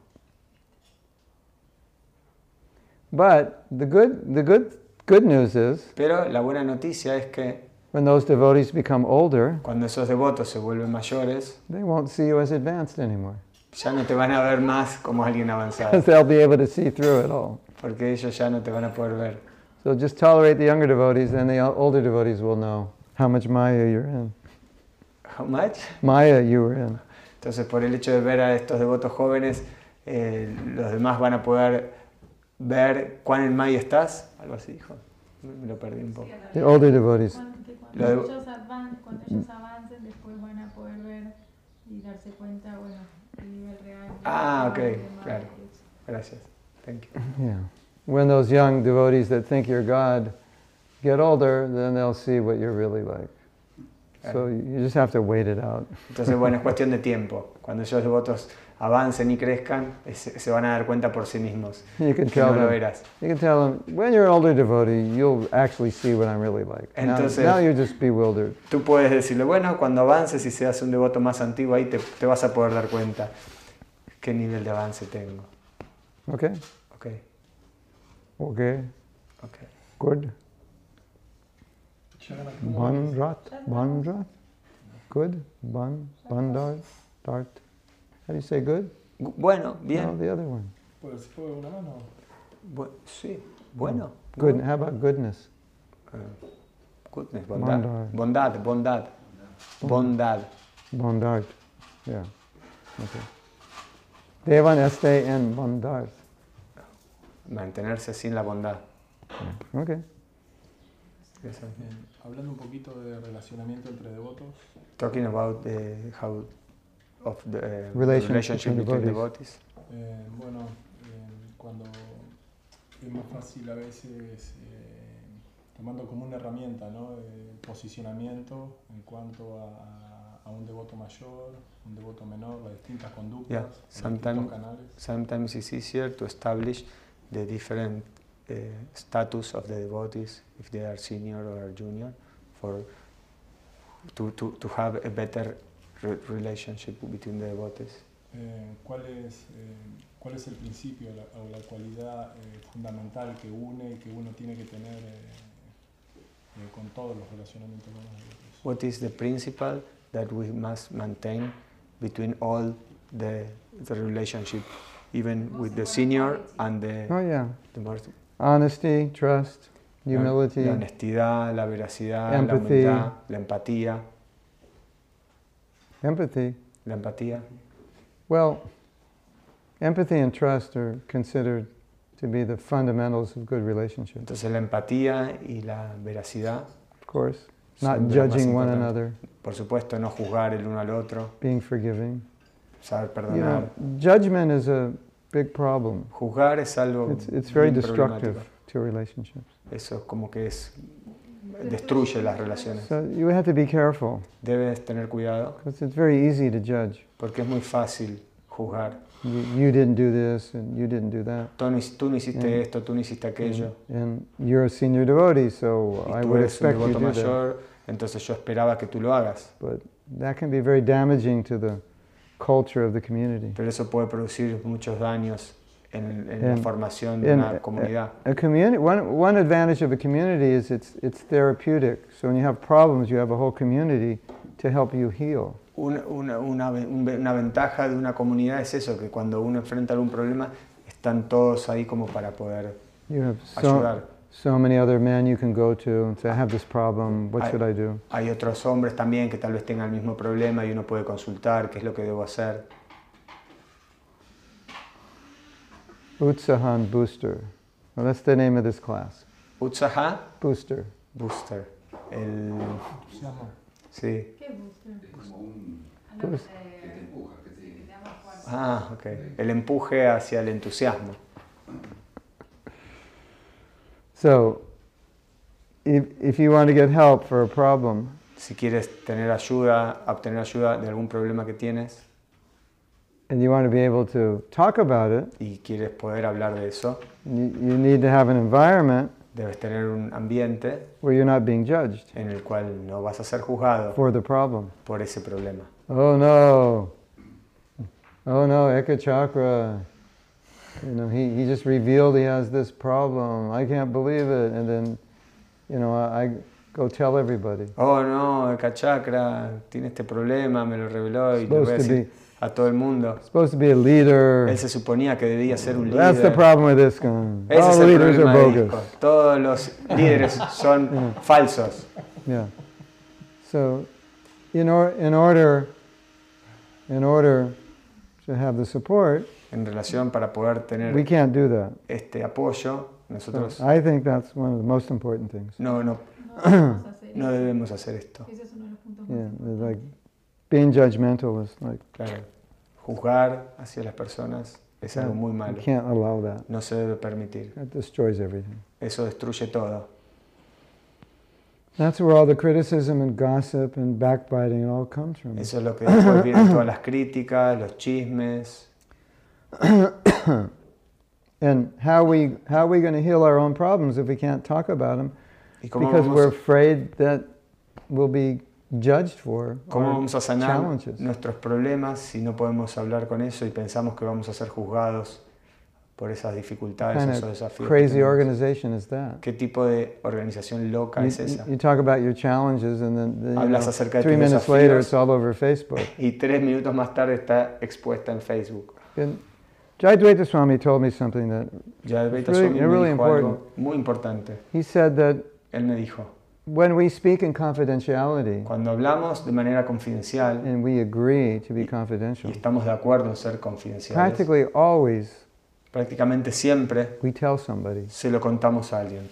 Speaker 1: But the good, the good, good news is
Speaker 2: Pero la buena noticia es que
Speaker 1: when those devotees become older,
Speaker 2: cuando esos devotos se vuelven mayores,
Speaker 1: they won't see you as advanced anymore.
Speaker 2: ya no te van a ver más como alguien avanzado,
Speaker 1: Because they'll be able to see through it all.
Speaker 2: porque ellos ya no te van a poder ver.
Speaker 1: So just tolerate the younger devotees, and the older devotees will know how much Maya you're in.
Speaker 2: How much?
Speaker 1: Maya you were in.
Speaker 2: Entonces, por el hecho de ver a estos devotos jóvenes, eh, los demás van a poder ver cuán en Maya estás. Algo así dijo. Me lo perdí un poco.
Speaker 1: The older devotees.
Speaker 5: Cuando, cuando,
Speaker 2: Lo de-
Speaker 5: ellos avan- cuando ellos avancen, después van a poder ver y darse cuenta, bueno, el nivel real. de
Speaker 2: Ah, ok,
Speaker 5: de
Speaker 2: claro. Gracias. Thank you.
Speaker 1: Yeah. When those young devotees that think you're God get older, then they'll see what you're really like. So you just have to wait it out.
Speaker 2: Entonces, bueno, es cuestión de tiempo. Cuando esos devotos avancen y crezcan, se van a dar cuenta por sí mismos
Speaker 1: You can tell
Speaker 2: no lo
Speaker 1: them.
Speaker 2: eras.
Speaker 1: You can tell them when you're an older devotee, you'll actually see what I'm really like. Now,
Speaker 2: Entonces-
Speaker 1: now you're just bewildered.
Speaker 2: Tú puedes decirle, bueno, cuando avances y seas un devoto más antiguo, ahí te, te vas a poder dar cuenta qué nivel de avance tengo.
Speaker 1: Okay.
Speaker 2: Ok,
Speaker 1: Okay.
Speaker 2: ok.
Speaker 1: Good. Bandrat. Bandrat. Good. Ban. Bandart. Dart. How do you say good?
Speaker 2: Bueno,
Speaker 1: No,
Speaker 2: bien.
Speaker 1: the other one.
Speaker 4: ¿Puede, ¿Se puede una mano?
Speaker 2: Bu- sí, bueno.
Speaker 1: Good. How about goodness?
Speaker 2: Eh, goodness, bondad.
Speaker 1: Bondad.
Speaker 2: Bondad, bondad. Bondad.
Speaker 1: Bondart. Yeah. Okay. Devan este en bondart.
Speaker 2: Mantenerse sin la bondad.
Speaker 1: Okay.
Speaker 2: Eso.
Speaker 4: Bien, hablando un poquito de relacionamiento entre devotos,
Speaker 2: Talking about the, how of the uh,
Speaker 1: Relationship
Speaker 2: relationship
Speaker 1: between
Speaker 2: between
Speaker 1: devotees.
Speaker 2: devotees.
Speaker 4: eh, bueno, eh, cuando es más fácil a veces, eh, tomando como una herramienta, ¿no? Eh, posicionamiento en cuanto a, a un devoto mayor, un devoto menor, las distintas conductas,
Speaker 2: Yeah,
Speaker 4: los
Speaker 2: sometime-
Speaker 4: distintos canales.
Speaker 2: Sometimes it's easier to establish the different uh, status of the devotees, if they are senior or junior, for to, to, to have a better re- relationship between the devotees.
Speaker 4: Eh, ¿cuál, es, eh, ¿Cuál es el principio la- o la cualidad eh, fundamental que une y que uno tiene que tener eh, eh, con todos los relacionamientos con los devotos?
Speaker 2: What is the principle that we must maintain between all the, the relationship, even with the senior and the,
Speaker 1: Oh yeah.
Speaker 2: the more
Speaker 1: Honesty, trust,
Speaker 2: La-
Speaker 1: humility.
Speaker 2: La honestidad, la veracidad,
Speaker 1: Empathy.
Speaker 2: la humildad, la empatía,
Speaker 1: Empathy.
Speaker 2: la empatía.
Speaker 1: Well, empathy and trust are considered to be the fundamentals of good relationships.
Speaker 2: Entonces la empatía y la veracidad,
Speaker 1: Of course, not
Speaker 2: de lo más
Speaker 1: judging one another,
Speaker 2: por supuesto, no juzgar el uno al otro,
Speaker 1: being forgiving.
Speaker 2: saber
Speaker 1: You
Speaker 2: perdonar.
Speaker 1: know, judgment is a big problem.
Speaker 2: Juzgar es algo
Speaker 1: It's, it's very destructive to relationships.
Speaker 2: Eso es como que es destruye las relaciones.
Speaker 1: So you have to be careful
Speaker 2: Debes tener cuidado
Speaker 1: because it's very easy to judge.
Speaker 2: porque es muy fácil juzgar.
Speaker 1: You, you didn't do this and you didn't do that.
Speaker 2: Tú no, tú no hiciste
Speaker 1: Mm.
Speaker 2: esto, tú no hiciste aquello.
Speaker 1: And you're a senior devotee, so
Speaker 2: Y
Speaker 1: I would expect you to do that.
Speaker 2: mayor, entonces yo esperaba que tú lo hagas.
Speaker 1: But that can be very damaging to the culture of the community.
Speaker 2: Pero eso puede producir muchos daños la
Speaker 1: En-
Speaker 2: formación de
Speaker 1: en-
Speaker 2: una comunidad.
Speaker 1: A community, one, one advantage of a community is it's, it's therapeutic. So when you have problems, you have a whole community to help you heal.
Speaker 2: Una, una, una, ve- un ve- una ventaja de una comunidad es eso, que cuando uno enfrenta algún problema, están todos ahí como para poder
Speaker 1: You have so,
Speaker 2: ayudar.
Speaker 1: so many other men you can go to and say, I have this problem, what should I do?
Speaker 2: Hay otros hombres también que tal vez tengan el mismo problema y uno puede consultar qué es lo que debo hacer.
Speaker 1: Utsahan Booster. Well, that's the name of this class.
Speaker 2: Utsaha
Speaker 1: Booster.
Speaker 2: Booster. El, sí.
Speaker 5: ¿Qué booster?
Speaker 2: Ah, ok. El empuje hacia el entusiasmo.
Speaker 1: So, if, if you want to get help for a problem,
Speaker 2: Si quieres tener ayuda, obtener ayuda de algún problema que tienes
Speaker 1: and you want to be able to talk about it,
Speaker 2: y quieres poder hablar de eso,
Speaker 1: you, you need to have an environment
Speaker 2: debes tener un ambiente
Speaker 1: where you're not being judged
Speaker 2: en el cual no vas a ser juzgado
Speaker 1: for the problem.
Speaker 2: por ese problema.
Speaker 1: Oh no. Oh no, Eka Chakra. You know, he, he just revealed he has this problem. I can't believe it. And then, you know, I, I go tell everybody.
Speaker 2: Oh no, Eka Chakra tiene este problema, me lo reveló y le voy a decir a todo el mundo.
Speaker 1: Supposed to be a leader.
Speaker 2: Él se suponía que debía ser un
Speaker 1: That's the
Speaker 2: líder.
Speaker 1: problem with this guy.
Speaker 2: Ese
Speaker 1: All
Speaker 2: es el
Speaker 1: leaders are
Speaker 2: problema de
Speaker 1: bogus.
Speaker 2: Disco. Todos los líderes son falsos.
Speaker 1: Yeah. So, in, or, in order, in order to have the support,
Speaker 2: En relación para poder
Speaker 1: we
Speaker 2: tener
Speaker 1: can't do that.
Speaker 2: este apoyo,
Speaker 1: So
Speaker 2: nosotros
Speaker 1: I think that's one of the most important things.
Speaker 2: no, no,
Speaker 5: No debemos hacer
Speaker 2: no
Speaker 5: eso.
Speaker 2: debemos hacer esto.
Speaker 5: Ese es uno de los puntos
Speaker 1: Yeah,
Speaker 5: más importantes.
Speaker 1: Being judgmental is like
Speaker 2: Claro, juzgar hacia las personas es algo muy
Speaker 1: you can't allow that.
Speaker 2: No se debe permitir.
Speaker 1: That destroys everything.
Speaker 2: Eso destruye todo.
Speaker 1: That's where all the criticism and gossip and backbiting all comes from.
Speaker 2: Eso es lo que después vienen todas las críticas, los chismes.
Speaker 1: And how we how are we going to heal our own problems if we can't talk about them?
Speaker 2: ¿Y cómo
Speaker 1: Because we're afraid that we'll be judged for
Speaker 2: cómo vamos a sanar
Speaker 1: challenges.
Speaker 2: nuestros problemas si no podemos hablar con eso y pensamos que vamos a ser juzgados por esas dificultades,
Speaker 1: kind
Speaker 2: esos desafíos?
Speaker 1: crazy organization is that?
Speaker 2: ¿Qué tipo de organización loca
Speaker 1: You,
Speaker 2: es esa?
Speaker 1: you talk about your challenges, and then, then, you
Speaker 2: Hablas
Speaker 1: know,
Speaker 2: acerca de
Speaker 1: three
Speaker 2: tus
Speaker 1: minutes later,
Speaker 2: desafíos.
Speaker 1: it's all over Facebook.
Speaker 2: Y tres minutos más tarde está expuesta en Facebook.
Speaker 1: And Jayadvaita Swami told me something that really-
Speaker 2: Swami me
Speaker 1: really
Speaker 2: dijo algo
Speaker 1: important.
Speaker 2: muy importante.
Speaker 1: he said that
Speaker 2: Él me dijo,
Speaker 1: when we speak in confidentiality
Speaker 2: cuando hablamos de manera confidencial
Speaker 1: and we agree to be
Speaker 2: y
Speaker 1: confidential,
Speaker 2: estamos de acuerdo en ser confidenciales,
Speaker 1: practically always
Speaker 2: prácticamente siempre
Speaker 1: we tell somebody
Speaker 2: se lo contamos a alguien,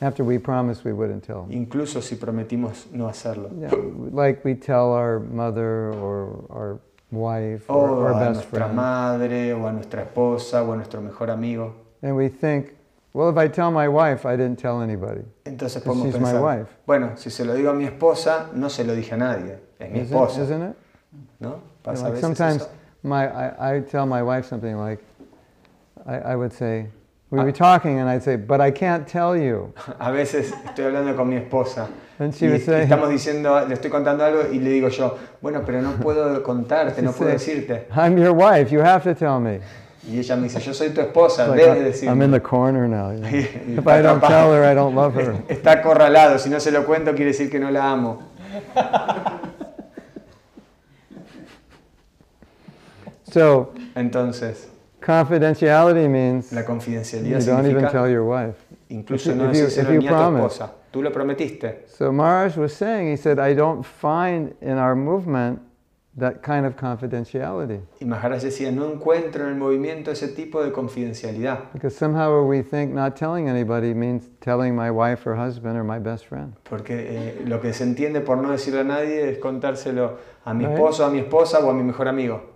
Speaker 1: after we promised we wouldn't tell
Speaker 2: incluso si prometimos no hacerlo.
Speaker 1: Yeah, like we tell our mother or our wife
Speaker 2: O
Speaker 1: or our
Speaker 2: a
Speaker 1: best
Speaker 2: nuestra
Speaker 1: friend.
Speaker 2: madre, o a nuestra esposa, o a nuestro mejor amigo.
Speaker 1: And we think, well, if I tell my wife, I didn't tell anybody.
Speaker 2: Entonces podemos
Speaker 1: she's my
Speaker 2: pensar,
Speaker 1: wife.
Speaker 2: bueno, si se lo digo a mi esposa, no se lo dije a nadie, es mi
Speaker 1: Isn't,
Speaker 2: esposa,
Speaker 1: isn't it?
Speaker 2: ¿no? Pasa a
Speaker 1: Like
Speaker 2: veces
Speaker 1: sometimes
Speaker 2: eso.
Speaker 1: my, I, I tell my wife something like, I, I would say, we'd
Speaker 2: Ah.
Speaker 1: be talking and I'd say, but I can't tell you.
Speaker 2: A veces estoy hablando con mi esposa
Speaker 1: And she
Speaker 2: y
Speaker 1: would say,
Speaker 2: estamos diciendo, le estoy contando algo y le digo yo, bueno, pero no puedo contarte, no puedo
Speaker 1: said-
Speaker 2: decirte.
Speaker 1: I'm your wife, you have to tell me.
Speaker 2: Y ella me dice, yo soy tu esposa, debes
Speaker 1: I-
Speaker 2: decirme.
Speaker 1: I'm in the corner now. you If I don't tell her, I don't love her.
Speaker 2: Está acorralado, si no se lo cuento quiere decir que no la amo.
Speaker 1: So
Speaker 2: Entonces,
Speaker 1: confidentiality means
Speaker 2: la
Speaker 1: you
Speaker 2: confidencialidad
Speaker 1: don't even
Speaker 2: significa
Speaker 1: tell your wife.
Speaker 2: incluso
Speaker 1: if
Speaker 2: no
Speaker 1: you- if you- if you
Speaker 2: tu
Speaker 1: promise.
Speaker 2: esposa. Tú lo prometiste.
Speaker 1: So Maharaj was saying, he said, I don't find in our movement that kind of confidentiality.
Speaker 2: Y Maharaj decía, no encuentro en el movimiento ese tipo de confidencialidad.
Speaker 1: Because somehow we think not telling anybody means telling my wife or husband or my best friend.
Speaker 2: Porque eh, lo que se entiende por no decirle a nadie es contárselo a mi
Speaker 1: Right.
Speaker 2: esposo, a mi esposa o a mi mejor amigo.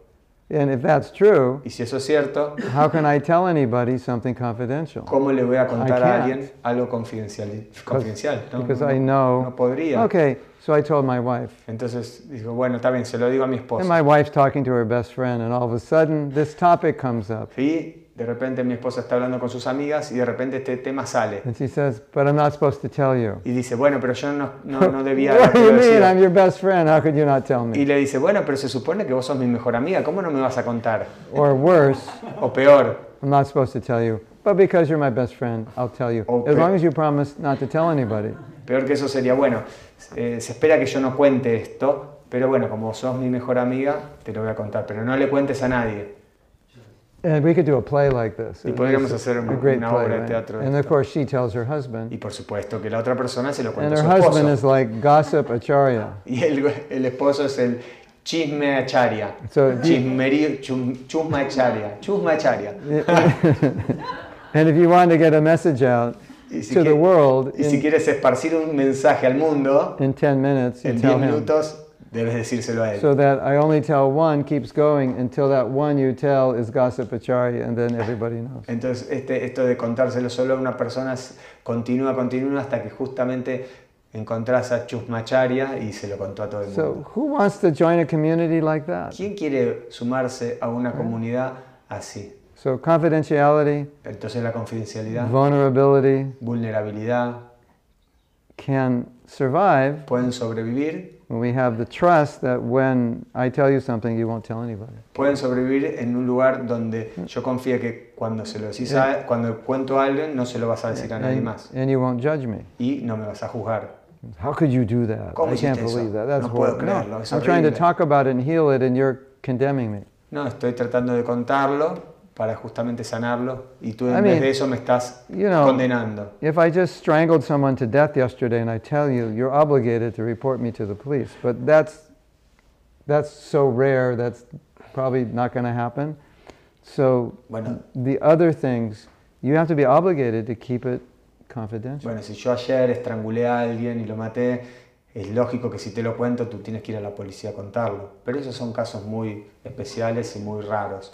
Speaker 1: And if that's true,
Speaker 2: Y si eso es cierto,
Speaker 1: how can I tell anybody something confidential?
Speaker 2: ¿cómo le voy a contar a alguien algo confidencial? confidencial? No,
Speaker 1: because
Speaker 2: no,
Speaker 1: I know.
Speaker 2: no podría.
Speaker 1: Okay, so I told my wife.
Speaker 2: Entonces dijo, bueno, está bien, se lo digo a mi
Speaker 1: And
Speaker 2: esposa.
Speaker 1: my wife's talking to her best friend, and all of a sudden, this topic comes up.
Speaker 2: Y de repente mi esposa está hablando con sus amigas y de repente este tema sale.
Speaker 1: And she says, But I'm not supposed to tell you.
Speaker 2: Y dice, bueno, pero yo no, no, no debía
Speaker 1: what do you
Speaker 2: haberte
Speaker 1: mean? I'm
Speaker 2: decidido.
Speaker 1: your best friend. How could you not tell
Speaker 2: Y
Speaker 1: me?
Speaker 2: le dice, bueno, pero se supone que vos sos mi mejor amiga, ¿cómo no me vas a contar?
Speaker 1: Or worse,
Speaker 2: O peor,
Speaker 1: I'm not supposed to tell you. But because you're my best friend, I'll tell you. As long as you promise not to tell anybody.
Speaker 2: Peor que eso sería, bueno, eh, se espera que yo no cuente esto, pero bueno, como sos mi mejor amiga, te lo voy a contar, pero no le cuentes a nadie.
Speaker 1: And we could do a play like this.
Speaker 2: Y podríamos hacer una obra
Speaker 1: play,
Speaker 2: de teatro
Speaker 1: And of course, she tells her husband.
Speaker 2: Y por supuesto que la otra persona se lo cuenta a su
Speaker 1: husband is
Speaker 2: esposo.
Speaker 1: like gossip acharya.
Speaker 2: Y el, el esposo es el chisme acharia.
Speaker 1: So,
Speaker 2: Chismerío, chum- chusma acharia. Chusma acharia.
Speaker 1: and if you want to get a message out
Speaker 2: Y si,
Speaker 1: to the world
Speaker 2: y si quieres esparcir un mensaje al mundo,
Speaker 1: in 10 minutes,
Speaker 2: en 10
Speaker 1: tell him.
Speaker 2: minutos debes decírselo a él.
Speaker 1: So that I only tell one keeps going until that one you tell is gossip acharya, and then everybody knows.
Speaker 2: Entonces, este, esto de contárselo solo a una persona continúa, continúa hasta que justamente encontrás a Chusmacharia y se lo contó a todo el
Speaker 1: So
Speaker 2: mundo.
Speaker 1: who wants to join a community like that?
Speaker 2: ¿Quién quiere sumarse a una comunidad así?
Speaker 1: So confidentiality,
Speaker 2: Entonces la confidencialidad,
Speaker 1: vulnerability
Speaker 2: vulnerabilidad,
Speaker 1: can survive
Speaker 2: pueden sobrevivir,
Speaker 1: when we have the trust that when I tell you something, you won't tell anybody.
Speaker 2: pueden sobrevivir en un lugar donde yo confío que cuando se lo decís a- cuando cuento a alguien no se lo vas a decir a nadie
Speaker 1: And,
Speaker 2: más
Speaker 1: and you won't judge me.
Speaker 2: y no me vas a juzgar.
Speaker 1: How could you do that?
Speaker 2: ¿Cómo
Speaker 1: I can't
Speaker 2: hiciste eso?
Speaker 1: believe that. That's
Speaker 2: No puedo
Speaker 1: horrible.
Speaker 2: creerlo, es
Speaker 1: I'm trying to
Speaker 2: horrible.
Speaker 1: talk about it and heal it, and you're condemning me.
Speaker 2: No, estoy tratando de contarlo para justamente sanarlo y tú en
Speaker 1: I
Speaker 2: vez
Speaker 1: mean,
Speaker 2: de eso me estás
Speaker 1: You know,
Speaker 2: condenando.
Speaker 1: if I just strangled someone to death yesterday and I tell you, you're obligated to report me to the police. But that's that's so rare. That's probably not going to happen. So
Speaker 2: Bueno,
Speaker 1: the other things, you have to be obligated to keep it confidential.
Speaker 2: bueno, si yo ayer estrangulé a alguien y lo maté, es lógico que si te lo cuento tú tienes que ir a la policía a contarlo. Pero esos son casos muy especiales y muy raros.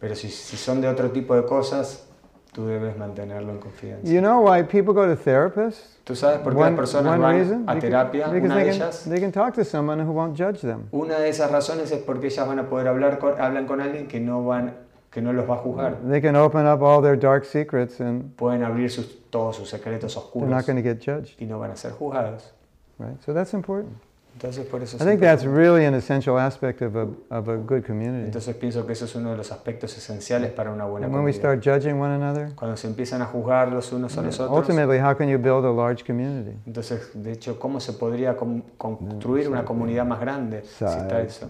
Speaker 2: Pero si, si son de otro tipo de cosas, tú debes mantenerlo en confianza.
Speaker 1: You know why people go to therapists?
Speaker 2: ¿Tú sabes por qué
Speaker 1: One-
Speaker 2: las personas van
Speaker 1: reason?
Speaker 2: a terapia?
Speaker 1: Because
Speaker 2: Una
Speaker 1: they
Speaker 2: de
Speaker 1: can,
Speaker 2: ellas,
Speaker 1: they can talk to someone who won't judge them.
Speaker 2: una de esas razones es porque ellas van a poder hablar con, hablan con alguien que no van, que no los va a juzgar.
Speaker 1: They can open up all their dark secrets and
Speaker 2: Pueden abrir sus, todos sus secretos
Speaker 1: they're
Speaker 2: oscuros
Speaker 1: not going to get judged,
Speaker 2: y no van a ser juzgados.
Speaker 1: right? So that's important.
Speaker 2: Entonces por eso
Speaker 1: I think that's really an essential aspect of a, of a good community.
Speaker 2: Entonces pienso que eso es uno de los aspectos esenciales para una buena
Speaker 1: when we start judging one another,
Speaker 2: Cuando se empiezan a juzgar los unos a los otros,
Speaker 1: ultimately, how can you build a large community?
Speaker 2: entonces de hecho, ¿cómo se podría construir una comunidad más grande si está eso?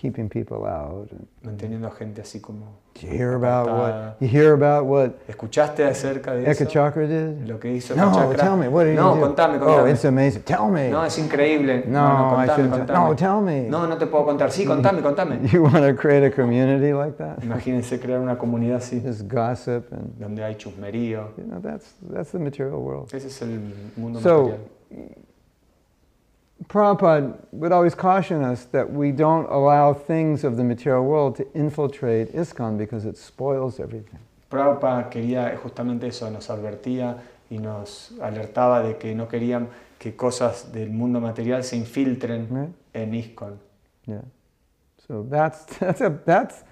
Speaker 1: Keeping people out. And
Speaker 2: Manteniendo a gente así como...
Speaker 1: you hear about what you hear about what
Speaker 2: ¿Escuchaste acerca de
Speaker 1: Eka
Speaker 2: eso?
Speaker 1: Chakra did?
Speaker 2: Lo que hizo
Speaker 1: No,
Speaker 2: Chakra.
Speaker 1: tell me. What did
Speaker 2: No,
Speaker 1: he do?
Speaker 2: contame,
Speaker 1: Oh,
Speaker 2: contame.
Speaker 1: it's amazing. Tell me.
Speaker 2: No, es increíble.
Speaker 1: No,
Speaker 2: no,
Speaker 1: I
Speaker 2: contame,
Speaker 1: shouldn't.
Speaker 2: contame.
Speaker 1: No, tell me.
Speaker 2: No, no te puedo contar. Sí, contame, contame.
Speaker 1: You want to create a community like that?
Speaker 2: Imagínense crear una comunidad así,
Speaker 1: Just gossip and
Speaker 2: donde hay chusmerío.
Speaker 1: you know that's that's the material world.
Speaker 2: Ese es el mundo
Speaker 1: So,
Speaker 2: material.
Speaker 1: Prabhupada would always caution us that we don't allow things of the material world to infiltrate ISKCON because it spoils everything.
Speaker 2: Prabhupada quería justamente eso, nos advertía y nos alertaba de que no querían que cosas del mundo material se infiltren
Speaker 1: Right?
Speaker 2: en ISKCON.
Speaker 1: Yeah. So that's that's a that's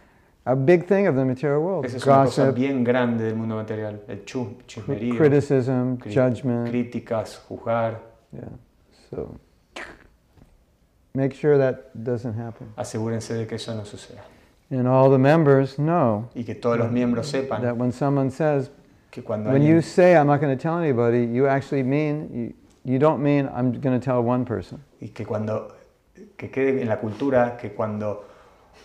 Speaker 1: a big thing of the material world.
Speaker 2: Esa es una cosa bien grande del mundo material, el chus, chismerío,
Speaker 1: criticism,
Speaker 2: cri-
Speaker 1: judgment.
Speaker 2: críticas, juzgar.
Speaker 1: Yeah. So make sure that doesn't happen.
Speaker 2: Asegúrense de que eso no suceda.
Speaker 1: And all the members know
Speaker 2: Y que todos los miembros sepan
Speaker 1: that when someone says,
Speaker 2: que cuando
Speaker 1: when you
Speaker 2: alguien,
Speaker 1: say I'm not going to tell anybody, you actually mean you, you don't mean I'm going to tell one person.
Speaker 2: y que cuando que quede en la cultura que cuando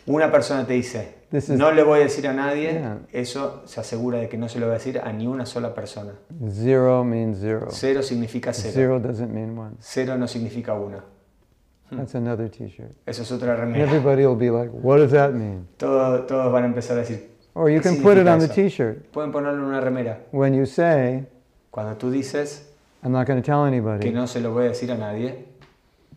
Speaker 2: una persona te dice
Speaker 1: is-
Speaker 2: no le voy a decir a nadie,
Speaker 1: Yeah.
Speaker 2: eso se asegura de que no se lo va a decir a ni una sola persona.
Speaker 1: Zero means zero.
Speaker 2: Cero significa cero.
Speaker 1: Zero doesn't mean one.
Speaker 2: Cero no significa una.
Speaker 1: That's another T-shirt.
Speaker 2: Eso es otra remera.
Speaker 1: everybody will be like, "What does that mean?"
Speaker 2: Todos, todos van a empezar a decir,
Speaker 1: Or you
Speaker 2: ¿Qué
Speaker 1: can put it on the? T-shirt
Speaker 2: pueden ponerlo en una remera.
Speaker 1: when you say,
Speaker 2: Cuando tú dices
Speaker 1: "I'm not going to tell
Speaker 2: que
Speaker 1: anybody."
Speaker 2: no se lo voy a decir a nadie,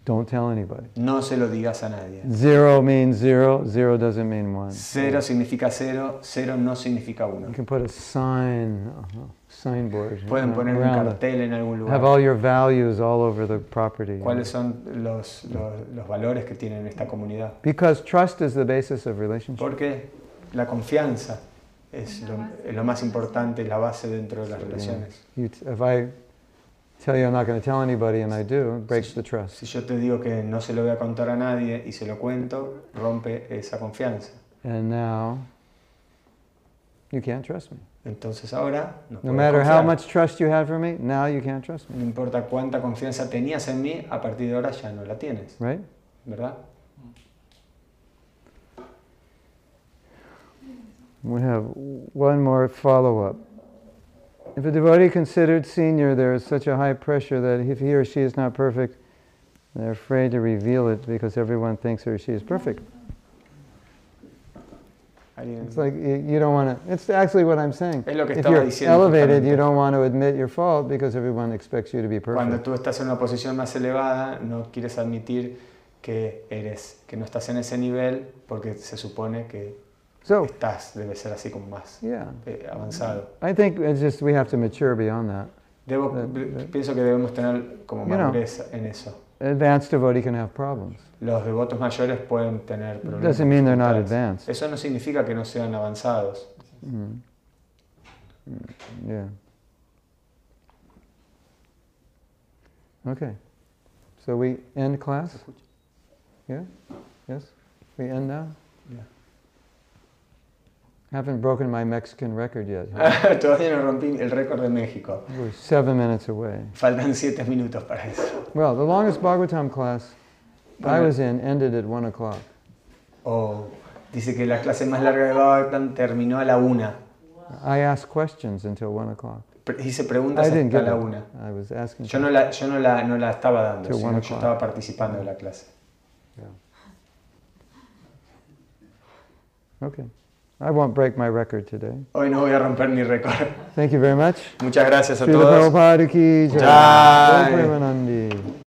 Speaker 1: Don't tell anybody.
Speaker 2: No se lo digas a nadie.
Speaker 1: Zero means zero, zero doesn't mean one.
Speaker 2: Cero significa cero, cero no significa uno.
Speaker 1: You can put a sign, uh, signboard
Speaker 2: Pueden
Speaker 1: know,
Speaker 2: poner un cartel en algún
Speaker 1: Have
Speaker 2: lugar.
Speaker 1: all your values all over the property.
Speaker 2: ¿Cuáles son los, los, los valores que tienen esta comunidad?
Speaker 1: Because trust is the basis of relationship.
Speaker 2: Porque la confianza es lo, es lo más importante, la base dentro de las relaciones.
Speaker 1: You if I tell you I'm not going to tell anybody and I do, it breaks the trust.
Speaker 2: Si yo te digo que no se lo voy a contar a nadie y se lo cuento, rompe esa confianza.
Speaker 1: And now you can't trust me.
Speaker 2: Entonces ahora no,
Speaker 1: No matter how much trust you have for me, now you can't trust me,
Speaker 2: No importa cuánta confianza tenías en mí, a partir de ahora ya no la tienes,
Speaker 1: right?
Speaker 2: ¿verdad?
Speaker 1: We have one more follow up. If a devotee considered senior, there is such a high pressure that if he or she is not perfect, they're afraid to reveal it because everyone thinks he or she is perfect. It's like you you don't want to. It's actually what I'm saying.
Speaker 2: Es lo que
Speaker 1: If
Speaker 2: estaba
Speaker 1: you're
Speaker 2: diciendo
Speaker 1: elevated,
Speaker 2: justamente.
Speaker 1: you don't want to admit your fault because everyone expects you to be
Speaker 2: Cuando
Speaker 1: perfect.
Speaker 2: tú estás en una posición más elevada, no quieres admitir que eres, que no estás en ese nivel, porque se supone que
Speaker 1: So,
Speaker 2: estás, debe ser así como más
Speaker 1: yeah,
Speaker 2: eh, avanzado.
Speaker 1: I think it's just we have to mature beyond that.
Speaker 2: Debo, pienso que debemos tener como
Speaker 1: You know.
Speaker 2: madurez en eso.
Speaker 1: Advanced devotee can have problems.
Speaker 2: Los devotos mayores pueden tener problemas.
Speaker 1: Doesn't mean they're not advanced.
Speaker 2: Eso no significa que no sean avanzados.
Speaker 1: Mm. Mm, Yeah. Okay. So we end class? Yeah? Yes? We end now?
Speaker 2: Yeah.
Speaker 1: Haven't broken my Mexican record yet. huh?
Speaker 2: Todavía no rompí el récord de México.
Speaker 1: We're seven minutes away.
Speaker 2: Faltan siete minutos para eso.
Speaker 1: Well, the longest Bhagavatam class I was in ended at one o'clock.
Speaker 2: Oh, dice que la clase más larga de Bhagavatam terminó a la una.
Speaker 1: I asked questions until one o'clock.
Speaker 2: Hice
Speaker 1: I
Speaker 2: preguntas
Speaker 1: didn't
Speaker 2: hasta
Speaker 1: get
Speaker 2: la
Speaker 1: it.
Speaker 2: una.
Speaker 1: I was asking.
Speaker 2: Yo no la, yo no la, no la estaba dando,
Speaker 1: Till
Speaker 2: sino
Speaker 1: one
Speaker 2: yo
Speaker 1: o'clock.
Speaker 2: estaba participando de la clase.
Speaker 1: Okay. I won't break my record today.
Speaker 2: Hoy no voy a romper mi récord.
Speaker 1: Thank you very much.
Speaker 2: Muchas gracias a
Speaker 1: Srila
Speaker 2: todos.
Speaker 1: Prabhupada ki jai.
Speaker 2: Jai.
Speaker 1: Jai Premanandi.